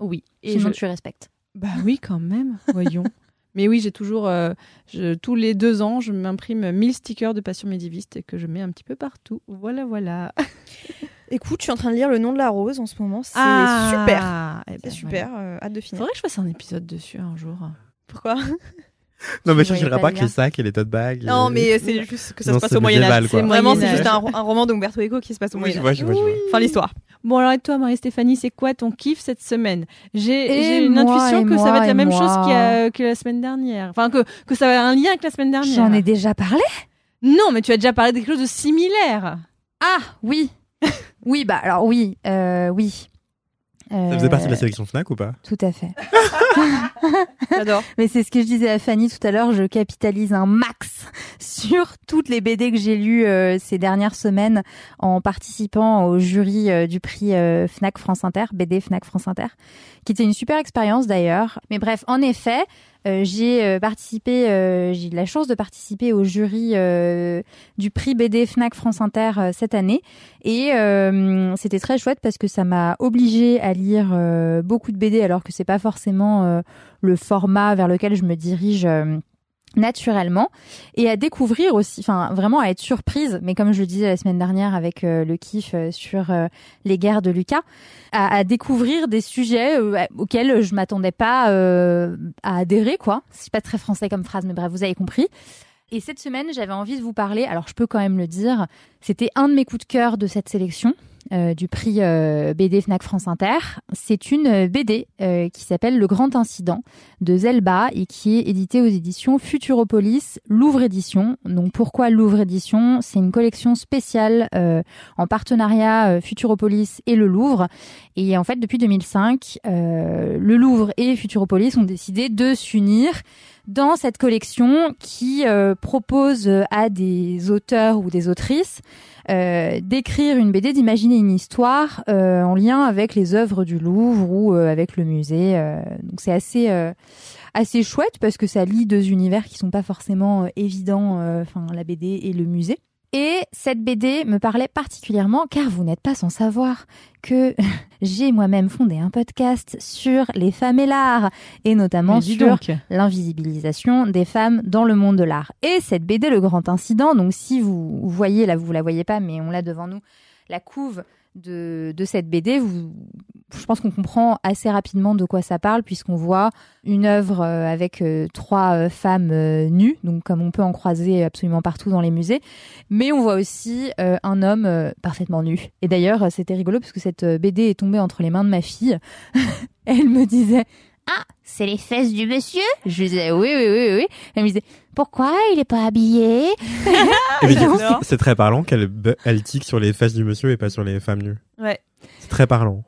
oui. Et Sinon, je- tu respectes. Bah oui, quand même. Voyons. Mais oui, j'ai toujours, euh, je- tous les deux ans, je m'imprime 1000 stickers de Passion Médiviste et que je mets un petit peu partout. Voilà, voilà. Écoute, je suis en train de lire Le nom de la rose en ce moment. C'est Ah, super. eh ben, C'est super. euh, hâte de voilà. finir. Faudrait que je fasse un épisode dessus un jour. Pourquoi? Non, mais je voyais pas avec lien. les sacs et les tote bags. Non, et- mais c'est juste que ça Non, se passe au Moyen médiéval, Âge. quoi. C'est Vraiment, c'est juste un, ro- un roman d'Umberto Eco qui se passe au Oui, Moyen je Âge. vois, je vois, je vois. Fin l'histoire. Bon, alors et toi, Marie-Stéphanie, c'est quoi ton kiff cette semaine? J'ai une moi, intuition que ça va être la même moi. chose a- que la semaine dernière. Enfin, que, que ça a un lien avec la semaine dernière. J'en ai déjà parlé? Non, mais tu as déjà parlé de quelque chose de similaire. Ah, oui. oui, bah alors oui, euh, oui. Ça faisait partie de la Euh, sélection Fnac ou pas? Tout à fait. J'adore. Mais c'est ce que je disais à Fanny tout à l'heure, je capitalise un max sur toutes les BD que j'ai lues euh, ces dernières semaines en participant au jury euh, du prix euh, Fnac France Inter, BD Fnac France Inter, qui était une super expérience d'ailleurs. Mais bref, en effet, euh, j'ai euh, participé, euh, j'ai eu la chance de participer au jury du prix BD Fnac France Inter cette année. Et c'était très chouette parce que ça m'a obligée à lire beaucoup de BD alors que c'est pas forcément le format vers lequel je me dirige naturellement et à découvrir aussi enfin vraiment à être surprise mais comme je le disais la semaine dernière avec euh, le kiff euh, sur euh, les guerres de Lucas à, à découvrir des sujets auxquels je m'attendais pas à adhérer quoi. C'est pas très français comme phrase mais bref vous avez compris. Et cette semaine j'avais envie de vous parler alors je peux quand même le dire c'était un de mes coups de cœur de cette sélection euh, du prix euh, BD Fnac France Inter. C'est une euh, BD qui s'appelle Le Grand Incident de Zelba et qui est éditée aux éditions Futuropolis, Louvre Édition. Donc pourquoi Louvre Édition C'est une collection spéciale en partenariat Futuropolis et le Louvre. Et en fait, depuis 2005, euh, le Louvre et Futuropolis ont décidé de s'unir dans cette collection qui euh, propose à des auteurs ou des autrices euh, d'écrire une BD, d'imaginer une histoire euh, en lien avec les œuvres du Louvre ou euh, avec le musée. euh. donc c'est assez euh, assez chouette parce que ça lie deux univers qui sont pas forcément euh, évidents, euh, enfin la BD et le musée. Et cette BD me parlait particulièrement car vous n'êtes pas sans savoir que j'ai moi-même fondé un podcast sur les femmes et l'art et notamment dis sur l'invisibilisation des femmes dans le monde de l'art. Et cette BD, Le Grand Incident, donc si vous voyez, là vous la voyez pas, mais on l'a devant nous, la couve de, cette BD, je pense qu'on comprend assez rapidement de quoi ça parle, puisqu'on voit une œuvre euh, avec euh, trois euh, femmes nues, donc comme on peut en croiser absolument partout dans les musées, mais on voit aussi un homme parfaitement nu. Et d'ailleurs, c'était rigolo, parce que cette BD est tombée entre les mains de ma fille. Elle me disait ah, c'est les fesses du monsieur Je lui disais oui, oui, oui, oui. Elle me disait pourquoi il est pas habillé? Et mais du coup, c'est très parlant qu'elle elle tique sur les fesses du monsieur et pas sur les femmes nues. Ouais. C'est très parlant.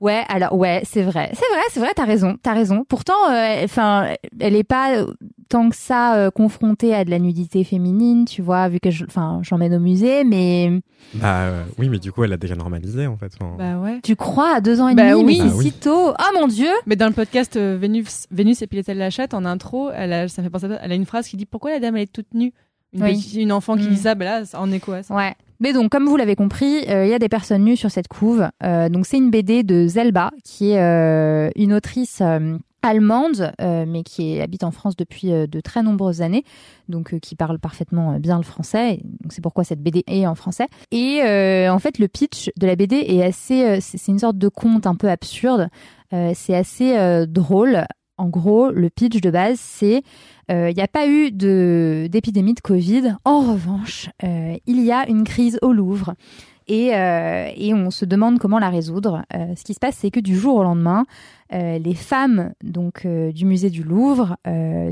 Ouais, alors ouais, c'est vrai, c'est vrai, c'est vrai, t'as raison, t'as raison. Pourtant, euh, enfin, elle est pas euh, tant que ça euh, confrontée à de la nudité féminine, tu vois, vu que je, enfin, j'emmène au musée, mais Bah euh, oui, mais du coup, elle a déjà normalisé en fait. Enfin, Bah ouais. tu crois à deux ans et Bah demi, oui. mais c'est Bah oui. si tôt. Oh mon dieu Mais dans le podcast euh, Vénus, Vénus et Piletel la chatte, en intro, elle a, ça fait penser à ça, elle a une phrase qui dit Pourquoi la dame elle est toute nue? Une, Oui. petite- une enfant qui Mm. dit ça, bah là, ça en écho à ça. Ouais. Mais donc, comme vous l'avez compris, euh, il y a des personnes nues sur cette couve. Euh, donc, c'est une BD de Zelba, qui est euh, une autrice allemande, mais qui est- habite en France depuis de très nombreuses années, donc qui parle parfaitement bien le français. Donc, c'est pourquoi cette BD est en français. Et en fait, le pitch de la BD est assez, c'est une sorte de conte un peu absurde. C'est assez drôle. En gros, le pitch de base, c'est euh, il n'y a pas eu d'épidémie de Covid. En revanche, euh, il y a une crise au Louvre. Et, euh, et on se demande comment la résoudre. Ce qui se passe, c'est que du jour au lendemain, les femmes donc du musée du Louvre,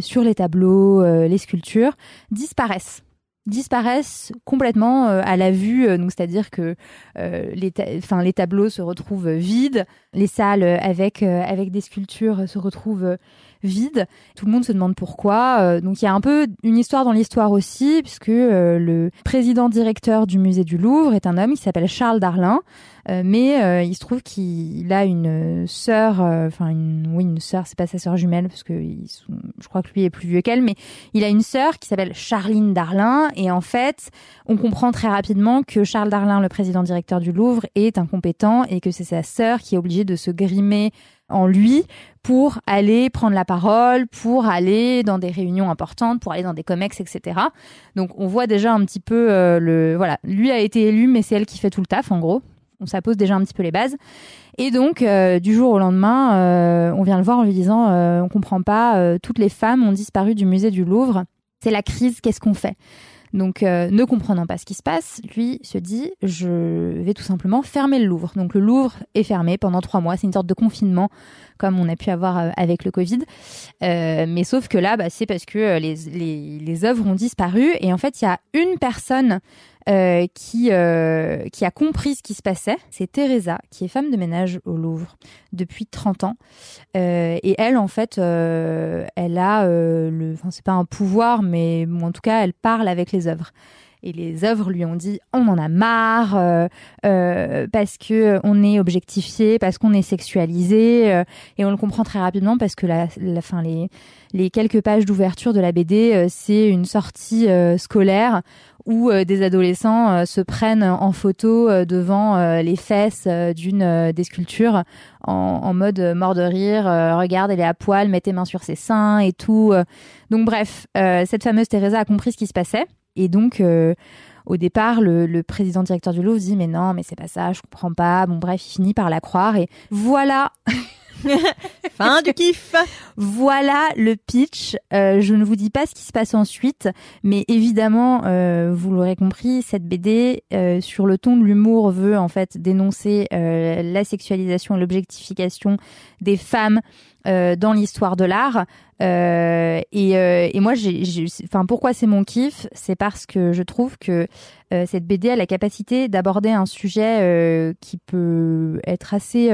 sur les tableaux, les sculptures, disparaissent disparaissent complètement euh, à la vue, euh, donc c'est-à-dire que euh, les, ta- les tableaux se retrouvent vides, les salles euh, avec, euh, avec des sculptures se retrouvent vides. Tout le monde se demande pourquoi. Euh, donc il y a un peu une histoire dans l'histoire aussi, puisque euh, le président directeur du musée du Louvre est un homme qui s'appelle Charles Darlin, euh, mais euh, il se trouve qu'il a une sœur, enfin une, oui une sœur, c'est pas sa sœur jumelle parce que ils sont- je crois que lui est plus vieux qu'elle, mais il a une sœur qui s'appelle Charline Darlin et en fait on comprend très rapidement que Charles Darlin, le président directeur du Louvre, est incompétent et que c'est sa sœur qui est obligée de se grimer en lui pour aller prendre la parole, pour aller dans des réunions importantes, pour aller dans des comex, etc. Donc on voit déjà un petit peu euh, le voilà, lui a été élu, mais c'est elle qui fait tout le taf en gros. On ça pose déjà un petit peu les bases. Et donc euh, du jour au lendemain, euh, on vient le voir en lui disant on comprend pas, toutes les femmes ont disparu du musée du Louvre. C'est la crise, qu'est-ce qu'on fait? Donc, euh, ne comprenant pas ce qui se passe, lui se dit je vais tout simplement fermer le Louvre. Donc, le Louvre est fermé pendant trois mois. C'est une sorte de confinement, comme on a pu avoir euh, avec le Covid. Euh, mais sauf que là, bah, c'est parce que euh, les, œuvres ont disparu. Et en fait, il y a une personne qui, a compris ce qui se passait. C'est Teresa, qui est femme de ménage au Louvre depuis 30 ans. Et elle, en fait, elle a. Enfin, c'est pas un pouvoir, mais en tout cas, elle parle avec les œuvres. Et les œuvres lui ont dit on en a marre euh, euh, parce que on est objectifié, parce qu'on est sexualisé, euh, et on le comprend très rapidement parce que la, la fin les les quelques pages d'ouverture de la BD, euh, c'est une sortie euh, scolaire où euh, des adolescents euh, se prennent en photo euh, devant euh, les fesses euh, d'une euh, des sculptures en, en mode euh, mort de rire. euh, regarde, elle est à poil, mets tes mains sur ses seins et tout. euh. Donc bref, euh, cette fameuse Teresa a compris ce qui se passait et donc. euh, au départ, le, président directeur du Louvre dit mais non, mais c'est pas ça, je comprends pas. Bon bref, il finit par la croire et voilà Fin du kiff. voilà le pitch. Euh, je ne vous dis pas ce qui se passe ensuite, mais évidemment, euh, vous l'aurez compris, cette BD, euh, sur le ton de l'humour, veut en fait dénoncer la sexualisation et l'objectification des femmes dans l'histoire de l'art. Euh, et, moi, j'ai, enfin, pourquoi c'est mon kiff? C'est parce que je trouve que euh, cette BD a la capacité d'aborder un sujet qui peut être assez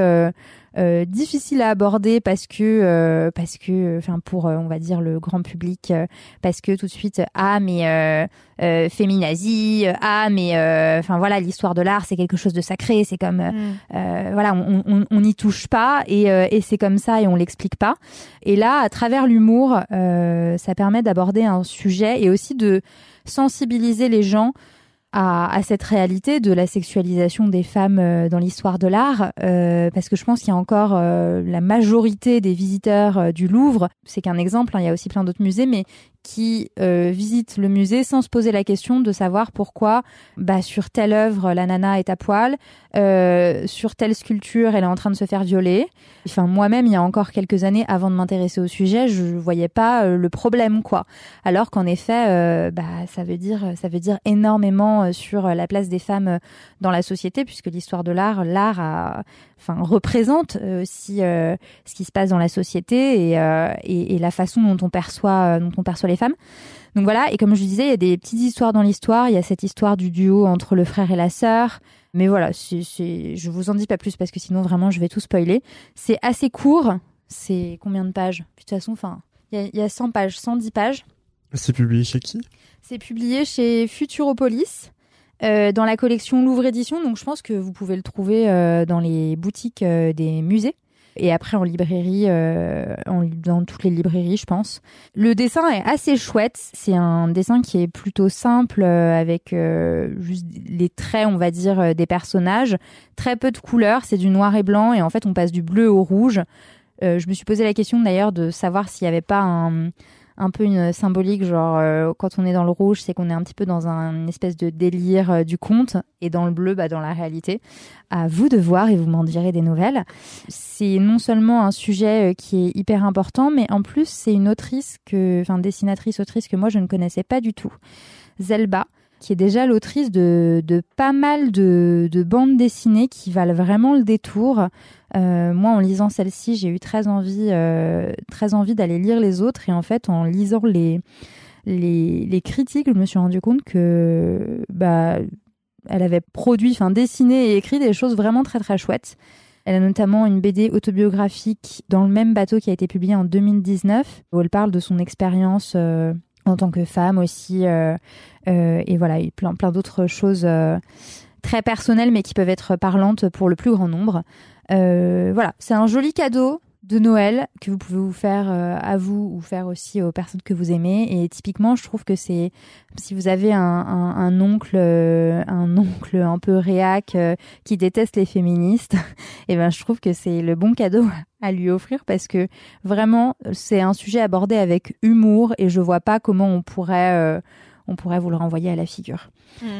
euh, difficile à aborder parce que euh, parce que enfin pour euh, on va dire le grand public euh, parce que tout de suite ah mais euh, euh, féminazie ah mais euh, enfin voilà l'histoire de l'art c'est quelque chose de sacré c'est comme euh, voilà, on on- on n'y touche pas et, euh, et c'est comme ça et on l'explique pas. Et là, à travers l'humour, euh, ça permet d'aborder un sujet et aussi de sensibiliser les gens à, à cette réalité de la sexualisation des femmes euh, dans l'histoire de l'art, euh, parce que je pense qu'il y a encore euh, la majorité des visiteurs du Louvre, c'est qu'un exemple, hein, il y a aussi plein d'autres musées, mais qui euh, visitent le musée sans se poser la question de savoir pourquoi bah, sur telle œuvre la nana est à poil, euh, sur telle sculpture elle est en train de se faire violer. Enfin moi-même il y a encore quelques années avant de m'intéresser au sujet je voyais pas euh, le problème quoi. Alors qu'en effet euh, bah, ça veut dire ça veut dire énormément euh, sur la place des femmes dans la société puisque l'histoire de l'art l'art a enfin représente euh, aussi euh, ce qui se passe dans la société et, euh, et, et la façon dont on perçoit euh, dont on perçoit les femmes. Donc voilà, et comme je disais, il y a des petites histoires dans l'histoire. Il y a cette histoire du duo entre le frère et la sœur. Mais voilà, c'est, c'est, je vous en dis pas plus parce que sinon vraiment je vais tout spoiler. C'est assez court. C'est combien de pages? De toute façon, enfin, il y y a 100 pages, 110 pages. C'est publié chez qui? C'est publié chez Futuropolis. Euh, dans la collection Louvre Édition, donc je pense que vous pouvez le trouver euh, dans les boutiques euh, des musées et après en librairie, dans toutes les librairies, je pense. Le dessin est assez chouette. C'est un dessin qui est plutôt simple, avec juste les traits, on va dire, des personnages. Très peu de couleurs, c'est du noir et blanc, et en fait, on passe du bleu au rouge. Je me suis posé la question d'ailleurs de savoir s'il n'y avait pas un, un peu une symbolique, genre euh, quand on est dans le rouge, c'est qu'on est un petit peu dans un une espèce de délire euh, du conte, et dans le bleu, bah, dans la réalité. À vous de voir et vous m'en direz des nouvelles. C'est non seulement un sujet euh, qui est hyper important, mais en plus c'est une autrice enfin dessinatrice autrice que moi je ne connaissais pas du tout, Zelba qui est déjà l'autrice de, pas mal de, de bandes dessinées qui valent vraiment le détour. Euh, moi, en lisant celle-ci, j'ai eu très envie, euh, envie d'aller lire les autres. Et en fait, en lisant les, les, les critiques, je me suis rendu compte que bah, elle avait produit, enfin dessiné et écrit des choses vraiment très très chouettes. Elle a notamment une BD autobiographique dans le même bateau qui a été publiée en 2019, où elle parle de son expérience euh, en tant que femme aussi, euh, euh, et voilà, et plein, plein d'autres choses euh, très personnelles, mais qui peuvent être parlantes pour le plus grand nombre. Voilà, c'est un joli cadeau de Noël que vous pouvez vous faire euh, à vous ou faire aussi aux personnes que vous aimez. Et typiquement, je trouve que c'est si vous avez un, un, oncle, euh, un oncle un peu réac euh, qui déteste les féministes, et ben je trouve que c'est le bon cadeau à lui offrir parce que vraiment c'est un sujet abordé avec humour et je vois pas comment on pourrait on pourrait vous le renvoyer à la figure.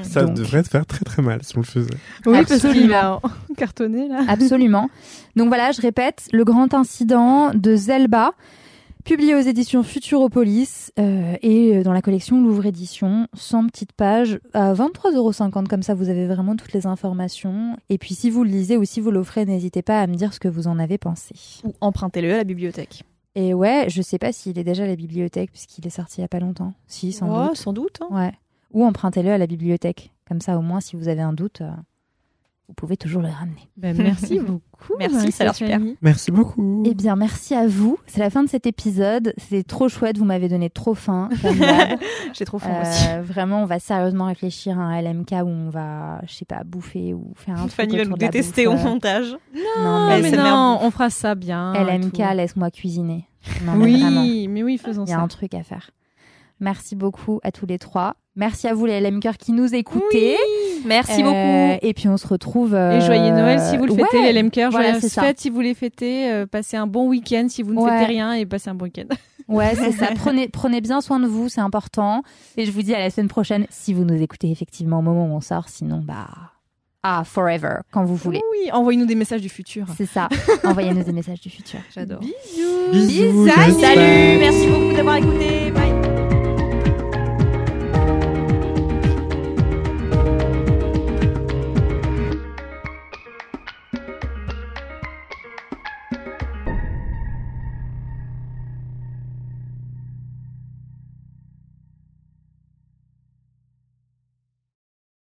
Ça Donc- devrait te faire très très mal si on le faisait. Oui, parce qu'il Absolument. a cartonné là. Absolument. Donc voilà, je répète, le grand incident de Zelba, publié aux éditions Futuropolis euh, et dans la collection Louvre Édition, 100 petites pages à 23,50€. Comme ça, vous avez vraiment toutes les informations. Et puis, si vous le lisez ou si vous l'offrez, n'hésitez pas à me dire ce que vous en avez pensé. Ou empruntez-le à la bibliothèque. Et ouais, je sais pas s'il est déjà à la bibliothèque puisqu'il est sorti il y a pas longtemps. Si, sans doute. sans doute. hein. Ouais. Ou empruntez-le à la bibliothèque. Comme ça, au moins, si vous avez un doute, euh, vous pouvez toujours le ramener. Ben, merci beaucoup. Merci, ça a l'air super. Merci beaucoup. Eh bien, merci à vous. C'est la fin de cet épisode. C'était trop chouette. Vous m'avez donné trop faim. J'ai trop faim aussi. Euh, vraiment, on va sérieusement réfléchir à un LMK où on va, je sais pas, bouffer ou faire un truc Fanny va nous détester au bouffe, euh. montage. Non, mais mais non, on fera ça bien. LMK, laisse-moi cuisiner. Non, mais vraiment, Oui, mais oui, faisons il y a ça. un truc à faire. Merci beaucoup à tous les trois. Merci à vous les LMK qui nous écoutez. Merci Euh, beaucoup. Et puis on se retrouve. euh, Et joyeux Noël si vous le fêtez, ouais, les LMK. voilà, Joyeuses c'est ça. fêtes si vous les fêtez. euh, passez un bon week-end si vous ne Ouais. fêtez rien et passez un bon week-end. Ouais, c'est ça. Prenez, prenez bien soin de vous, c'est important. Et je vous dis à la semaine prochaine si vous nous écoutez effectivement au moment où on sort. Sinon, bah. Ah, forever, quand vous voulez. Oui, envoyez-nous des messages du futur. C'est ça. Envoyez-nous des messages du futur. J'adore. Bisous. Bisous. Salut, merci beaucoup d'avoir écouté. Bye.